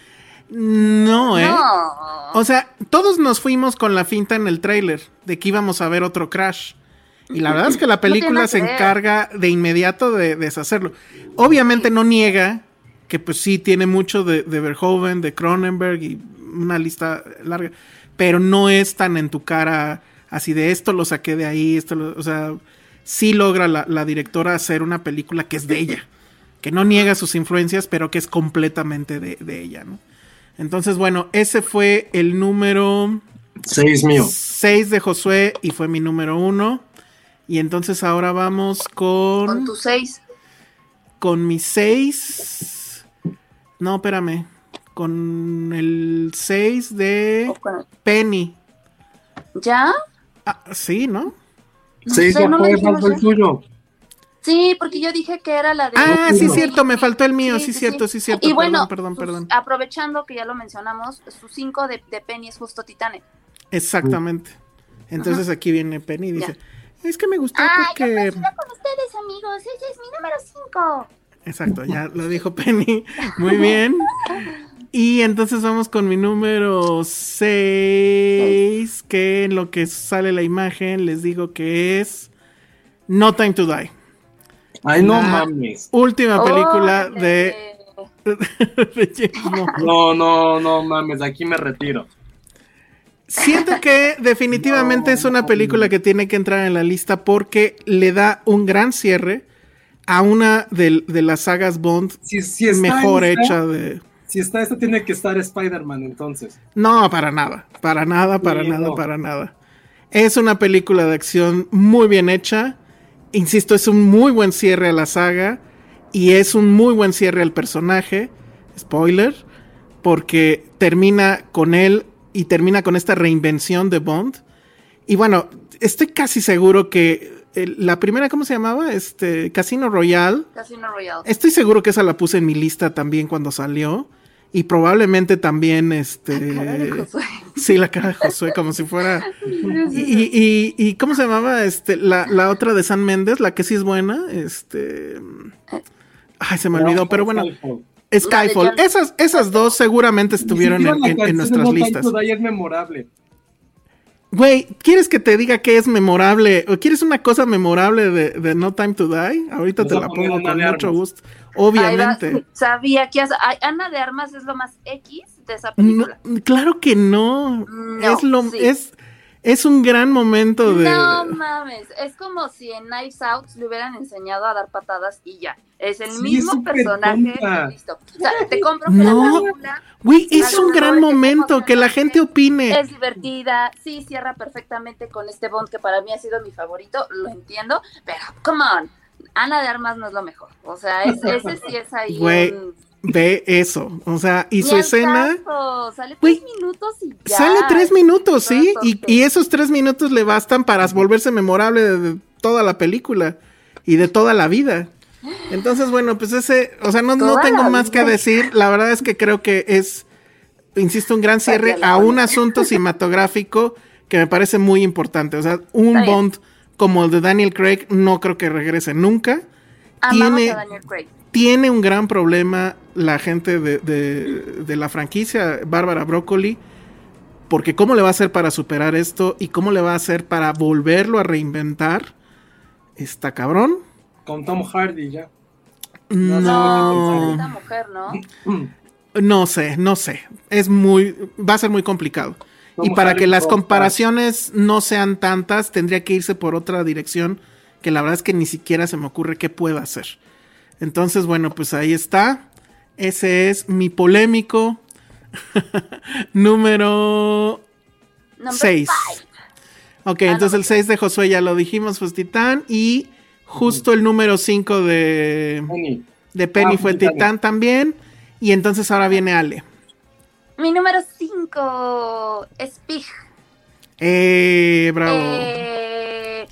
No, ¿eh? No. O sea, todos nos fuimos con la finta en el tráiler de que íbamos a ver otro Crash. Y la verdad es que la película se encarga de inmediato de deshacerlo. Obviamente no niega que pues sí tiene mucho de, de Verhoeven, de Cronenberg y una lista larga, pero no es tan en tu cara así de esto lo saqué de ahí, esto lo- o sea, sí logra la, la directora hacer una película que es de ella, que no niega sus influencias, pero que es completamente de, de ella, ¿no? Entonces, bueno, ese fue el número Seis mío. 6 de Josué y fue mi número 1. Y entonces ahora vamos con, Con tu seis. con mi 6. No, espérame. Con el 6 de Penny. ¿Ya? Ah, sí, ¿no? Seis sé, ya no fue, falta el tuyo. Sí, porque yo dije que era la de. Ah, sí, cierto, me faltó el mío. Sí, Sí, sí, cierto, sí. sí, cierto. Y bueno, perdón, perdón, sus- perdón. aprovechando que ya lo mencionamos, su 5 de, de Penny es justo Titanic. Exactamente. Entonces aquí viene Penny y dice: Es que me gustó Ay, yo porque. coincido con ustedes, amigos. Ese es mi número 5. Exacto, ya lo dijo Penny. Muy bien. Y entonces vamos con mi número 6, que en lo que sale la imagen les digo que es No Time to Die. Ay, no La mames. Última película de, de James. No, no, no mames. Aquí me retiro. Siento que definitivamente es una película que tiene que entrar en la lista porque le da un gran cierre a una de, de las sagas Bond Si, si está mejor esta, hecha de... Si está esta, tiene que estar Spider-Man entonces. No, para nada, para nada, para Sí, nada, no. para nada. Es una película de acción muy bien hecha. Insisto, es un muy buen cierre a la saga y es un muy buen cierre al personaje. Spoiler, porque termina con él y termina con esta reinvención de Bond. Y bueno, estoy casi seguro que el- la primera, ¿cómo se llamaba? Este Casino Royale. Casino Royale. Estoy seguro que esa la puse en mi lista también cuando salió. Y probablemente también este. Cara de Josué. Sí, la cara de Josué, como si fuera. Y, y, y- ¿cómo se llamaba? Este, la, la otra de San Méndez, la que sí es buena. Este. Ay, se me olvidó, pero bueno. Skyfall. La Esas, esas dos seguramente estuvieron en, la en- en nuestras listas. es memorable. Güey, ¿quieres que te diga que es memorable? ¿O quieres una cosa memorable de, de No Time to Die? Ahorita Vas te la pongo con mucho gusto. Obviamente. va, sabía que Ana de Armas es lo más X de esa No, película. claro que no. No, es lo sí. es es un gran momento de No mames, es como si en Knives Out le hubieran enseñado a dar patadas y ya. Es el Sí, mismo personaje y listo. O sea, te compro que No. la película Güey, es un gran momento que la gente opine. es divertida, sí cierra perfectamente con este Bond que para mí ha sido mi favorito, lo entiendo, pero come on, Ana de Armas no es lo mejor. O sea, es- ese sí es ahí. Güey, un- Ve eso, o sea, y su escena caso, Sale Güey, tres minutos y ya. sale tres minutos, sí, y, esos tres minutos le bastan para volverse memorable de, toda la película y de toda la vida. Entonces, bueno, pues ese, o sea, no, tengo más que decir. La verdad es que creo que es, insisto, un gran cierre a un asunto cinematográfico que me parece muy importante. O sea, un. Bond como el de Daniel Craig no creo que regrese nunca. Amamos tiene- a Daniel Craig. Tiene un gran problema la gente de, de- de la franquicia, Bárbara Broccoli, porque cómo le va a hacer para superar esto y cómo le va a hacer para volverlo a reinventar. Está cabrón. Con Tom Hardy ya. No, Esta mujer, ¿no? no sé, no sé. Es muy, va a ser muy complicado. Y para que las comparaciones no sean tantas, tendría que irse por otra dirección que la verdad es que ni siquiera se me ocurre qué pueda hacer. Entonces, bueno, pues ahí está. Ese es mi polémico número Number 6. five. Ok, Ah, entonces no, el 6 de Josué ya lo dijimos, fue Titán. Y justo el número 5 de, Penny. de Penny Ah, fue. Titán también. Y entonces ahora viene Ale. Mi número 5 es Pig. Eh, bravo. Eh,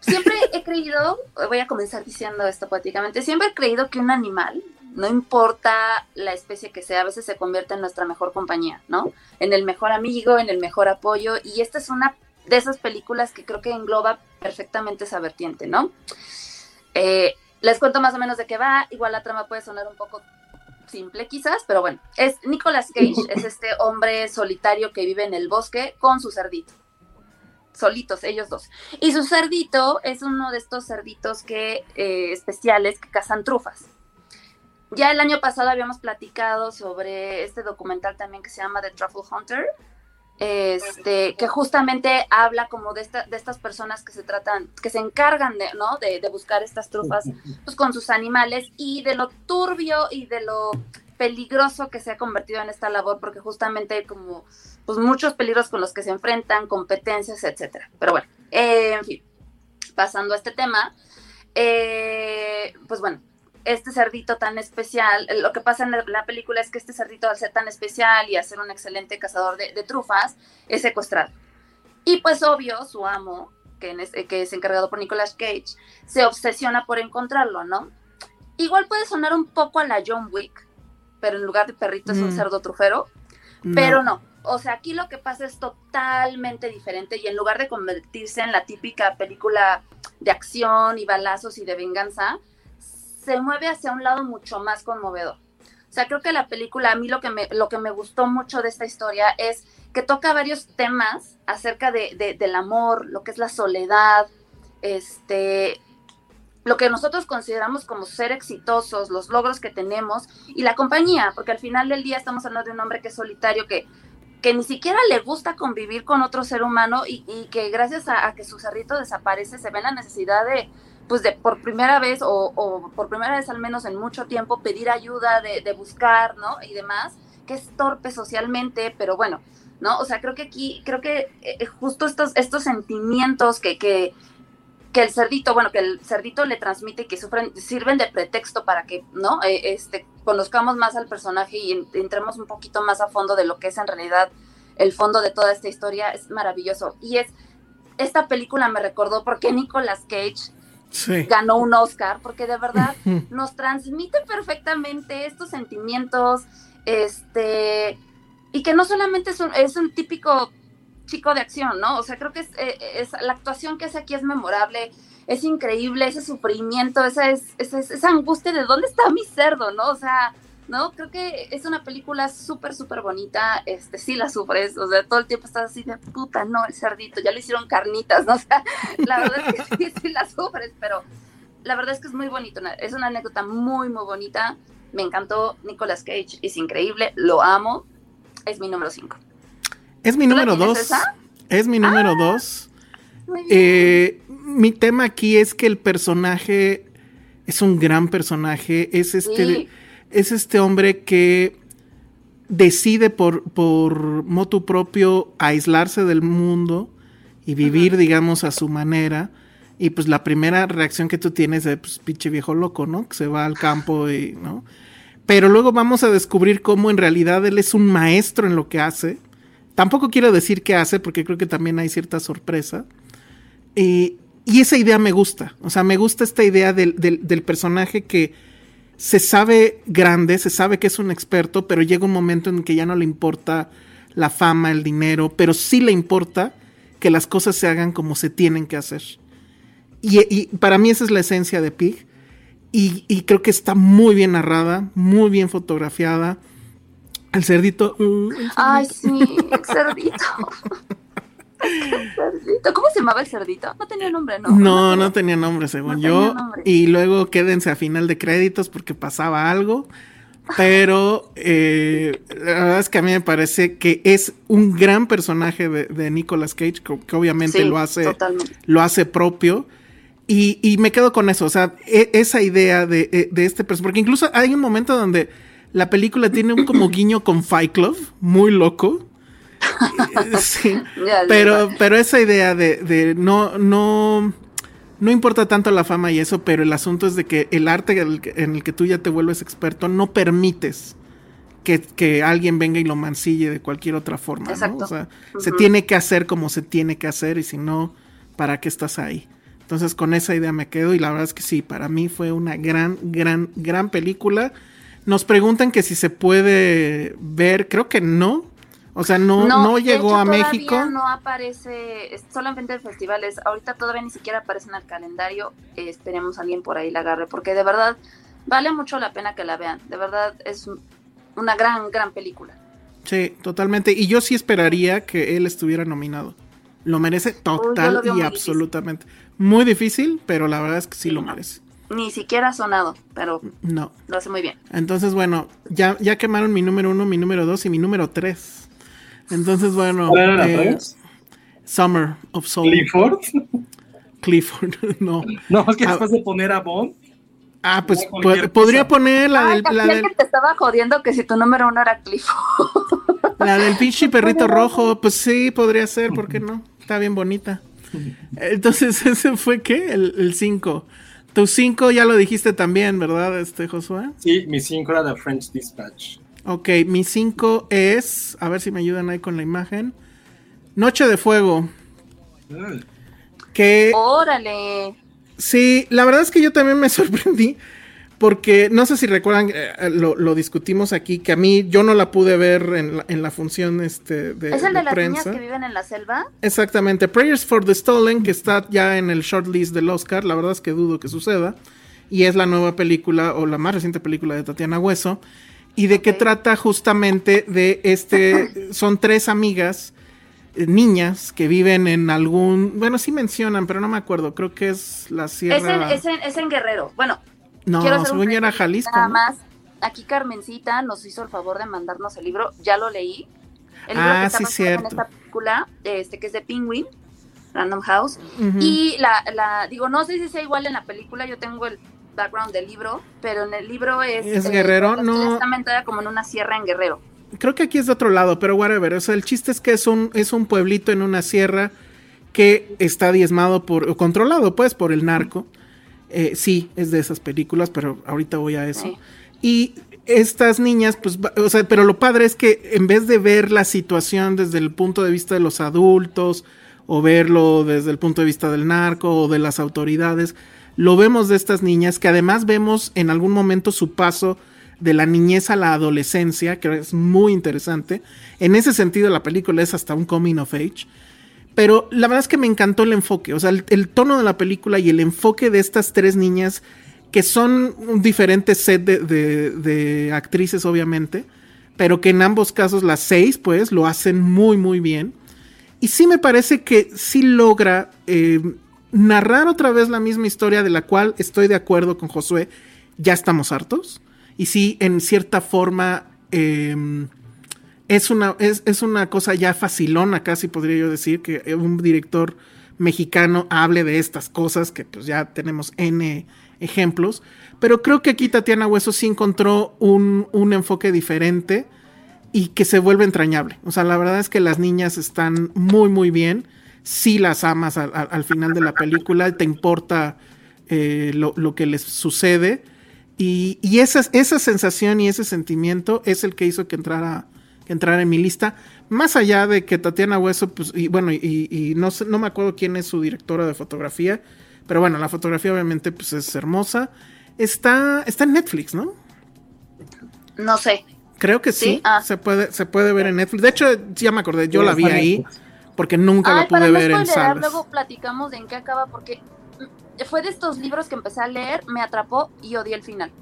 siempre he creído, voy a comenzar diciendo esto poéticamente, siempre he creído que un animal no importa la especie que sea, a veces se convierte en nuestra mejor compañía, ¿no? En el mejor amigo, en el mejor apoyo, y esta es una de esas películas que creo que engloba perfectamente esa vertiente, ¿no? Eh, les cuento más o menos de qué va, igual la trama puede sonar un poco simple quizás, pero bueno, es Nicolas Cage, es este hombre solitario que vive en el bosque con su cerdito. Solitos, ellos dos. Y su cerdito es uno de estos cerditos que, eh, especiales que cazan trufas. Ya el año pasado habíamos platicado sobre este documental también que se llama The Truffle Hunter, este, que justamente habla como de, esta, de estas personas que se tratan, que se encargan de, ¿no? de, de buscar estas trufas pues, con sus animales y de lo turbio y de lo peligroso que se ha convertido en esta labor, porque justamente hay como pues, muchos peligros con los que se enfrentan, competencias, etcétera. Pero bueno, eh, en fin, pasando a este tema, eh, pues bueno, este cerdito tan especial, lo que pasa en la película es que este cerdito al ser tan especial y a ser un excelente cazador de, trufas, es secuestrado. Y pues obvio, su amo, que, que es encargado por Nicolas Cage, se obsesiona por encontrarlo, ¿no? Igual puede sonar un poco a la John Wick, pero en lugar de perrito es un mm. cerdo trufero, pero no. O sea, aquí lo que pasa es totalmente diferente y en lugar de convertirse en la típica película de acción y balazos y de venganza, se mueve hacia un lado mucho más conmovedor. O sea, creo que la película, a mí lo que me, lo que me gustó mucho de esta historia es que toca varios temas acerca de, del amor, lo que es la soledad, este, lo que nosotros consideramos como ser exitosos, los logros que tenemos y la compañía, porque al final del día estamos hablando de un hombre que es solitario, que, que ni siquiera le gusta convivir con otro ser humano y, que gracias a, a, que su cerrito desaparece se ve la necesidad de, pues de por primera vez o, por primera vez al menos en mucho tiempo pedir ayuda, de, buscar, ¿no? Y demás, que es torpe socialmente, pero bueno, ¿no? O sea, creo que aquí, creo que eh, justo estos, estos sentimientos que, que, que el cerdito, bueno, que el cerdito le transmite y que sufren, sirven de pretexto para que, ¿no? Eh, este, conozcamos más al personaje y entremos un poquito más a fondo de lo que es en realidad el fondo de toda esta historia, es maravilloso. Y es, esta película me recordó porque Nicolas Cage ganó un Oscar, porque de verdad nos transmite perfectamente estos sentimientos, este, y que no solamente es un, es un típico chico de acción, ¿no? O sea, creo que es, eh, es, la actuación que hace aquí es memorable, es increíble, ese sufrimiento, esa, es, esa, esa angustia de dónde está mi cerdo, ¿no? O sea, ¿no? Creo que es una película súper, súper bonita, este, sí la sufres, o sea, todo el tiempo estás así de puta, no, el cerdito, ya le hicieron carnitas, ¿no? O sea, la verdad es que sí, sí la sufres, pero la verdad es que es muy bonito, es una anécdota muy, muy bonita, me encantó, Nicolas Cage es increíble, lo amo, es mi número 5. Es mi número 2, es mi número 2. Eh, mi tema aquí es que el personaje es un gran personaje, es este es este hombre que decide por, por motu propio aislarse del mundo y vivir, digamos, a su manera. Y pues la primera reacción que tú tienes es, pues, pinche viejo loco, ¿no? Que se va al campo y, ¿no? Pero luego vamos a descubrir cómo en realidad él es un maestro en lo que hace. Tampoco quiero decir qué hace, porque creo que también hay cierta sorpresa. y esa idea me gusta. O sea, me gusta esta idea del, del personaje que se sabe grande, se sabe que es un experto, pero llega un momento en que ya no le importa la fama, el dinero, pero sí le importa que las cosas se hagan como se tienen que hacer. Y, para mí esa es la esencia de Pig. Y, creo que está muy bien narrada, muy bien fotografiada. El cerdito. Uh, Ay, sí, el cerdito. ¿Cómo se llamaba el cerdito? No tenía nombre, ¿no? No, no tenía, nombre, según yo. Y luego quédense a final de créditos porque pasaba algo. Pero eh, la verdad es que a mí me parece que es un gran personaje de, Nicolas Cage, que, obviamente lo, hace, lo hace propio. Y, me quedo con eso, o sea, e, esa idea de, e, de este personaje. Porque incluso hay un momento donde la película tiene un como guiño con Fight Club, muy loco. sí. pero, pero esa idea de, no, no, no importa tanto la fama y eso, pero el asunto es de que el arte en el que tú ya te vuelves experto no permites que, alguien venga y lo mancille de cualquier otra forma. O sea, se tiene que hacer como se tiene que hacer y si no, ¿para qué estás ahí? Entonces con esa idea me quedo y la verdad es que sí, para mí fue una gran, gran, gran película. Nos preguntan que si se puede ver, creo que no. O sea, no, llegó hecho, a México. No aparece, solamente en festivales. Ahorita todavía ni siquiera aparece en el calendario. Eh, esperemos alguien por ahí la agarre, porque de verdad vale mucho la pena que la vean. De verdad es un- una gran, gran película. Sí, totalmente. Y yo sí esperaría que él estuviera nominado. Lo merece total lo y absolutamente. Muy difícil, pero la verdad es que sí lo merece. Ni siquiera ha sonado, pero No. lo hace muy bien. Entonces, bueno, ya, ya quemaron mi número uno, mi número dos y mi número tres. Entonces, bueno. ¿Cuál era la eh? Summer of Soul. ¿Clifford? Clifford, no. No, es que Ah. después de poner a Bond, Ah, pues po- podría cosa. poner la Ay, del, la, del, que te estaba jodiendo que si tu número uno era Clifford. la del pinche perrito rojo. Pues sí, podría ser, ¿por qué no? Está bien bonita. Entonces, ese fue qué? El 5. Tu 5 ya lo dijiste también, ¿verdad, este Josué? sí, mi 5 era The French Dispatch. Ok, mi 5 es. A ver si me ayudan ahí con la imagen. Noche de Fuego. Que Órale. Sí, la verdad es que yo también me sorprendí porque no sé si recuerdan, eh, lo, lo discutimos aquí, que a mí yo no la pude ver en la, en la función este, de, ¿Es el de de las prensa. niñas que viven en la selva? Exactamente, Prayers for the Stolen, que está ya en el shortlist del Oscar, la verdad es que dudo que suceda, y es la nueva película o la más reciente película de Tatiana Hueso, y de qué trata justamente de este, son tres amigas, eh, niñas, que viven en algún, bueno, sí mencionan, pero no me acuerdo, creo que es la Es en, sierra... es, en, es en Guerrero. Bueno, No, según era Jalisco. Nada ¿no? más, aquí Carmencita nos hizo el favor de mandarnos el libro, ya lo leí. El libro Ah, que está sí, cierto. en esta película, este que es de Penguin, Random House. Y la, la, digo, no sé si sea igual en la película, yo tengo el background del libro, pero en el libro es... ¿Es Guerrero? la No. Está como en una sierra en Guerrero. Creo que aquí es de otro lado, pero whatever. O sea, el chiste es que es un, es un pueblito en una sierra que está diezmado por, o controlado pues por el narco. Eh, sí, es de esas películas, pero ahorita voy a eso. Sí. Y estas niñas, pues, o sea, pero lo padre es que en vez de ver la situación desde el punto de vista de los adultos, o verlo desde el punto de vista del narco o de las autoridades, lo vemos de estas niñas, que además vemos en algún momento su paso de la niñez a la adolescencia, que es muy interesante. En ese sentido, la película es hasta un coming of age. Pero la verdad es que me encantó el enfoque, o sea, el, tono de la película y el enfoque de estas tres niñas, que son un diferente set de, de- de actrices, obviamente, pero que en ambos casos, las seis, pues, lo hacen muy, muy bien. Y sí me parece que sí logra eh, narrar otra vez la misma historia de la cual estoy de acuerdo con Josué, ya estamos hartos. Y sí, en cierta forma, eh, es, una, es, es una cosa ya facilona, casi podría yo decir, que un director mexicano hable de estas cosas, que pues ya tenemos N ejemplos. Pero creo que aquí Tatiana Hueso sí encontró un, un enfoque diferente y que se vuelve entrañable. O sea, la verdad es que las niñas están muy, muy bien. Sí las amas al, al- al final de la película, te importa eh, lo, lo que les sucede. Y, y esa, esa sensación y ese sentimiento es el que hizo que entrara, que entrara en mi lista. Más allá de que Tatiana Hueso, pues, y bueno, y, y no, sé, no me acuerdo quién es su directora de fotografía, pero bueno, la fotografía obviamente pues, es hermosa. Está, está en Netflix, ¿no? No sé. Creo que sí, Sí, ah. se puede se puede ver en Netflix. De hecho, ya me acordé, yo Sí, la vi ahí Netflix. Porque nunca Ay, la pude para no ver en salas. luego platicamos de en qué acaba, porque fue de estos libros que empecé a leer, me atrapó y odié el final.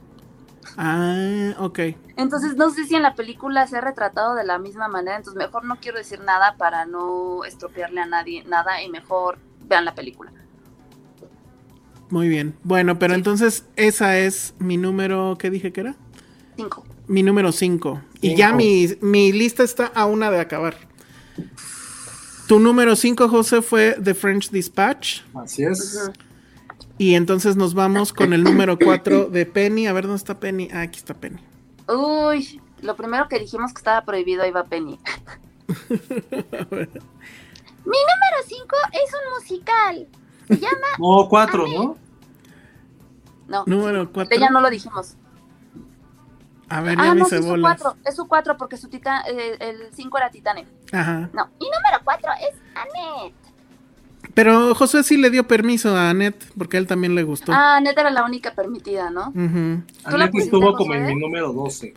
Ah, ok. Entonces no sé si en la película se ha retratado de la misma manera, entonces mejor no quiero decir nada para no estropearle a nadie nada y mejor vean la película. Muy bien. Bueno, pero Sí. entonces esa es mi número, ¿qué dije que era? Cinco. Mi número 5. Y Cinco. ya mi, mi lista está a una de acabar. Tu número 5, José, fue The French Dispatch. Así es. Y entonces nos vamos con el número 4 de Penny. A ver, ¿dónde está Penny? Ah, aquí está Penny. Uy, lo primero que dijimos que estaba prohibido iba Penny. Mi número 5 es un musical. Se llama No, cuatro, ¿no? No, Número 4. ella no lo dijimos. A ver, ya Ah, no, es su es su cuatro porque su tita, eh, el cinco era Titanic. Ajá. No, Mi número 4 es Annette. Pero José sí le dio permiso a Annette, porque a él también le gustó. Ah, neta era la única permitida, ¿no? Ujú. ¿Tú la Annette pusiste, estuvo como en Josué? mi número 12.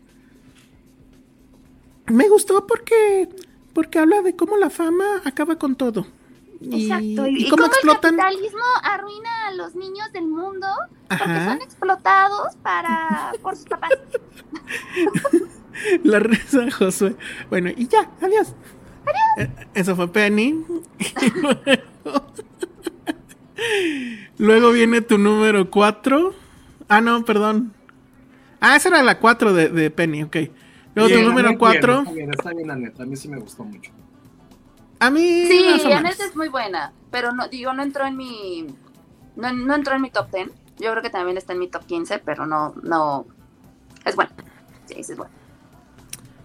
Me gustó porque, porque habla de cómo la fama acaba con todo. Exacto. y Y, cómo cómo explotan. el capitalismo arruina a los niños del mundo porque Ajá. son explotados para por sus papás. La reza Josué. Bueno, y ya, adiós. Eh, Eso fue Penny. Luego, luego viene tu número 4. Ah, no, perdón. Ah, esa era la 4 de, de Penny, ok. Luego Bien, tu número Annette, 4. Bien, está bien, está bien, Annette. A mí sí me gustó mucho. A mí. Sí. Annette es muy buena, pero no, digo, no entró en mi, no, no entró en mi top 10. Yo creo que también está en mi top 15, pero no, no, es buena. Sí, sí es buena.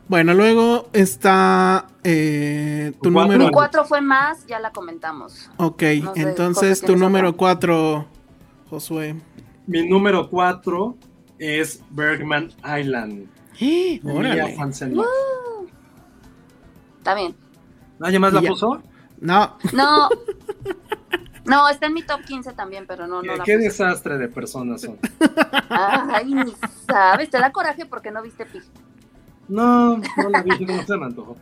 Bueno, luego está eh, tu cuatro. número. Mi 4 fue más, ya la comentamos. Ok, No sé, entonces tu ¿tienes número otra? 4, Josué. Mi número 4 es Bergman Island. ¡Eh! Órale. Está bien. ¿Nadie más la ya. puso? No, No, no, está en mi top 15 también, pero no, no ¿Qué, la qué puse. desastre de personas son? Ay, ni sabes, te da coraje porque no viste Pig. No, no la vi, no se me antojó.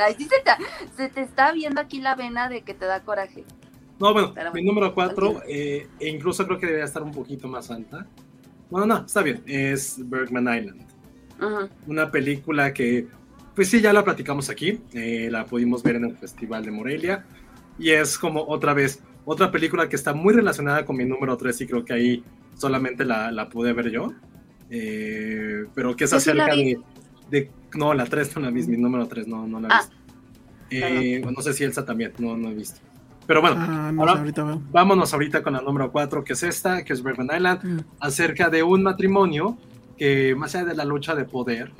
Ay, sí se te, se te está viendo aquí la vena de que te da coraje. No, bueno, Pero mi bueno, número 4, continúa. e incluso creo que debería estar un poquito más alta. Bueno, no, está bien, es Bergman Island. Una película que, pues sí, ya la platicamos aquí, eh, la pudimos ver en el Festival de Morelia, y es como otra vez, otra película que está muy relacionada con mi número 3 y creo que ahí solamente la, la pude ver yo, Eh, pero que es Yo sí la acerca de, de... No, la 3 no la vi, mi número 3 no, no la he Ah, visto. Eh, no sé si Elsa también, no, no he visto. Pero bueno, ah, no ahora ahorita veo. vámonos ahorita con la número 4, que es esta, que es Bergman Island Mm. acerca de un matrimonio que más allá de la lucha de poder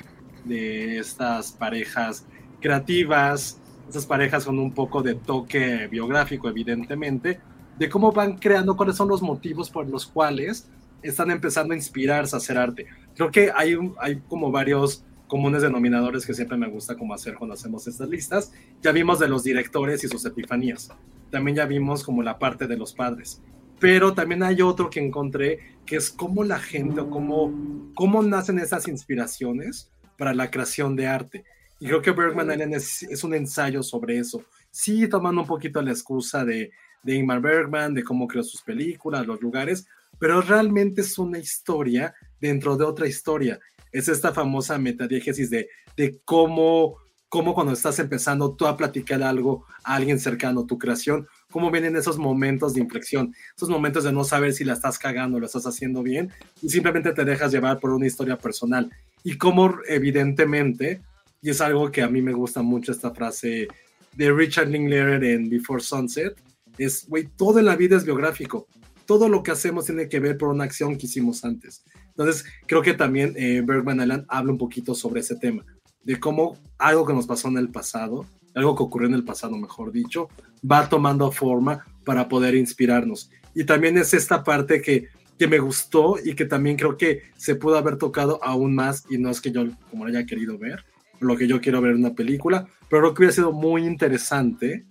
de estas parejas creativas, estas parejas con un poco de toque biográfico evidentemente, de cómo van creando, cuáles son los motivos por los cuales están empezando a inspirarse a hacer arte. Creo que hay, hay como varios comunes denominadores que siempre me gusta como hacer cuando hacemos estas listas. Ya vimos de los directores y sus epifanías. También ya vimos como la parte de los padres pero también hay otro que encontré que es cómo la gente o cómo, cómo nacen esas inspiraciones para la creación de arte. Y creo que Bergman es, es un ensayo sobre eso. Sí, tomando un poquito la excusa de, de Ingmar Bergman, de cómo creó sus películas, los lugares, pero realmente es una historia dentro de otra historia. Es esta famosa metadiegesis de, de cómo, cómo cuando estás empezando tú a platicar algo a alguien cercano a tu creación, cómo vienen esos momentos de inflexión, esos momentos de no saber si la estás cagando, lo estás haciendo bien, y simplemente te dejas llevar por una historia personal. Y cómo evidentemente, y es algo que a mí me gusta mucho esta frase de Richard Linklater en Before Sunset, es, güey, todo en la vida es biográfico. Todo lo que hacemos tiene que ver por una acción que hicimos antes. Entonces, creo que también eh, Bergman Island habla un poquito sobre ese tema, de cómo algo que nos pasó en el pasado, algo que ocurrió en el pasado, mejor dicho, va tomando forma para poder inspirarnos. Y también es esta parte que, que me gustó y que también creo que se pudo haber tocado aún más, y no es que yo como lo haya querido ver, lo que yo quiero ver en una película, pero creo que hubiera sido muy interesante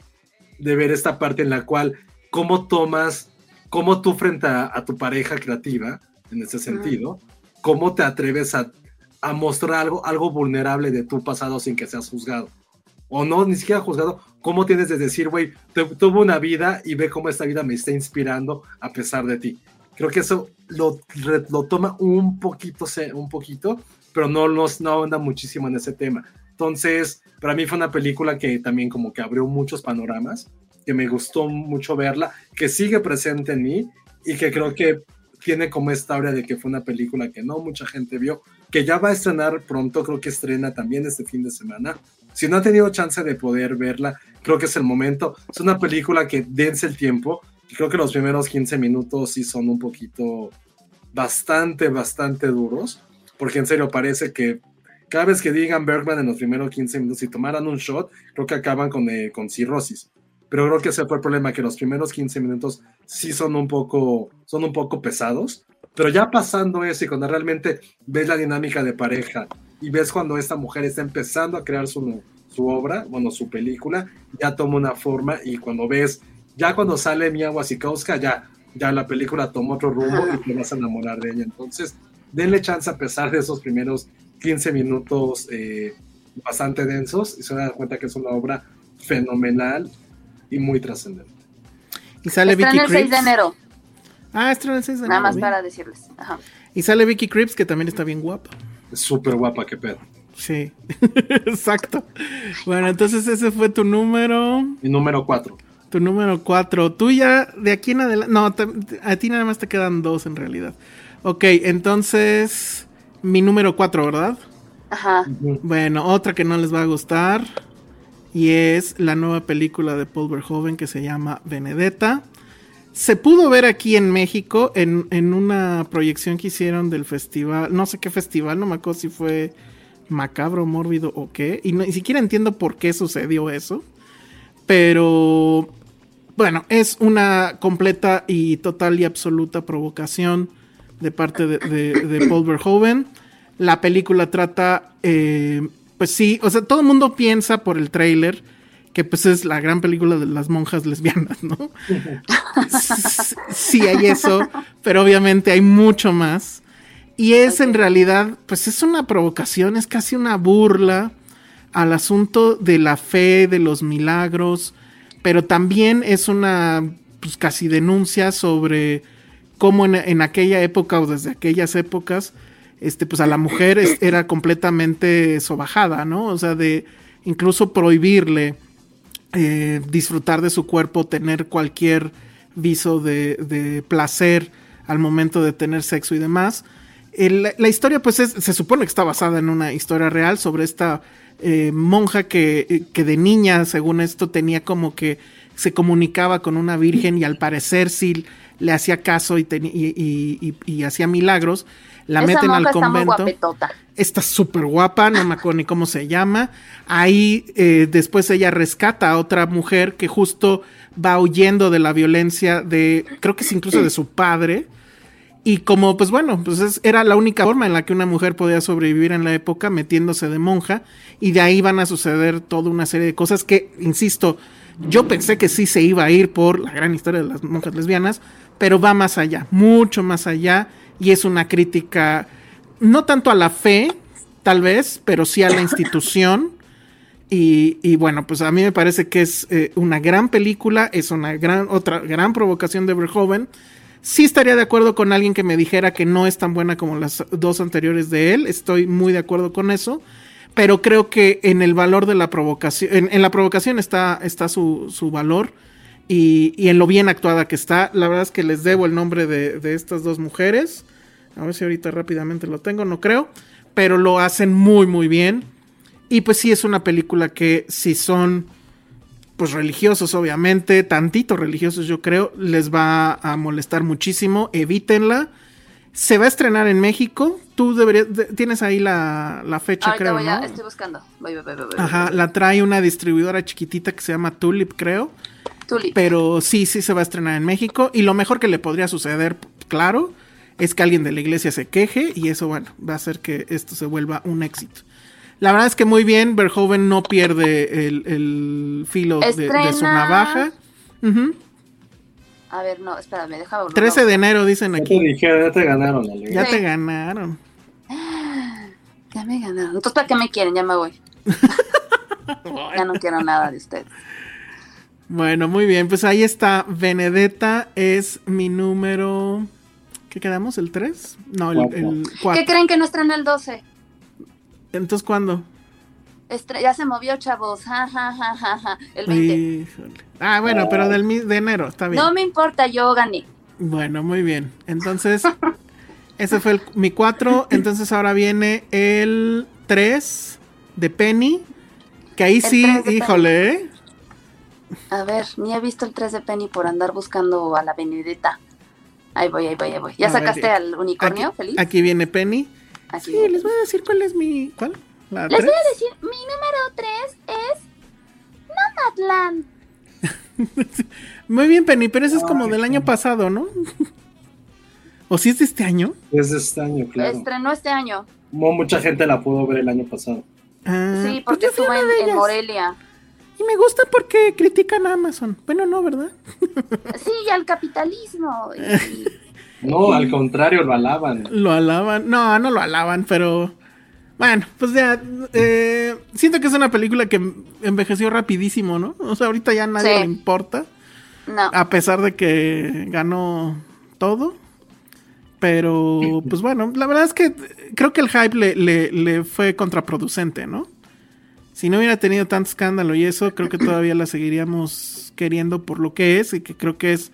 de ver esta parte en la cual cómo tomas, cómo tú frente a, a tu pareja creativa, en ese sentido, cómo te atreves a, a mostrar algo, algo vulnerable de tu pasado sin que seas juzgado. O no, ni siquiera juzgado, cómo tienes de decir, güey, tu- tuve una vida y ve cómo esta vida me está inspirando a pesar de ti. Creo que eso lo, lo toma un poquito, un poquito, pero no, no, no anda muchísimo en ese tema. Entonces, para mí fue una película que también como que abrió muchos panoramas, que me gustó mucho verla, que sigue presente en mí y que creo que tiene como esta de que fue una película que no mucha gente vio, que ya va a estrenar pronto, creo que estrena también este fin de semana. Si no ha tenido chance de poder verla, creo que es el momento. Es una película que dense el tiempo, y creo que los primeros 15 minutos sí son un poquito bastante, bastante duros, porque en serio parece que cada vez que digan Bergman en los primeros 15 minutos, si tomaran un shot, creo que acaban con, eh, con cirrosis. Pero creo que ese fue el problema, que los primeros 15 minutos sí son un poco, son un poco pesados. Pero ya pasando eso y cuando realmente ves la dinámica de pareja y ves cuando esta mujer está empezando a crear su, su obra, bueno, su película, ya toma una forma y cuando ves Ya cuando sale Mia Wasikowska, ya, ya la película toma otro rumbo y te vas a enamorar de ella. Entonces, denle chance a pesar de esos primeros 15 minutos eh, bastante densos y se van a dar cuenta que es una obra fenomenal y muy trascendente. Y sale Vicky el 6 de enero, Ah, estrena el 6 de nada enero, más bien. para decirles. Ajá. Y sale Vicky Creeps, que también está bien guapa. Es súper guapa, qué pedo. Sí, exacto. Bueno, entonces ese fue tu número. Y número 4. Tu número 4. Tú ya de aquí en adelante. No, te- a ti nada más te quedan dos en realidad. Ok, entonces. Mi número 4, ¿verdad? Ajá. Bueno, otra que no les va a gustar. Y es la nueva película de Paul Verhoeven que se llama Benedetta. Se pudo ver aquí en México en, en una proyección que hicieron del festival. No sé qué festival, no me acuerdo si fue macabro, mórbido o qué. Y ni siquiera entiendo por qué sucedió eso. Pero bueno, es una completa y total y absoluta provocación de parte de, de- Paul Verhoeven. La película trata, eh, pues sí, o sea, todo el mundo piensa por el tráiler que pues es la gran película de las monjas lesbianas, ¿no? Sí hay eso, pero obviamente hay mucho más. Y es en realidad, pues es una provocación, es casi una burla al asunto de la fe, de los milagros, pero también es una, pues casi denuncia sobre cómo en, en aquella época o desde aquellas épocas, este, pues a la mujer es- era completamente sobajada, ¿no? O sea, de incluso prohibirle eh, disfrutar de su cuerpo, tener cualquier viso de, placer al momento de tener sexo y demás. La historia, pues, es- se supone que está basada en una historia real sobre esta eh, monja que, eh, que de niña, según esto, tenía como que se comunicaba con una virgen y al parecer sí le hacía caso y, y- y- hacía milagros. La Esa meten al convento está súper guapa, no me acuerdo ni cómo se llama. Ahí eh, después ella rescata a otra mujer que justo va huyendo de la violencia de, creo que es incluso de su padre. Y como, pues bueno, pues es- era la única forma en la que una mujer podía sobrevivir en la época metiéndose de monja. Y de ahí van a suceder toda una serie de cosas que, insisto, yo pensé que sí se iba a ir por la gran historia de las monjas lesbianas, pero va más allá, mucho más allá. Y es una crítica, no tanto a la fe, tal vez, pero sí a la institución. Y, bueno, pues a mí me parece que es eh, una gran película, es una gran, otra gran provocación de Verhoeven. Sí estaría de acuerdo con alguien que me dijera que no es tan buena como las dos anteriores de él, estoy muy de acuerdo con eso, pero creo que en el valor de la provocación, en, la provocación está, está su, su valor y, y en lo bien actuada que está. La verdad es que les debo el nombre de, de estas dos mujeres, a ver si ahorita rápidamente lo tengo, no creo, pero lo hacen muy, muy bien. Y pues sí es una película que si son pues religiosos obviamente, tantito religiosos yo creo, les va a molestar muchísimo, evítenla. Se va a estrenar en México, tú deberías, de- tienes ahí la, la fecha Ahorita creo, voy a, ¿no? estoy buscando. Voy, voy, voy, voy, voy. Ajá, la trae una distribuidora chiquitita que se llama Tulip creo, Tulip. pero sí, sí se va a estrenar en México y lo mejor que le podría suceder, claro, es que alguien de la iglesia se queje y eso, bueno, va a hacer que esto se vuelva un éxito. La verdad es que muy bien, Verhoeven no pierde el, el filo de, de su navaja. Ujú. A ver, no, espérame, déjame volver. 13 de enero dicen Ya te aquí. dije, ya te ganaron, Ale. Ya Sí. te ganaron. Ya me ganaron. Entonces, ¿para qué me quieren? Ya me voy. ya no quiero nada de ustedes. Bueno, muy bien, pues ahí está. Benedetta es mi número. ¿Qué quedamos? ¿El 3? No, el, Cuatro. el ¿Qué 4. creen que no estrena el 12? Entonces, ¿cuándo? Estre- ya se movió, chavos. Ja. El 20. Híjole. Ah, bueno, pero del mi- de enero, está bien. No me importa, yo gané. Bueno, muy bien. Entonces, ese fue el- mi 4. Entonces ahora viene el 3 de Penny. Que ahí El sí, 3 de híjole, ¿eh? A ver, ni he visto el 3 de Penny por andar buscando a la Benedetta. Ahí voy, ahí voy, ahí voy. ¿Ya A sacaste al unicornio Aquí, feliz? aquí viene Penny. Aquí Sí, viene. les voy a decir cuál es mi. ¿Cuál? ¿La Les 3? voy a decir, mi número 3 es Nomadland. Muy bien, Penny, pero ese es como del año pasado, ¿no? ¿O si es de este año? Es de este año, claro. Estrenó este año. Mu- Mucha gente la pudo ver el año pasado. Ah, Sí, pues porque una en. Morelia. Y Y me gusta porque critican a Amazon. Bueno, no, ¿verdad? Sí, y al capitalismo. y- No, al contrario, lo alaban. Lo alaban. No, no lo alaban, pero. Bueno, pues ya. eh, siento que es una película que envejeció rapidísimo, ¿no? O sea, ahorita ya a nadie Sí. le importa. no. A pesar de que ganó todo. Pero, pues bueno, la verdad es que creo que el hype le, le- le fue contraproducente, ¿no? Si no hubiera tenido tanto escándalo y eso, creo que todavía la seguiríamos queriendo por lo que es y que creo que es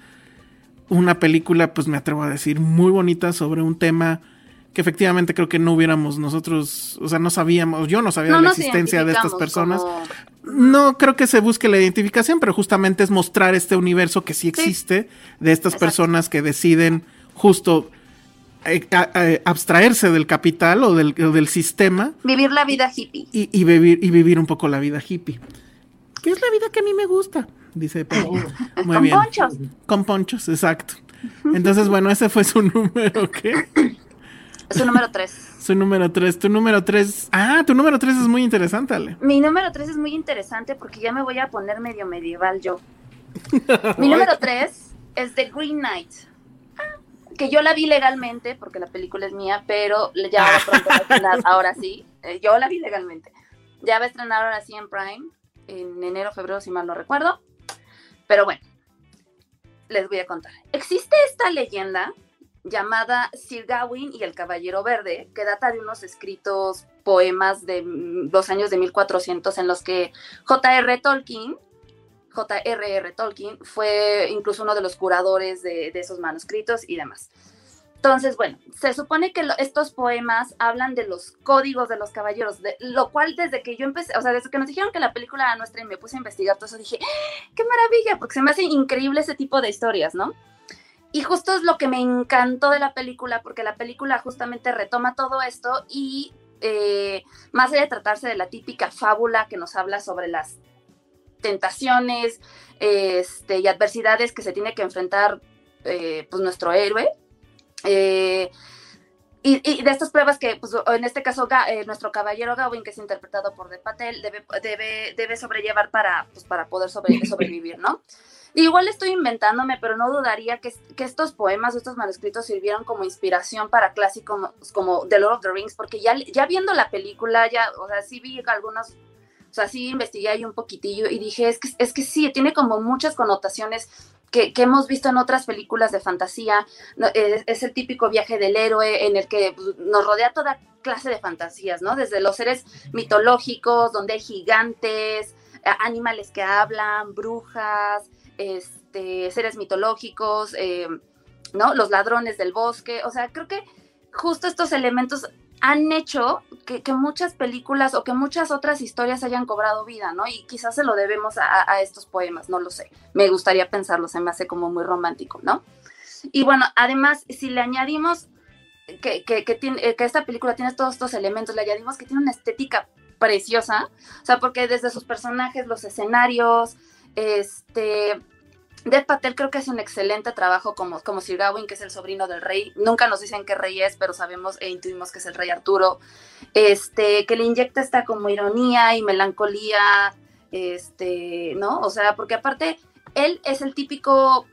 una película, pues me atrevo a decir, muy bonita sobre un tema que efectivamente creo que no hubiéramos nosotros, o sea, no sabíamos, yo no sabía No de la existencia de estas personas. como- No creo que se busque la identificación, pero justamente es mostrar este universo que sí existe de estas Exacto. personas que deciden justo eh, abstraerse del capital o del, o del sistema Vivir la vida hippie. y, y vivir, y vivir un poco la vida hippie. Que es la vida que a mí me gusta, dice Penny. Muy Con bien. ponchos. Con ponchos, exacto. Entonces, bueno, ese fue su número, ¿qué? Su número 3. Su número 3. Tu número 3. Ah, tu número 3 es muy interesante, Ale. Mi número 3 es muy interesante porque ya me voy a poner medio medieval yo. Mi número 3 es The Green Knight. Que yo la vi legalmente, porque la película es mía, pero ya va pronto a estrenar, ahora sí. eh, yo la vi legalmente. Ya va a estrenar ahora sí en Prime, en enero, febrero, si mal no recuerdo. Pero bueno, les voy a contar. Existe esta leyenda llamada Sir Gawain y el Caballero Verde, que data de unos escritos poemas de mm, los años de 1400 en los que J.R. Tolkien, J.R.R. Tolkien, fue incluso uno de los curadores de, de esos manuscritos y demás. Entonces, bueno, se supone que lo- estos poemas hablan de los códigos de los caballeros, de, lo cual desde que yo empecé, o sea, desde que nos dijeron que la película era nuestra y me puse a investigar todo eso, dije, ¡Ah, qué maravilla, porque se me hace increíble ese tipo de historias, ¿no? Y justo es lo que me encantó de la película, porque la película justamente retoma todo esto y eh, más allá de tratarse de la típica fábula que nos habla sobre las tentaciones este, y adversidades que se tiene que enfrentar eh, pues nuestro héroe, eh, y, de estas pruebas que, pues, en este caso, eh, nuestro caballero Gawain, que es interpretado por De Patel, debe, debe, debe sobrellevar para, pues, para poder sobre- sobrevivir, ¿no? Igual estoy inventándome, pero no dudaría que, que estos poemas, estos manuscritos sirvieron como inspiración para clásicos como The Lord of the Rings, porque ya, ya viendo la película, ya, o sea, sí vi algunos, o sea, sí investigué ahí un poquitillo y dije, es que, es que sí, tiene como muchas connotaciones que, que hemos visto en otras películas de fantasía. Es, es el típico viaje del héroe en el que pues, nos rodea toda clase de fantasías, ¿no? Desde los seres mitológicos, donde hay gigantes, animales que hablan, brujas, este, seres mitológicos, eh, ¿no? Los ladrones del bosque. O sea, creo que justo estos elementos han hecho que, muchas películas o que muchas otras historias hayan cobrado vida, ¿no? Y quizás se lo debemos a, estos poemas, no lo sé. Me gustaría pensarlo, se me hace como muy romántico, ¿no? Y bueno, además, si le añadimos que, que, eh, que esta película tiene todos estos elementos, le añadimos que tiene una estética preciosa, o sea, porque desde sus personajes, los escenarios, este, Dev Patel creo que hace un excelente trabajo como, como Sir Gawain, que es el sobrino del rey. Nunca nos dicen qué rey es, pero sabemos e intuimos que es el rey Arturo. Este, que le inyecta esta como ironía y melancolía, este, ¿no? O sea, porque aparte, él es el típico,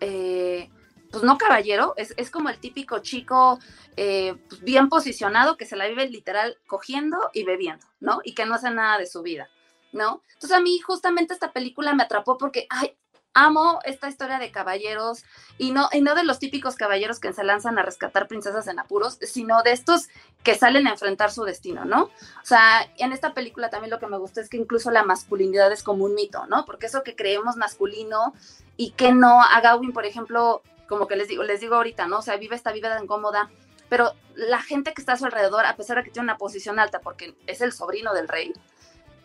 eh, pues no caballero, es, es como el típico chico eh, pues, bien posicionado que se la vive literal cogiendo y bebiendo, ¿no? Y que no hace nada de su vida, ¿no? Entonces a mí justamente esta película me atrapó porque, ay, amo esta historia de caballeros y no, y no de los típicos caballeros que se lanzan a rescatar princesas en apuros, sino de estos que salen a enfrentar su destino, ¿no? O sea, en esta película también lo que me gusta es que incluso la masculinidad es como un mito, ¿no? Porque eso que creemos masculino y que no, a Gawain, por ejemplo, como que les digo, les digo ahorita, ¿no? O sea, vive esta vida tan cómoda, pero la gente que está a su alrededor, a pesar de que tiene una posición alta, porque es el sobrino del rey,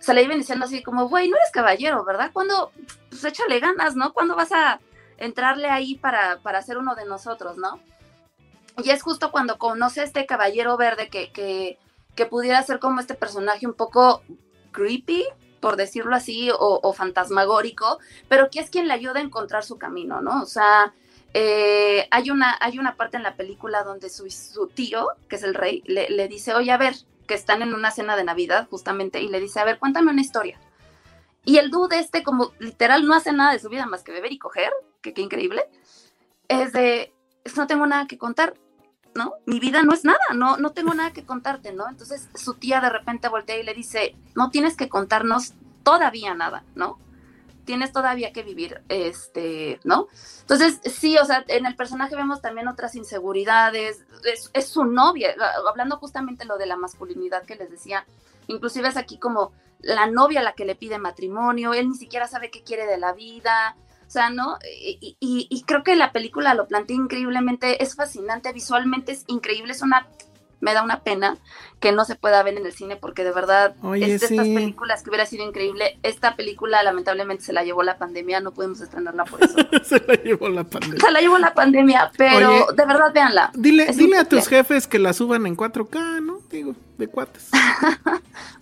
se le iban diciendo así como, güey, no eres caballero, ¿verdad? ¿Cuándo? Pues échale ganas, ¿no? ¿Cuándo vas a entrarle ahí para, para ser uno de nosotros, ¿no? Y es justo cuando conoce a este caballero verde que, que, que pudiera ser como este personaje un poco creepy, por decirlo así, o, fantasmagórico, pero que es quien le ayuda a encontrar su camino, ¿no? O sea, eh, hay, una, hay una parte en la película donde su, su tío, que es el rey, le, le, dice, oye, a ver, que están en una cena de Navidad justamente, y le dice, a ver, cuéntame una historia. Y el dude este, como literal no hace nada de su vida más que beber y coger, que qué increíble, es de, no tengo nada que contar, ¿no? Mi vida no es nada, no, no tengo nada que contarte, ¿no? Entonces su tía de repente voltea y le dice, no tienes que contarnos todavía nada, ¿no? Tienes todavía que vivir, este, ¿no? Entonces, sí, o sea, en el personaje vemos también otras inseguridades, es, su novia, hablando justamente lo de la masculinidad que les decía, inclusive es aquí como la novia la que le pide matrimonio, él ni siquiera sabe qué quiere de la vida, o sea, ¿no? Y creo que la película lo plantea increíblemente, es fascinante, visualmente es increíble, es una, me da una pena que no se pueda ver en el cine porque de verdad Oye, es de estas películas que hubiera sido increíble. Esta película lamentablemente se la llevó la pandemia, no pudimos estrenarla por eso. Se la llevó la pandemia. se la llevó la pandemia, pero Oye, de verdad véanla. Dile, Es dile a tus jefes que la suban en 4K, ¿no? Digo, de cuates.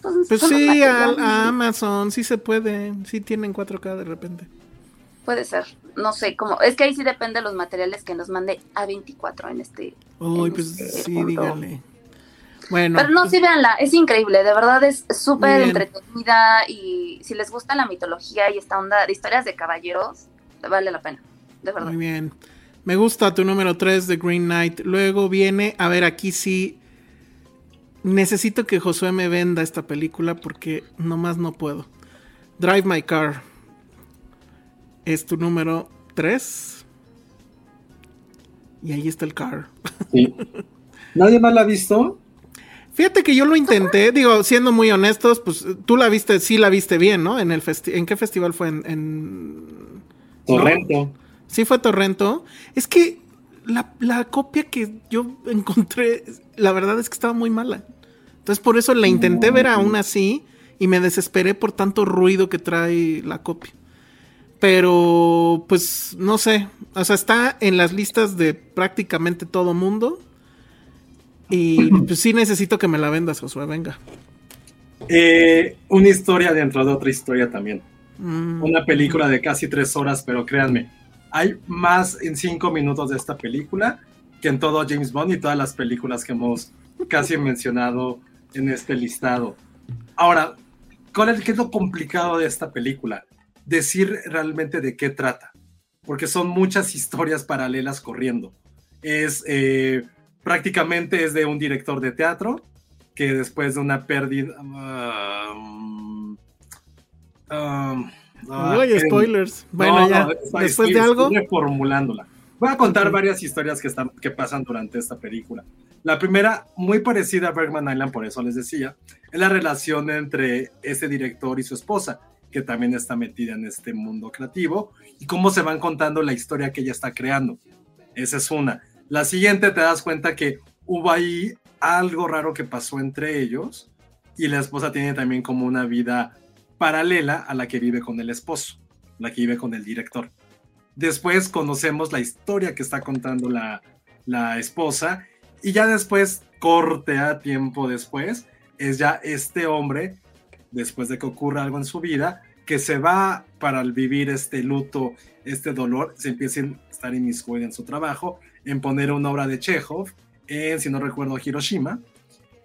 Pues, Pues sí, a, Amazon sí se puede, sí tienen 4K de repente. Puede ser, no sé, como es que ahí sí depende de los materiales que nos mande A24 en este. Uy, en pues este sí, punto. dígale. Bueno, Pero no, sí, véanla, es increíble, de verdad es súper entretenida y si les gusta la mitología y esta onda de historias de caballeros, vale la pena, de verdad. muy bien. Me gusta tu número 3 de Green Knight. Luego viene, a ver, aquí sí. Necesito que Josué me venda esta película porque nomás no puedo. Drive My Car. Es tu número 3. Y ahí está el car. Sí. ¿Nadie más la ha visto? Fíjate que yo lo intenté, digo, siendo muy honestos, pues tú la viste, sí la viste bien, ¿no? En el festi- ¿en qué festival fue? En, en- Torrento. sí fue Torrento. Es que la, la copia que yo encontré, la verdad es que estaba muy mala. Entonces por eso la intenté ver aún así y me desesperé por tanto ruido que trae la copia. Pero, pues, no sé. O sea, está en las listas de prácticamente todo mundo. Y pues sí necesito que me la vendas, Josué, venga. Eh, una historia dentro de otra historia también. Mm, Una película de casi tres horas, pero créanme, hay más en cinco minutos de esta película que en todo James Bond y todas las películas que hemos casi mencionado en este listado. Ahora, ¿cuál es, ¿qué es lo complicado de esta película? Decir realmente de qué trata, porque son muchas historias paralelas corriendo. Es eh, prácticamente es de un director de teatro que después de una pérdida... um, um, ah, Oye, en- spoilers. Bueno, no, ya. no, estoy- Después estoy- de algo. estoy reformulándola. Voy a contar varias historias que, están, que pasan durante esta película. La primera, muy parecida a Bergman Island, por eso les decía, es la relación entre este director y su esposa, que también está metida en este mundo creativo, y cómo se van contando la historia que ella está creando. Esa es una. La siguiente, te das cuenta que hubo ahí algo raro que pasó entre ellos, y la esposa tiene también como una vida paralela a la que vive con el esposo, la que vive con el director. Después conocemos la historia que está contando la, la esposa y ya después, corte a tiempo después, es ya este hombre, después de que ocurra algo en su vida, que se va para vivir este luto, este dolor, se empieza a estar inmiscuido en su trabajo, en poner una obra de Chekhov en, si no recuerdo, Hiroshima.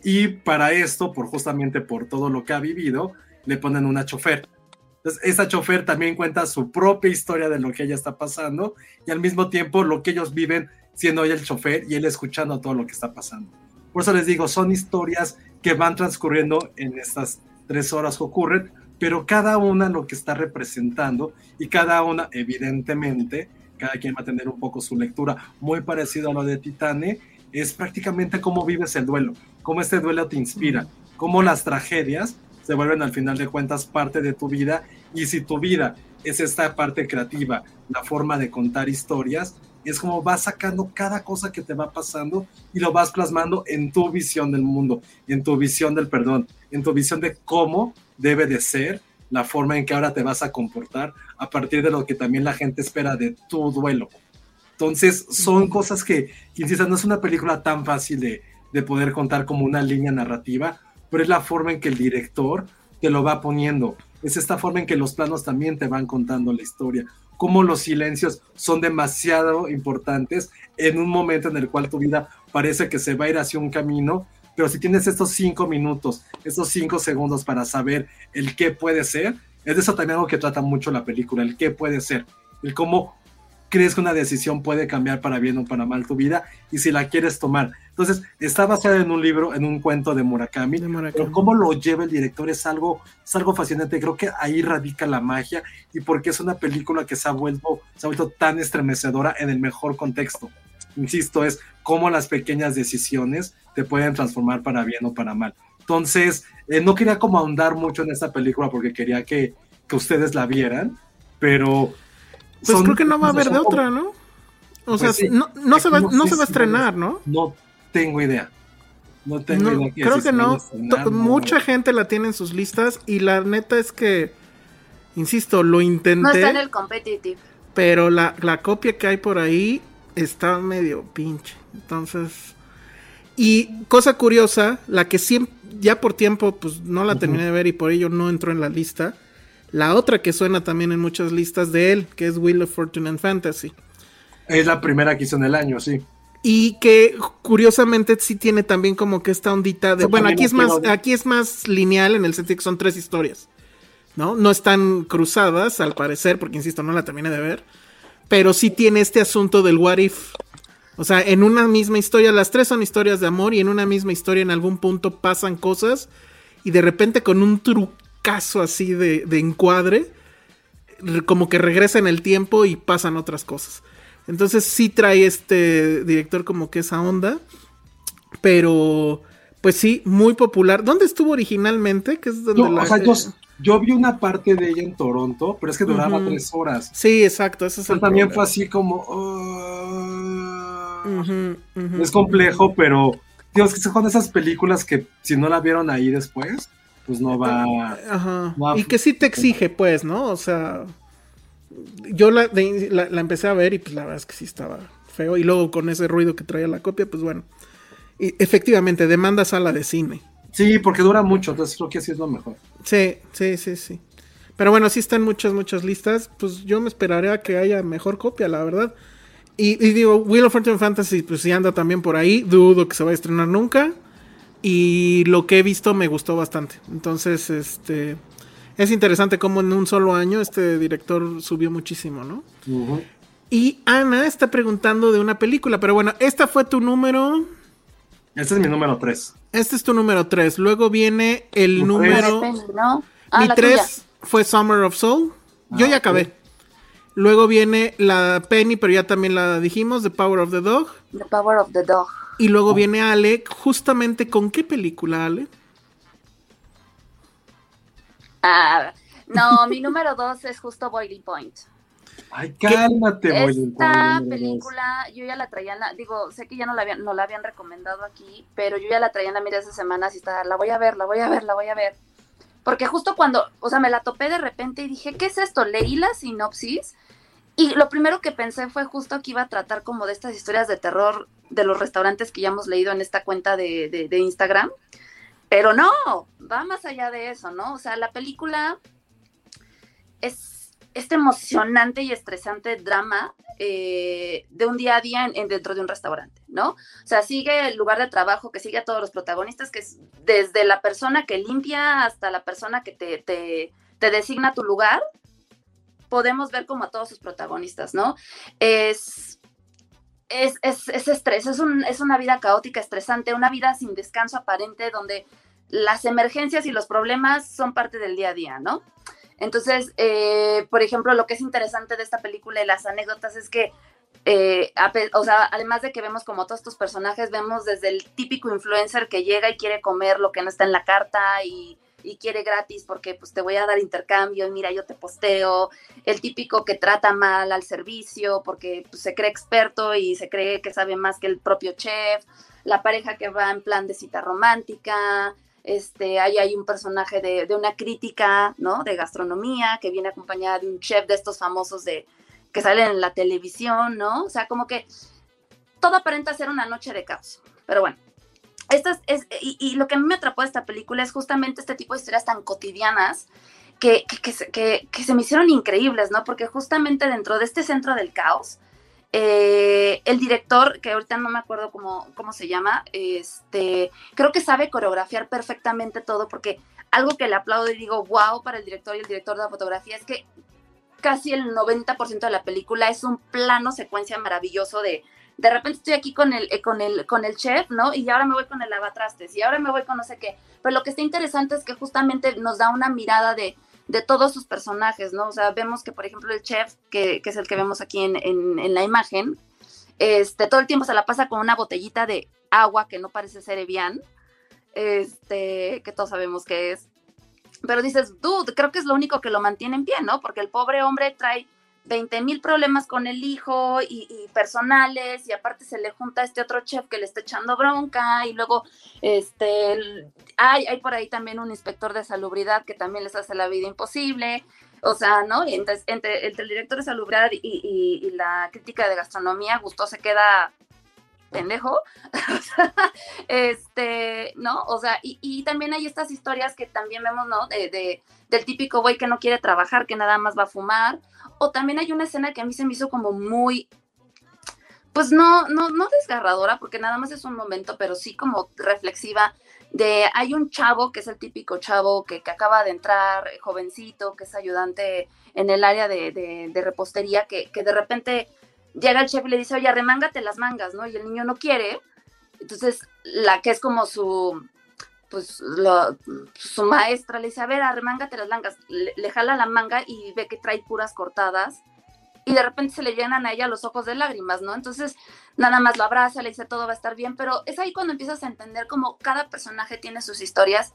Y para esto, por justamente por todo lo que ha vivido, le ponen una chofer. Entonces, esa chofer también cuenta su propia historia de lo que ella está pasando y al mismo tiempo lo que ellos viven siendo ella el chofer y él escuchando todo lo que está pasando. Por eso les digo, son historias que van transcurriendo en estas tres horas que ocurren, pero cada una lo que está representando y cada una, evidentemente, cada quien va a tener un poco su lectura. Muy parecido a lo de Titane, es prácticamente cómo vives el duelo, cómo este duelo te inspira, cómo las tragedias se vuelven al final de cuentas parte de tu vida. Y si tu vida es esta parte creativa, la forma de contar historias, es como vas sacando cada cosa que te va pasando y lo vas plasmando en tu visión del mundo, en tu visión del perdón, en tu visión de cómo debe de ser la forma en que ahora te vas a comportar a partir de lo que también la gente espera de tu duelo. Entonces, son cosas que, insisto, no es una película tan fácil de, de poder contar como una línea narrativa, pero es la forma en que el director te lo va poniendo. Es esta forma en que los planos también te van contando la historia. Cómo los silencios son demasiado importantes en un momento en el cual tu vida parece que se va a ir hacia un camino, pero si tienes estos cinco minutos, estos cinco segundos para saber el qué puede ser, Es de eso también algo que trata mucho la película, el qué puede ser, el cómo crees que una decisión puede cambiar para bien o para mal tu vida y si la quieres tomar. Entonces, está basada en un libro, en un cuento de Murakami, De Murakami. pero cómo lo lleva el director es algo, es algo fascinante. Creo que ahí radica la magia y porque es una película que se ha vuelto, se ha vuelto tan estremecedora en el mejor contexto. Insisto, es cómo las pequeñas decisiones te pueden transformar para bien o para mal. Entonces, eh, no quería como ahondar mucho en esta película porque quería que, que ustedes la vieran, pero... Pues son- creo que no va a haber de como- otra, ¿no? O Pues sea, sí. no, no se va, No se va a estrenar, ¿no? No tengo idea. No tengo No, idea. creo si que no. estrenar, To- no. Mucha gente la tiene en sus listas y la neta es que, insisto, lo intenté, No está en el competitive. pero la, la copia que hay por ahí está medio pinche. Entonces, y cosa curiosa, la que siempre, ya por tiempo, pues no la terminé de ver y por ello no entró en la lista. La otra que suena también en muchas listas de él, que es Wheel of Fortune and Fantasy. Es la primera que hizo en el año, sí. Y que curiosamente sí tiene también como que esta ondita de. Bueno, aquí es más, aquí es más lineal en el sentido que son tres historias. ¿No? No están cruzadas, al parecer, porque insisto, no la terminé de ver. Pero sí tiene este asunto del what if. O sea, en una misma historia, las tres son historias de amor, y en una misma historia en algún punto pasan cosas. Y de repente con un trucazo así de, de encuadre, re- como que regresa en el tiempo y pasan otras cosas. Entonces sí trae este director como que esa onda. Pero, pues sí, muy popular. ¿Dónde estuvo originalmente? Que es donde Yo, la- o sea, yo, yo vi una parte de ella en Toronto, pero es que duraba tres horas. Sí, exacto. Ese es Pero el también fue así como... Es complejo, pero... Dios, que son esas películas que si no la vieron ahí después, pues no va... Ajá. No, y que sí te exige, pues, ¿no? O sea, yo la, de- la, la empecé a ver y pues la verdad es que sí estaba feo. Y luego con ese ruido que traía la copia, pues bueno. Y efectivamente, demanda sala de cine. Sí, porque dura mucho, entonces creo que sí es lo mejor. Sí, sí, sí, sí. Pero bueno, sí están muchas, muchas listas. Pues yo me esperaré a que haya mejor copia, la verdad. Y, y digo, Wheel of Fortune Fantasy, pues sí anda también por ahí. Dudo que se vaya a estrenar nunca. Y lo que he visto me gustó bastante. Entonces, este. Es interesante cómo en un solo año este director subió muchísimo, ¿no? Y Ana está preguntando de una película, pero bueno, esta fue tu número. Este es mi número tres. Este es tu número 3. Luego viene el número. Ah, Mi la 3 tuya. fue Summer of Soul. Yo Ah, ya acabé. Luego viene la Penny, pero ya también la dijimos, The Power of the Dog. The Power of the Dog. Y luego viene Ale, justamente con qué película, Ale? Ah, no, mi número dos es justo Boiling Point. Ay, cálmate, Boiling Esta Point, número dos. película, yo ya la traía en la, digo, sé que ya no la habían, no la habían recomendado aquí, pero yo ya la traía en la mira esa semana, así está, la voy a ver, la voy a ver, la voy a ver. Porque justo cuando, o sea, me la topé de repente y dije, ¿qué es esto? Leí la sinopsis y lo primero que pensé fue justo que iba a tratar como de estas historias de terror de los restaurantes que ya hemos leído en esta cuenta de, de- Instagram. Pero no, va más allá de eso, ¿no? O sea, la película es este emocionante y estresante drama eh, de un día a día en- en- dentro de un restaurante, ¿no? O sea, sigue el lugar de trabajo, que sigue a todos los protagonistas, que es desde la persona que limpia hasta la persona que te, te designa tu lugar, podemos ver como a todos sus protagonistas, ¿no? Es, es, es, es estrés, es, un, es una vida caótica, estresante, una vida sin descanso aparente, donde las emergencias y los problemas son parte del día a día, ¿no? Entonces, eh, por ejemplo, lo que es interesante de esta película y las anécdotas es que, eh, o sea, además de que vemos como todos estos personajes, vemos desde el típico influencer que llega y quiere comer lo que no está en la carta y, y quiere gratis porque pues te voy a dar intercambio y mira, yo te posteo, el típico que trata mal al servicio porque pues, se cree experto y se cree que sabe más que el propio chef, la pareja que va en plan de cita romántica, este, ahí hay un personaje de, de una crítica, ¿no? De gastronomía, que viene acompañada de un chef de estos famosos de que salen en la televisión, ¿no? O sea, como que todo aparenta ser una noche de caos. Pero bueno, esta es, y, y lo que a mí me atrapó de esta película es justamente este tipo de historias tan cotidianas que, que, que- que se me hicieron increíbles, ¿no? Porque justamente dentro de este centro del caos, eh, el director, que ahorita no me acuerdo cómo, cómo se llama, este, creo que sabe coreografiar perfectamente todo porque algo que le aplaudo y digo, wow, para el director y el director de la fotografía es que casi el 90% de la película es un plano secuencia maravilloso de, de repente estoy aquí con el, eh, con el, con el chef, ¿no? Y ahora me voy con el lavatrastes y ahora me voy con no sé qué. Pero lo que está interesante es que justamente nos da una mirada de, de todos sus personajes, ¿no? O sea, vemos que, por ejemplo, el chef, que, que es el que vemos aquí en, en, la imagen, este, todo el tiempo se la pasa con una botellita de agua que no parece ser Evian, este, que todos sabemos que es. Pero dices, dude, creo que es lo único que lo mantiene en pie, ¿no? Porque el pobre hombre trae 20 mil problemas con el hijo y, personales y aparte se le junta a este otro chef que le está echando bronca y luego este hay, hay por ahí también un inspector de salubridad que también les hace la vida imposible o sea, ¿no? Y entonces entre, entre el director de salubridad y, y, la crítica de gastronomía Gusto se queda pendejo este, ¿no? O sea, y, y, también hay estas historias que también vemos, ¿no? De, de del típico güey que no quiere trabajar, que nada más va a fumar, o también hay una escena que a mí se me hizo como muy, pues no, no, no desgarradora, porque nada más es un momento, pero sí como reflexiva, de hay un chavo que es el típico chavo que, que acaba de entrar, jovencito, que es ayudante en el área de, de, de repostería, que, que, de repente llega el chef y le dice, oye, remángate las mangas, ¿no? Y el niño no quiere. Entonces, la que es como su, pues lo, su maestra le dice, a ver, arremángate las mangas, le, jala la manga y ve que trae puras cortadas y de repente se le llenan a ella los ojos de lágrimas, ¿no? Entonces nada más lo abraza, le dice todo va a estar bien, pero es ahí cuando empiezas a entender cómo cada personaje tiene sus historias,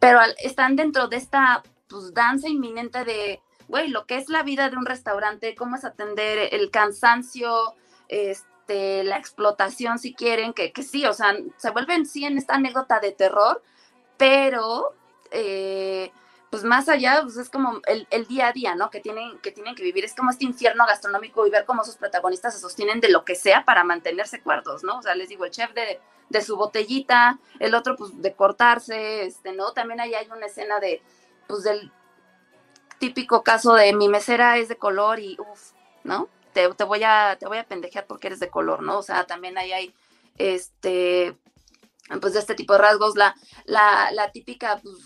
pero están dentro de esta pues danza inminente de, güey, lo que es la vida de un restaurante, cómo es atender el cansancio, este, la explotación, si quieren, que, que sí, o sea, se vuelven sí en esta anécdota de terror, pero eh, pues más allá, pues es como el, el, día a día, ¿no? Que tienen, que tienen que vivir, es como este infierno gastronómico y ver cómo sus protagonistas se sostienen de lo que sea para mantenerse cuerdos, ¿no? O sea, les digo, el chef de, de su botellita, el otro pues de cortarse, este, ¿no? También ahí hay una escena de, pues del típico caso de mi mesera es de color y, uff, ¿no? Te, voy a, te voy a pendejear porque eres de color, ¿no? O sea, también ahí hay, este, pues de este tipo de rasgos, la, la, la típica, pues,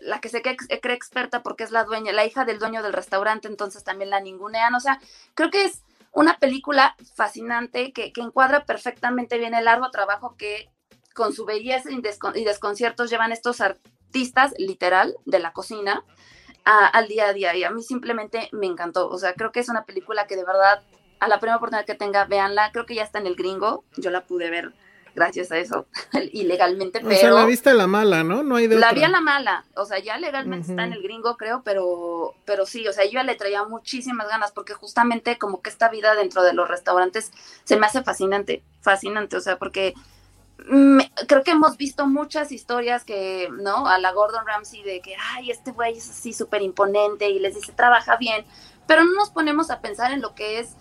la que se cree, cree, experta porque es la dueña, la hija del dueño del restaurante, entonces también la ningunean, o sea, creo que es una película fascinante que, que encuadra perfectamente bien el largo trabajo que con su belleza y, descon y desconciertos llevan estos artistas, literal, de la cocina, a, al día a día, y a mí simplemente me encantó, o sea, creo que es una película que de verdad, a la primera oportunidad que tenga, véanla, creo que ya está en el gringo, yo la pude ver gracias a eso, ilegalmente, pero... O sea, la viste a la mala, ¿no? No hay de La otra. vi a la mala, o sea, ya legalmente uh -huh. está en el gringo, creo, pero, pero sí, o sea, yo ya le traía muchísimas ganas, porque justamente como que esta vida dentro de los restaurantes se me hace fascinante, fascinante, o sea, porque creo que hemos visto muchas historias que, ¿no? A la Gordon Ramsay de que, ay, este güey es así súper imponente y les dice, trabaja bien, pero no nos ponemos a pensar en lo que es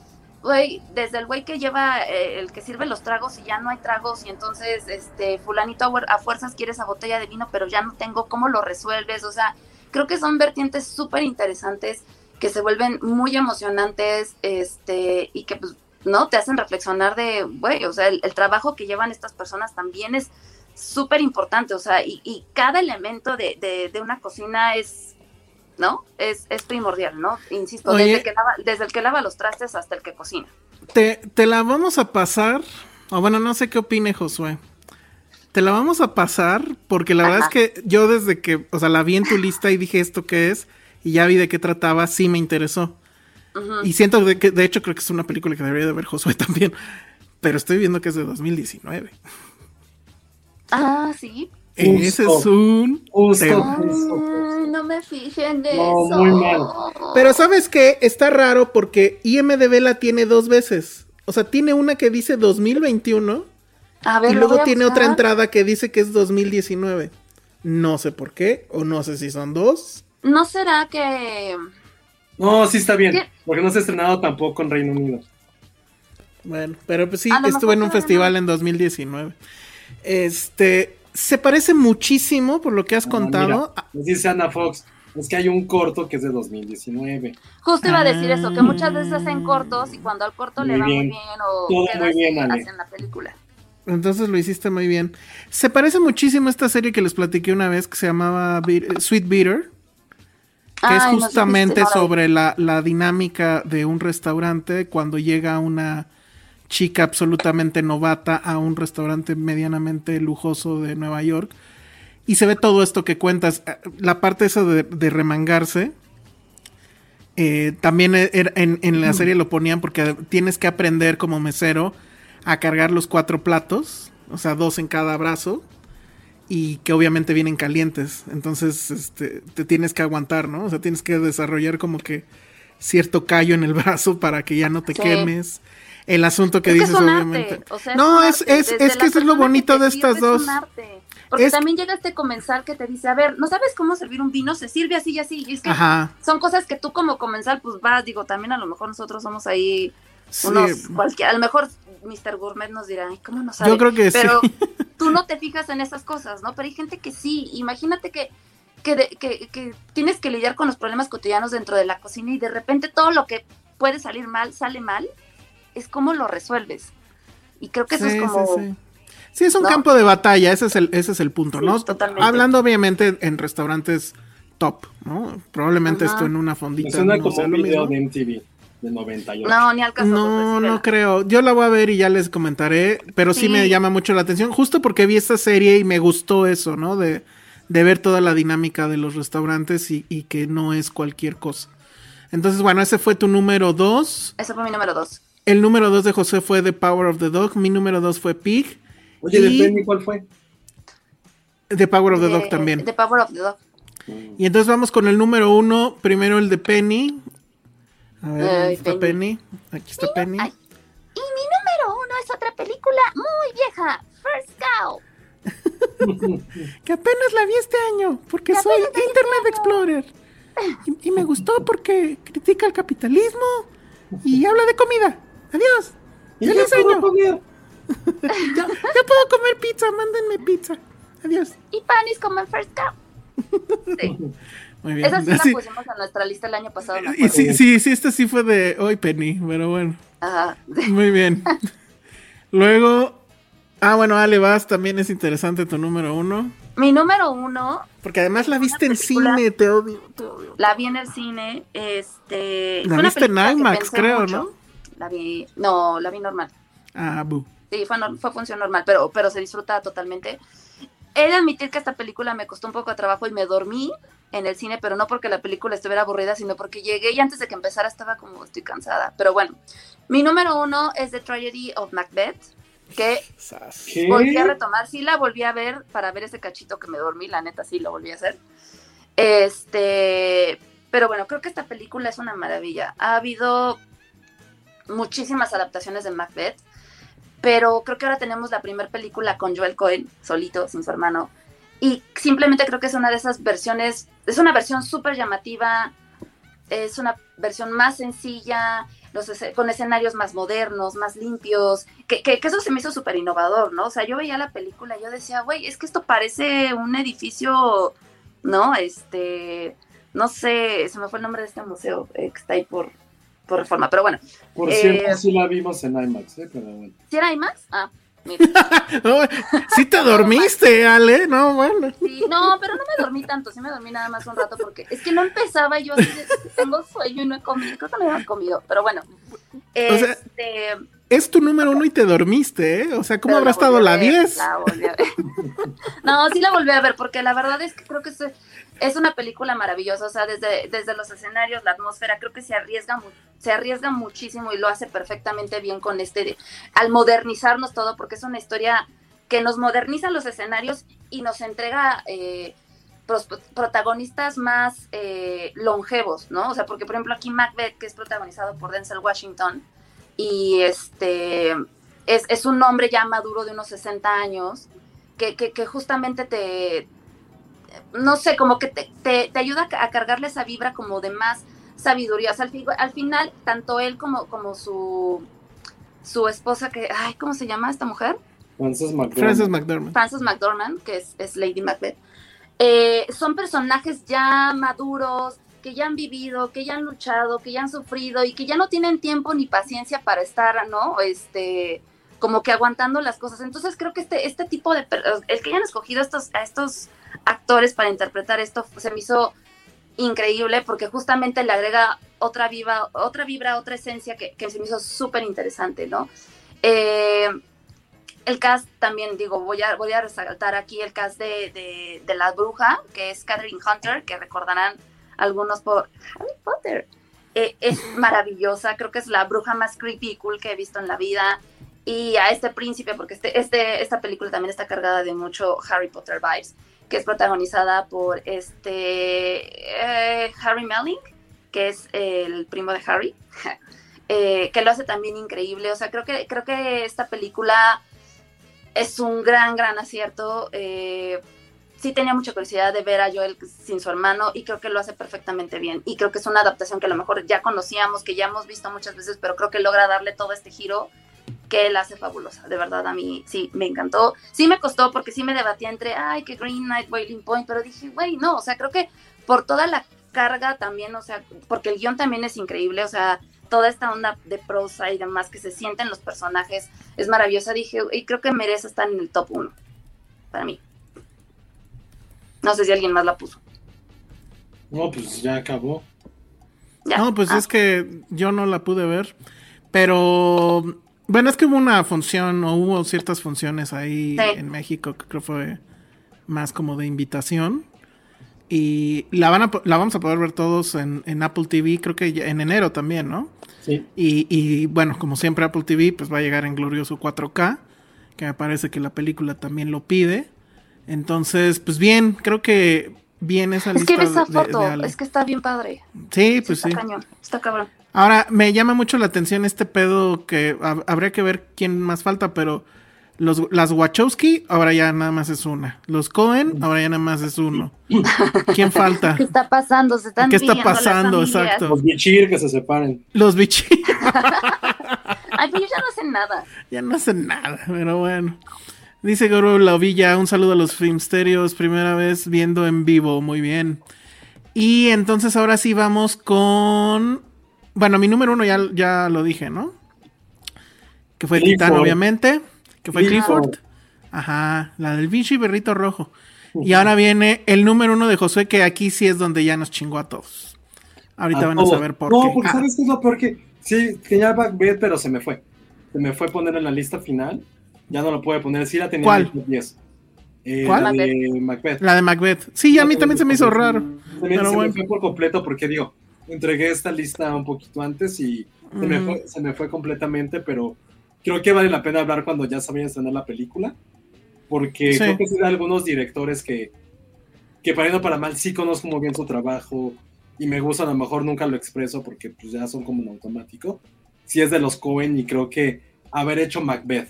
güey, desde el güey que lleva, eh, el que sirve los tragos y ya no hay tragos y entonces, este, fulanito a fuerzas quiere esa botella de vino, pero ya no tengo, ¿cómo lo resuelves? O sea, creo que son vertientes súper interesantes que se vuelven muy emocionantes, este, y que, pues, ¿no? Te hacen reflexionar de, güey, o sea, el, el, trabajo que llevan estas personas también es súper importante, o sea, y, y cada elemento de, de, de una cocina es ¿no? Es, es primordial, ¿no? Insisto, Oye, desde, que lava, desde el que lava los trastes hasta el que cocina. Te, te la vamos a pasar, o bueno, no sé qué opine Josué. Te la vamos a pasar porque la Ajá. verdad es que yo desde que, o sea, la vi en tu lista y dije esto qué es y ya vi de qué trataba, sí me interesó. Uh -huh. Y siento de que, de hecho, creo que es una película que debería de ver Josué también, pero estoy viendo que es de 2019. Ah, sí. Ese es un. Justo, Ay, no me fijé en eso. No, muy mal. Pero sabes que está raro porque IMDB la tiene dos veces. O sea, tiene una que dice 2021 a ver, y luego tiene otra entrada que dice que es 2019. No sé por qué, o no sé si son dos. ¿No será que.? No, sí está bien, ¿Qué? Porque no se ha estrenado tampoco en Reino Unido. Bueno, pero pues sí, estuve en un festival no. en 2019. Este, se parece muchísimo por lo que has ah, contado. Mira, nos dice Ana Fox, es que hay un corto que es de 2019. Justo iba a decir eso, que muchas veces hacen cortos y cuando al corto muy le va bien. muy bien o Todo queda muy bien, así, Ale. hacen la película. Entonces lo hiciste muy bien. Se parece muchísimo a esta serie que les platiqué una vez que se llamaba Be- Sweet Beater. Que Ay, es justamente no sobre la, la dinámica de un restaurante cuando llega una chica absolutamente novata a un restaurante medianamente lujoso de Nueva York. Y se ve todo esto que cuentas. Eh, La parte esa de, de remangarse. eh, también era- en, en la serie lo ponían porque tienes que aprender como mesero a cargar los cuatro platos. O sea, dos en cada brazo y que obviamente vienen calientes. Entonces, este, te tienes que aguantar, ¿no? O sea, tienes que desarrollar como que cierto callo en el brazo para que ya no te Sí. quemes. El asunto que Es que dices, es un obviamente. o sea, no, es, es, es que eso es lo bonito que te de estas dos. Porque también llega este comensal que te dice, a ver, ¿no sabes cómo servir un vino? Se sirve así y así. Y es que Ajá. son cosas que tú como comensal, pues vas, digo, también a lo mejor nosotros somos ahí Sí. unos cualquiera, a lo mejor Mr. Gourmet nos dirá, ay, ¿cómo no sabe? Yo creo que sí. Pero tú no te fijas en esas cosas, ¿no? Pero hay gente que sí, imagínate que, que, de- que, que tienes que lidiar con los problemas cotidianos dentro de la cocina y de repente todo lo que puede salir mal, sale mal, es cómo lo resuelves. Y creo que eso Sí, es como... sí, sí. Sí, es un ¿no? campo de batalla, ese es el, ese es el punto, Sí, ¿no? totalmente. Hablando obviamente en restaurantes top, ¿no? Probablemente Ajá. esto en una fondita. suena no como sea un video mismo. de MTV de 98. No, ni al caso. pues, No, recíbela. no creo. Yo la voy a ver y ya les comentaré, pero sí. Sí. me llama mucho la atención, justo porque vi esta serie y me gustó eso, ¿no? De, de ver toda la dinámica de los restaurantes y, y que no es cualquier cosa. Entonces, bueno, ese fue tu número dos. Ese fue mi número dos. El número dos de José fue The Power of the Dog. Mi número dos fue Pig. Oye, Y- de Penny, ¿cuál fue? The Power of the De- Dog también. The Power of the Dog. Y entonces vamos con el número uno. Primero el de Penny. A ver, ¿dónde Ay, está Penny. Penny? Aquí está Penny. Ay. Y mi número uno es otra película muy vieja, First Cow. Que apenas la vi este año, porque Que soy este Internet. Explorer. Y, y me gustó porque critica el capitalismo y habla de comida. Adiós. ¿Y ¡Feliz qué puedo año! comer? Ya, ya puedo comer pizza, mándenme pizza. Adiós. Y panis como en First Cow. Sí. Muy bien. Esa sí la Así- pusimos en nuestra lista el año pasado. me y sí, sí, sí, este sí fue de hoy, Penny, pero bueno. Ajá. Muy bien. Luego, ah, bueno, Ale, vas, también es interesante tu número uno. Mi número uno, Porque además la viste en cine, te odio, te odio. la vi en el cine, este... La viste en IMAX, creo, mucho. ¿no? La vi, no, la vi normal. Ah, bu. Sí, fue, fue función normal, pero, pero se disfruta totalmente. He de admitir que esta película me costó un poco de trabajo y me dormí en el cine, pero no porque la película estuviera aburrida, sino porque llegué y antes de que empezara estaba como estoy cansada. Pero bueno, mi número uno es The Tragedy of Macbeth, que ¿Qué? volví a retomar, sí la volví a ver para ver ese cachito que me dormí, la neta sí lo volví a hacer. Este, pero bueno, creo que esta película es una maravilla. Ha habido muchísimas adaptaciones de Macbeth, pero creo que ahora tenemos la primera película con Joel Cohen, solito, sin su hermano. Y simplemente creo que es una de esas versiones, es una versión súper llamativa, es una versión más sencilla, los con escenarios más modernos, más limpios, que, que- que eso se me hizo súper innovador, ¿no? O sea, yo veía la película y yo decía, güey, es que esto parece un edificio, ¿no? Este, no sé, se me fue el nombre de este museo eh, que está ahí por, por reforma, pero bueno, Por Eh, cierto, sí la vimos en IMAX, ¿eh? Pero bueno. ¿si era IMAX? Ah, mira. Sí te dormiste, Ale. No, bueno. Sí, no, pero no me dormí tanto, sí me dormí nada más un rato porque es que no empezaba y yo así tengo sueño y no he comido, creo que no habíamos comido, pero bueno. O sea, Este, Es tu número uno y te dormiste, ¿eh? O sea, ¿cómo pero habrá la estado la ver, 10? la volví a ver. No, sí la volví a ver porque la verdad es que creo que es, es una película maravillosa, o sea, desde, desde los escenarios, la atmósfera, creo que se arriesga, se arriesga muchísimo y lo hace perfectamente bien con este, al modernizarnos todo, porque es una historia que nos moderniza los escenarios y nos entrega eh, protagonistas más eh, longevos, ¿no? O sea, porque por ejemplo aquí Macbeth, que es protagonizado por Denzel Washington, y este es, es un hombre ya maduro de unos 60 años, que, que, que justamente te, no sé, como que te, te, te ayuda a cargarle esa vibra como de más sabiduría. O sea, al, fi- al final, tanto él como, como su, su esposa, que, ay, ¿cómo se llama esta mujer? Frances McDormand. Frances McDormand. Frances McDormand, que es, es Lady Macbeth, eh, son personajes ya maduros, que ya han vivido, que ya han luchado, que ya han sufrido y que ya no tienen tiempo ni paciencia para estar, ¿no? Este, como que aguantando las cosas. Entonces creo que este, este tipo de, el que hayan escogido estos, a estos actores para interpretar esto se me hizo increíble porque justamente le agrega otra viva, otra vibra, otra esencia que, se me hizo súper interesante, ¿no? Eh, el cast también, digo, voy a, voy a resaltar aquí el cast de, de, La Bruja, que es Catherine Hunter, que recordarán algunos por Harry Potter. Eh, es maravillosa, creo que es la bruja más creepy y cool que he visto en la vida. Y a este príncipe, porque este, este, esta película también está cargada de mucho Harry Potter vibes que es protagonizada por este eh, Harry Melling, que es el primo de Harry, eh, que lo hace también increíble. O sea, creo que, creo que esta película es un gran, gran acierto. Eh, sí tenía mucha curiosidad de ver a Joel sin su hermano y creo que lo hace perfectamente bien. Y creo que es una adaptación que a lo mejor ya conocíamos, que ya hemos visto muchas veces, pero creo que logra darle todo este giro que la hace fabulosa. De verdad, a mí sí, me encantó. Sí me costó porque sí me debatía entre, ay, que Green Knight, Wailing Point, pero dije, güey, no, o sea, creo que por toda la carga también, o sea, porque el guion también es increíble, o sea, toda esta onda de prosa y demás que se sienten los personajes es maravillosa. Dije, y creo que merece estar en el top 1 para mí. No sé si alguien más la puso. No, pues ya acabó. No, pues ah. es que yo no la pude ver, pero bueno, es que hubo una función o hubo ciertas funciones ahí en México que creo fue más como de invitación. Y la, van a, la vamos a poder ver todos en, Apple TV, creo que en enero también, ¿no? Sí. Y, y, bueno, como siempre Apple TV pues va a llegar en glorioso 4K, que me parece que la película también lo pide. Entonces, pues bien, creo que bien esa es que esa foto, es que está bien padre. Sí, pues sí. Está cañón, está cabrón. Ahora, me llama mucho la atención este pedo que habría que ver quién más falta, pero los, las Wachowski ahora ya nada más es una. Los Cohen ahora ya nada más es uno. ¿Quién falta? ¿Qué está pasando? Se están ¿Qué está pasando? Exacto. Los Bichir que se separen. Los Bichir. Ay, pero ya no hacen nada. Ya no hacen nada, pero bueno. Dice Goro Lavilla, un saludo a los Filmsterios, primera vez viendo en vivo, muy bien. Y entonces ahora sí vamos con bueno, mi número uno ya, ya lo dije, ¿no? Que fue Titán, obviamente. Que fue Clifford. Ajá, la del Vinci Berrito Rojo. Y ahora viene el número uno de Josué, que aquí sí es donde ya nos chingó a todos. Ahorita van a saber por qué. No, porque ah. ¿sabes qué es lo peor que? Sí, tenía Backbed, pero se me fue. Se me fue a poner en la lista final. Ya no lo puede poner. Sí la tenía ¿Cuál? en 10. Eh, ¿Cuál? La de Macbeth. La de Macbeth. Sí, a mí también se me hizo raro. También se me fue por completo porque digo, entregué esta lista un poquito antes y se, me fue, completamente, pero creo que vale la pena hablar cuando ya sabían estrenar la película, porque creo que son algunos directores que, que para bien o para mal sí conozco muy bien su trabajo y me gusta, a lo mejor nunca lo expreso porque pues ya son como un automático. Si es de los Cohen y creo que haber hecho Macbeth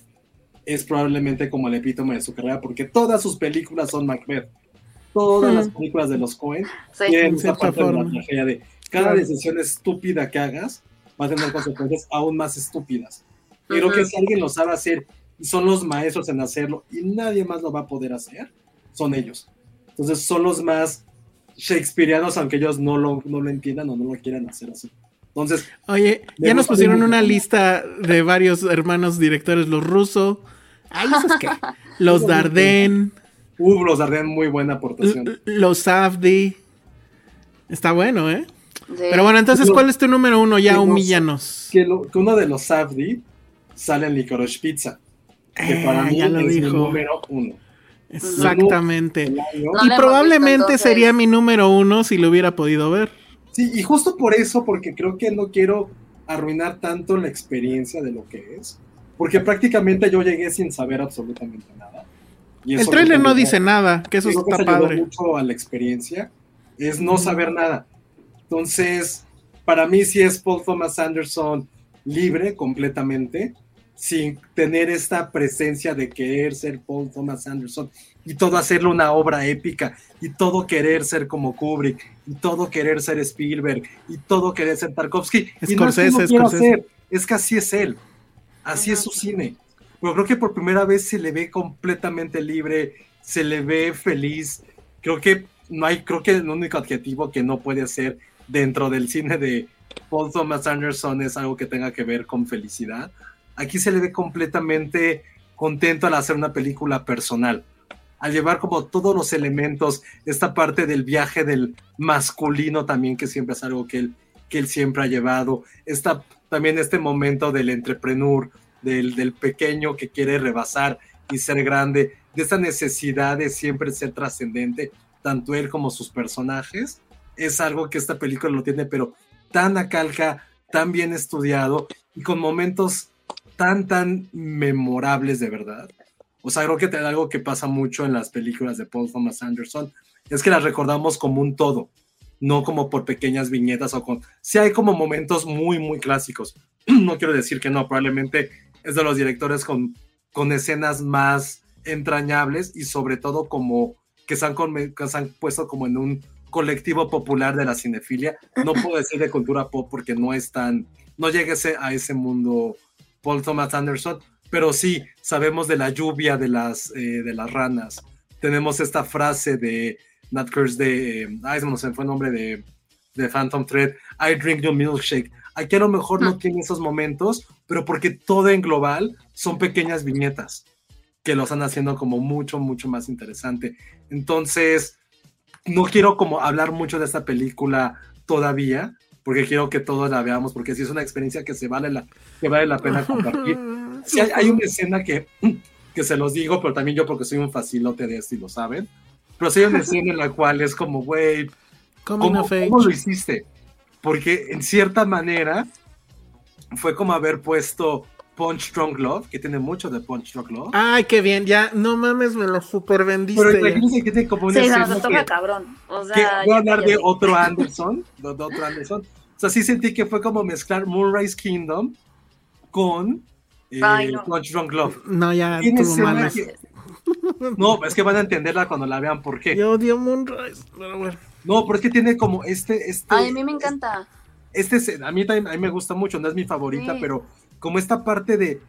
es probablemente como el epítome de su carrera, porque todas sus películas son Macbeth. Todas las películas de los Cohen tienen esa parte de la tragedia de cada decisión estúpida que hagas va a tener consecuencias aún más estúpidas. Creo que si alguien lo sabe hacer y son los maestros en hacerlo y nadie más lo va a poder hacer, son ellos. Entonces son los más shakespearianos, aunque ellos no lo, no lo entiendan o no lo quieran hacer así. Entonces, oye, ya nos pusieron una lista de varios hermanos directores, los rusos, los Darden. Uh, los Darden, muy buena aportación. Los Afdi. Está bueno, ¿eh? Pero bueno, entonces, ¿cuál es tu número uno? Ya humíllanos. Que, uno de los Safdi sale en Licorice Pizza. Que para ah, mí es mi número uno. Exactamente. y probablemente sería mi número uno si lo hubiera podido ver. Sí, y justo por eso, porque creo que no quiero arruinar tanto la experiencia de lo que es. Porque prácticamente yo llegué sin saber absolutamente nada. el trailer no dice nada, que eso está que padre. mucho a la experiencia, es no saber nada. Entonces, para mí sí es Paul Thomas Anderson libre completamente, sin tener esta presencia de querer ser Paul Thomas Anderson y todo hacerlo una obra épica y todo querer ser como Kubrick y todo querer ser Spielberg y todo querer ser Tarkovsky. y no es, que hacer, es que así es él, así es su cine. Pero creo que por primera vez se le ve completamente libre, se le ve feliz. Creo que no hay, creo que el único adjetivo que no puede ser dentro del cine de Paul Thomas Anderson es algo que tenga que ver con felicidad, aquí se le ve completamente contento al hacer una película personal, al llevar como todos los elementos, esta parte del viaje del masculino también, que siempre es algo que él, que él siempre ha llevado, esta, también este momento del entrepreneur, del, del pequeño que quiere rebasar y ser grande, de esta necesidad de siempre ser trascendente, tanto él como sus personajes, es algo que esta película lo tiene, pero tan a calca, tan bien estudiado y con momentos tan, tan memorables de verdad. O sea, creo que algo que pasa mucho en las películas de Paul Thomas Anderson es que las recordamos como un todo, no como por pequeñas viñetas o con... Sí hay como momentos muy, muy clásicos. No quiero decir que no, probablemente es de los directores con, con escenas más entrañables y sobre todo como que se, han, que se han puesto como en un colectivo popular de la cinefilia. No puedo decir de cultura pop porque no es tan, no llegue a ese mundo Paul Thomas Anderson, pero sí sabemos de la lluvia de las, eh, de las ranas. Tenemos esta frase de Nat Curse de, eh, ay, no sé, fue el nombre de, de Phantom Thread, I drink your milkshake. Aquí a lo mejor no ah. tiene esos momentos, pero porque todo en global son pequeñas viñetas que lo están haciendo como mucho, mucho más interesante. Entonces, no quiero como hablar mucho de esta película todavía, porque quiero que todos la veamos, porque sí es una experiencia que se vale la, que vale la pena compartir. Sí, hay, una escena que, que se los digo, pero también yo porque soy un facilote de esto y lo saben, pero sí hay una escena en la cual es como, güey, ¿cómo, ¿cómo lo hiciste? Porque en cierta manera fue como haber puesto Punch Strong Love, que tiene mucho de Punch Strong Love. Ay, qué bien, ya, no mames, me lo super vendiste. Pero imagínense que tiene como una sí, no, se toca cabrón. O sea, voy a hablar de otro Anderson, de, otro Anderson. O sea, sí sentí que fue como mezclar Moonrise Kingdom con eh, Punch Strong Love. No, ya, tuvo malas. No, es que van a entenderla cuando la vean por qué. Yo odio Moonrise, pero bueno. No, pero es que tiene como este... este Ay, a mí me encanta. Este, a mí también a mí me gusta mucho, no es mi favorita, pero como esta parte de,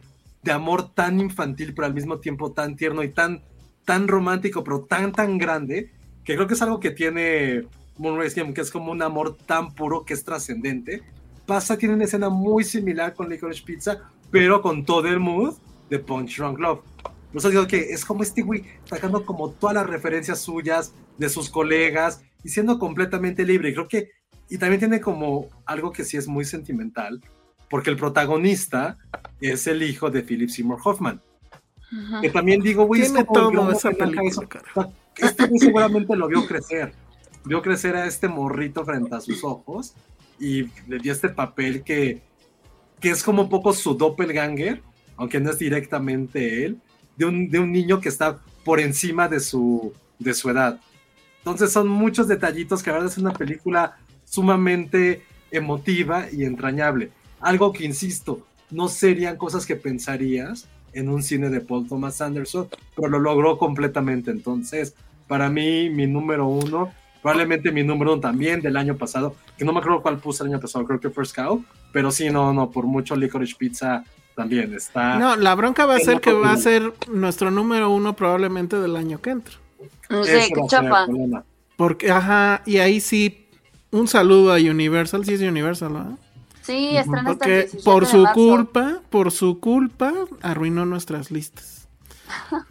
de, amor tan infantil, pero al mismo tiempo tan tierno y tan, tan romántico, pero tan, tan grande, que creo que es algo que tiene Moonrise que es como un amor tan puro que es trascendente. Pasa, tiene una escena muy similar con Licorice Pizza, pero con todo el mood de Punch Drunk Love. Por eso digo que es como este güey sacando como todas las referencias suyas de sus colegas y siendo completamente libre. creo que, y también tiene como algo que sí es muy sentimental, porque el protagonista es el hijo de Philip Seymour Hoffman. Que también digo, güey, es como esa película, Este seguramente lo vio crecer. Vio crecer a este morrito frente a sus ojos y le dio este papel que, que es como un poco su doppelganger, aunque no es directamente él, de un, de un niño que está por encima de su, de su edad. Entonces son muchos detallitos que a verdad es una película sumamente emotiva y entrañable. Algo que, insisto, no serían cosas que pensarías en un cine de Paul Thomas Anderson, pero lo logró completamente. Entonces, para mí, mi número uno, probablemente mi número uno también del año pasado, que no me acuerdo cuál puse el año pasado, creo que First Cow, pero sí, no, no, por mucho Licorice Pizza también está. No, la bronca va a ser que va a ser nuestro número uno probablemente del año que entra. Sí, chapa. Porque, ajá, y ahí sí, un saludo a Universal, sí es Universal, ¿no? Sí, estrena Porque por su culpa, por su culpa, arruinó nuestras listas.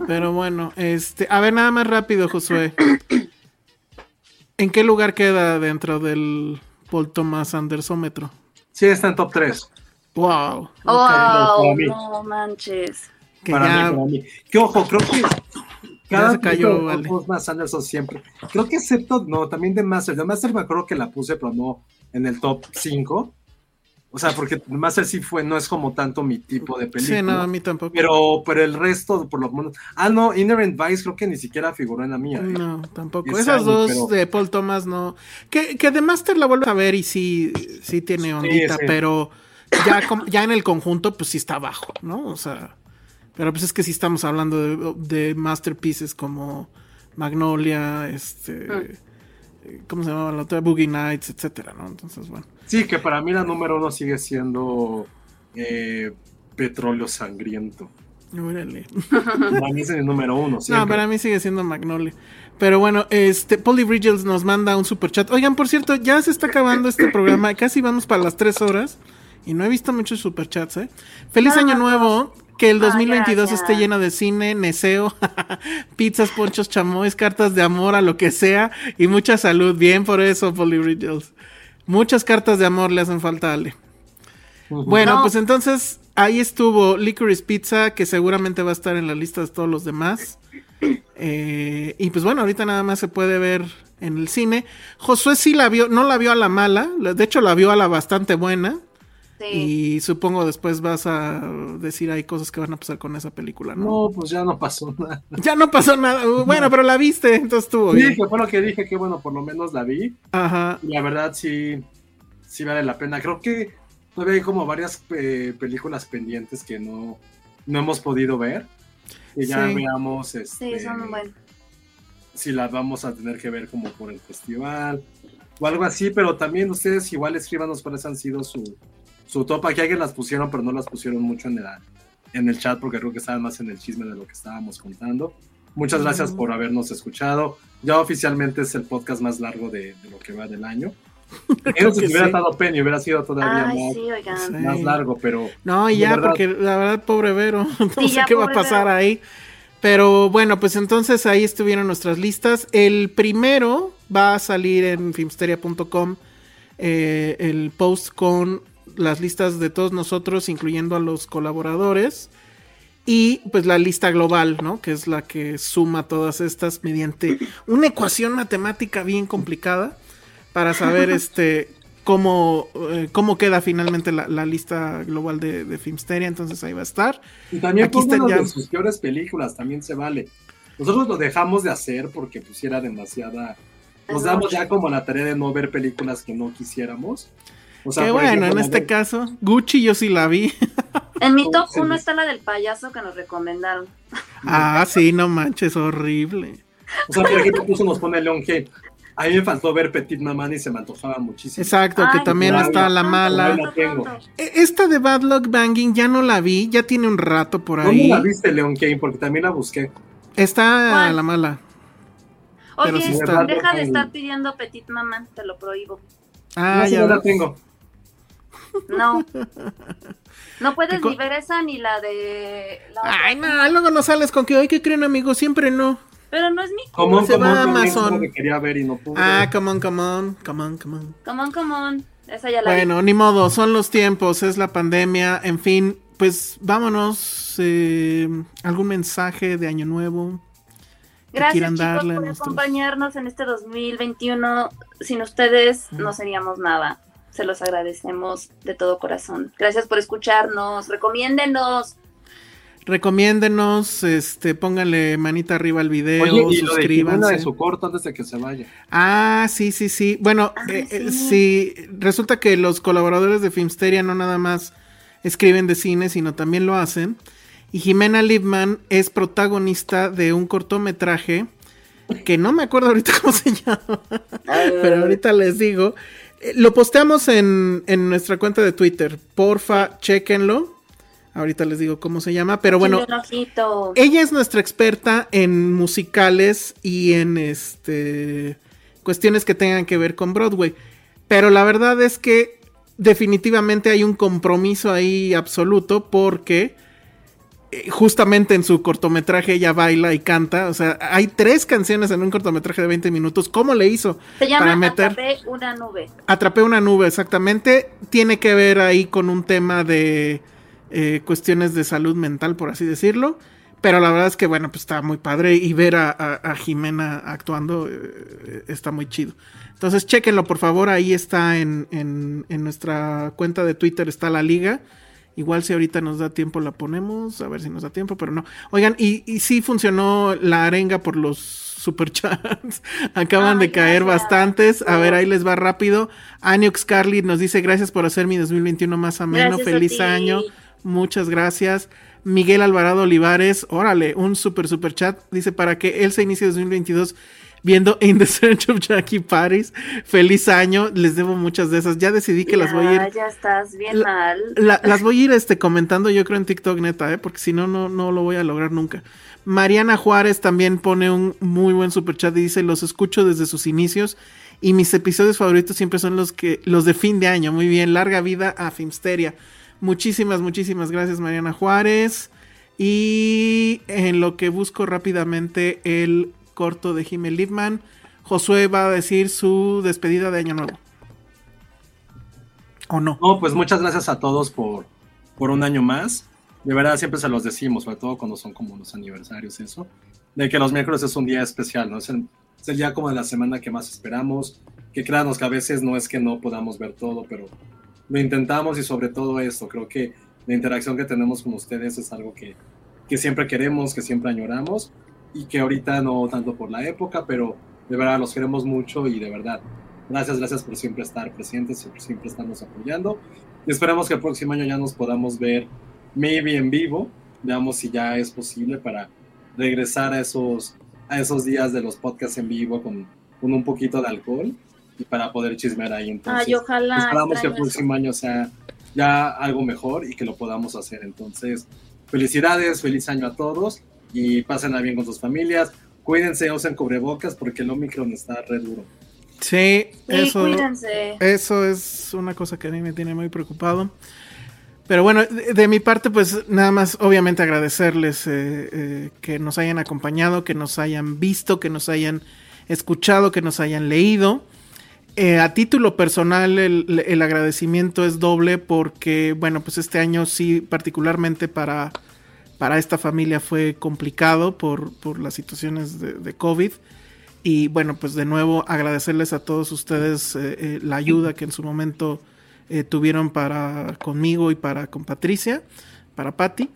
Pero bueno, este, a ver, nada más rápido, Josué. ¿En qué lugar queda dentro del Paul Thomas Andersómetro? Sí, está en top 3. Wow. Wow, no manches. para mí, para mí. Que ojo, creo que cada se cayó, vale. Thomas Anderson siempre. Creo que excepto, no, también de Master. De Master me acuerdo que la puse, pero no en el top 5. O sea, porque Master sí fue, no es como tanto mi tipo de película. Sí, no, a mí tampoco. Pero, pero el resto, por lo menos. Ah, no, Inherent Vice creo que ni siquiera figuró en la mía. ¿eh? No, tampoco. Esas dos de Paul Thomas no. Que, que de Master la vuelvo a ver y sí, sí tiene ondita, pero ya, ya en el conjunto, pues sí está abajo, ¿no? O sea. Pero pues es que sí estamos hablando de, de masterpieces como Magnolia, este. Ah. ¿Cómo se llamaba la otra? Boogie Nights, etcétera, ¿no? Entonces, bueno. Sí, que para mí la número uno sigue siendo eh, Petróleo Sangriento. Órale. Para mí es el número uno. No, para mí sigue siendo Magnolia. Pero bueno, este, Polly Bridges nos manda un super chat. Oigan, por cierto, ya se está acabando este programa. Casi vamos para las tres horas. Y no he visto muchos superchats, ¿eh? Feliz año nuevo. Que el Ay, 2022 gracias. esté lleno de cine, neseo, pizzas, ponchos, chamois, cartas de amor, a lo que sea. Y mucha salud. Bien por eso, Polly Bridges. Muchas cartas de amor le hacen falta a Ale. Bueno, No. pues entonces ahí estuvo Licorice Pizza, que seguramente va a estar en la lista de todos los demás. Eh, y pues bueno, ahorita nada más se puede ver en el cine. Josué sí la vio, no la vio a la mala, la- de hecho la vio a la bastante buena. Sí. Y supongo después vas a decir hay cosas que van a pasar con esa película, ¿no? No, pues ya no pasó nada. Ya no pasó nada. Bueno, pero la viste, entonces estuvo Sí, que fue lo que dije, que bueno, por lo menos la vi. Ajá. Y la verdad sí, sí vale la pena. Creo que todavía hay como varias eh, películas pendientes que no, no hemos podido ver. Que ya Sí. veamos Sí, este, son un buen. si las vamos a tener que ver como por el festival o algo así, pero también ustedes igual escríbanos cuáles han sido su, su top. Aquí alguien las pusieron, pero no las pusieron mucho en el, en el chat porque creo que estaban más en el chisme de lo que estábamos contando. Muchas gracias por habernos escuchado. Ya oficialmente es el podcast más largo de, de lo que va del año. Creo si que hubiera sí. estado Penny hubiera sido todavía Ay, más, sí, oigan. Sí. más largo, pero No, ya, verdad, porque la verdad, pobre Vero, no Sí, sé ya, qué va a pasar Vero. ahí. Pero bueno, pues entonces ahí estuvieron nuestras listas. El primero va a salir en filmsteria.com eh, el post con las listas de todos nosotros, incluyendo a los colaboradores. Y pues la lista global, ¿no? Que es la que suma todas estas mediante una ecuación matemática bien complicada para saber este cómo, eh, cómo queda finalmente la, la lista global de, de Filmsteria. Entonces ahí va a estar. Y también Aquí están pónganos ya. de sus peores películas, también se vale. Nosotros lo dejamos de hacer porque pues sí era demasiada. Nos damos ya como la tarea de no ver películas que no quisiéramos. O sea, Qué por bueno, ejemplo, en este de- caso, Gucci yo sí la vi. En mi top Sí. 1 está la del payaso que nos recomendaron. ah, sí, no manches, horrible. O sea, por ejemplo, incluso nos pone Leon Kane. A mí me faltó ver Petit Maman y se me antojaba muchísimo. Exacto, que también no, está la mala. no, la tengo. Esta de Bad Luck Banging ya no la vi, ya tiene un rato por ¿Dónde ahí. la viste, Leon Kane? Porque también la busqué. Está ¿Cuál? la mala. Oye, sí está. deja de estar pidiendo Petit Maman, te lo prohíbo. Ah, no, ya no la tengo. No. No puedes ni ver esa ni la de. la. Ay, no, luego no sales con que, ay, ¿qué creen, amigos? Siempre no. Pero no es mi Como Se va a Amazon. que quería ver y no pude. Ah, come on, come on, come on, come on. Come on, come on. Esa ya la vi. Bueno, ni modo, son los tiempos, es la pandemia, en fin, pues vámonos. eh, ¿Algún mensaje de Año Nuevo? que Gracias chicos por nuestros- acompañarnos en este 2021. Sin ustedes no seríamos nada. Se los agradecemos de todo corazón. Gracias por escucharnos. Recomiéndenos. Recomiéndenos, este, pónganle manita arriba al video, Oye, y lo de Jimena suscríbanse. de su corto antes de que se vaya. Ah, sí, sí, sí. Bueno, Ah, eh, eh, sí. sí, resulta que los colaboradores de Filmsteria no nada más escriben de cine, sino también lo hacen. Y Jimena Lipman es protagonista de un cortometraje que no me acuerdo ahorita cómo se llama, pero ahorita les digo. Eh, Lo posteamos en, en nuestra cuenta de Twitter. Porfa, chequenlo. Ahorita les digo cómo se llama, pero bueno, ella es nuestra experta en musicales y en este cuestiones que tengan que ver con Broadway. Pero la verdad es que definitivamente hay un compromiso ahí absoluto porque justamente en su cortometraje ella baila y canta. O sea, hay tres canciones en un cortometraje de 20 minutos. ¿Cómo le hizo? Se llama para meter- Atrapé una nube. Atrapé una nube, exactamente. Tiene que ver ahí con un tema de eh, cuestiones de salud mental, por así decirlo. Pero la verdad es que, bueno, pues está muy padre y ver a, a- a Jimena actuando eh, está muy chido. Entonces, chéquenlo, por favor. Ahí está en, en- en nuestra cuenta de Twitter, está la liga. Igual si ahorita nos da tiempo la ponemos, a ver si nos da tiempo, pero no. Oigan, y, y sí funcionó la arenga por los superchats. Acaban Ay, de caer gracias. bastantes. A ver, ahí les va rápido. Aniox Carly nos dice gracias por hacer mi 2021 más ameno. Gracias Feliz año. Muchas gracias. Miguel Alvarado Olivares, órale, un super super chat. Dice para que él se inicie 2022 viendo In the Search of Jackie Paris. Feliz año. Les debo muchas de esas. Ya decidí que las voy a ir. Ya, estás bien La- mal. La- las voy a ir este, comentando yo creo en TikTok neta, ¿eh? porque si no, no, no lo voy a lograr nunca. Mariana Juárez también pone un muy buen super chat y dice, los escucho desde sus inicios Y mis episodios favoritos siempre son los que los de fin de año. Muy bien, larga vida a Filmsteria. Muchísimas, muchísimas gracias Mariana Juárez. Y en lo que busco rápidamente el corto de Jiménez Liebman, Josué va a decir su despedida de Año Nuevo. ¿O no? No, pues muchas gracias a todos por, por un año más. De verdad, siempre se los decimos, sobre todo cuando son como los aniversarios, eso. De que los miércoles es un día especial, ¿no? Es el, es el día como de la semana que más esperamos. Que créanos que a veces no es que no podamos ver todo, pero lo intentamos y sobre todo esto, creo que la interacción que tenemos con ustedes es algo que, que siempre queremos, que siempre añoramos y que ahorita no tanto por la época, pero de verdad los queremos mucho y de verdad, gracias, gracias por siempre estar presentes y por siempre estarnos apoyando. Y esperamos que el próximo año ya nos podamos ver maybe en vivo, veamos si ya es posible para regresar a esos, a esos días de los podcasts en vivo con, con un poquito de alcohol y para poder chismear ahí. Entonces, Ay, ojalá. esperamos que el próximo año sea ya algo mejor y que lo podamos hacer. Entonces, felicidades, feliz año a todos y pásenla bien con sus familias. Cuídense, usen cubrebocas porque el Omicron está re duro. Sí, Sí, eso, cuídense. eso es una cosa que a mí me tiene muy preocupado. Pero bueno, de, de mi parte, pues nada más, obviamente agradecerles eh, eh, que nos hayan acompañado, que nos hayan visto, que nos hayan escuchado, que nos hayan leído. Eh, a título personal, el, el agradecimiento es doble porque, bueno, pues este año sí, particularmente para, para esta familia fue complicado por, por las situaciones de, COVID. Y bueno, pues de nuevo agradecerles a todos ustedes eh, eh, la ayuda que en su momento eh, tuvieron para conmigo y para con Patricia, para Patti.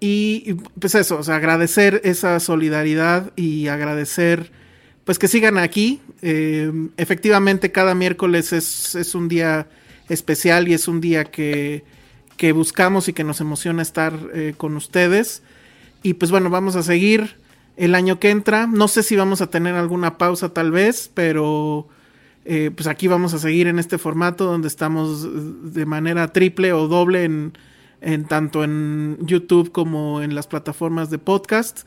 Y y, pues eso, o sea, agradecer esa solidaridad y agradecer pues que sigan aquí. Efectivamente, cada miércoles es, es un día especial y es un día que, que buscamos y que nos emociona estar eh, con ustedes. Y pues bueno, vamos a seguir el año que entra. No sé si vamos a tener alguna pausa tal vez, pero eh, pues aquí vamos a seguir en este formato donde estamos de manera triple o doble en, en tanto en YouTube como en las plataformas de podcast.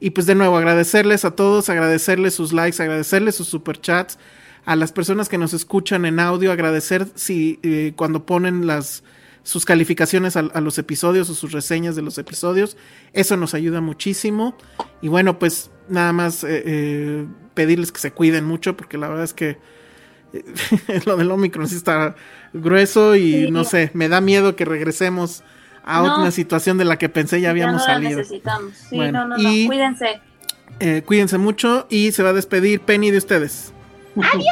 Y pues de nuevo agradecerles a todos, agradecerles sus likes, agradecerles sus superchats, a las personas que nos escuchan en audio, agradecer si eh, cuando ponen las sus calificaciones a, a, los episodios o sus reseñas de los episodios. Eso nos ayuda muchísimo. Y bueno, pues nada más eh, eh, pedirles que se cuiden mucho porque la verdad es que eh, lo del Omicron sí está grueso y Sí. no sé, me da miedo que regresemos a No. una situación de la que pensé ya habíamos no la salido. necesitamos. Sí, Bueno, no, no, no. y- Cuídense. Eh, cuídense mucho y se va a despedir Penny de ustedes. ¡Adiós!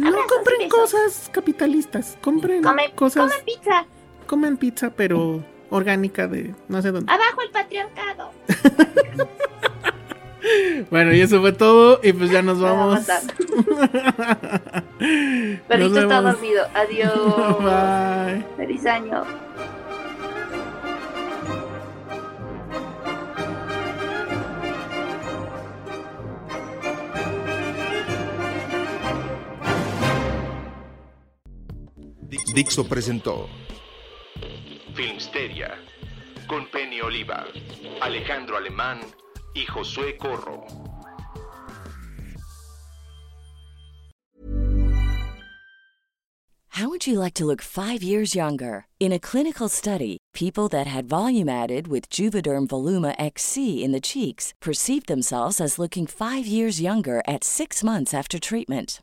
No compren cosas capitalistas, compren cosas, comen pizza. comen pizza pero orgánica de no sé dónde. Abajo el patriarcado. Bueno, y eso fue todo y pues ya nos vamos. Perrito está dormido. Adiós. Bye. Feliz año. Dixo presentó Filmsteria con Penny Oliva, Alejandro Alemán y Josué Corro. How would you like to look five years younger? In a clinical study, people that had volume added with Juvederm Voluma XC in the cheeks perceived themselves as looking five years younger at six months after treatment.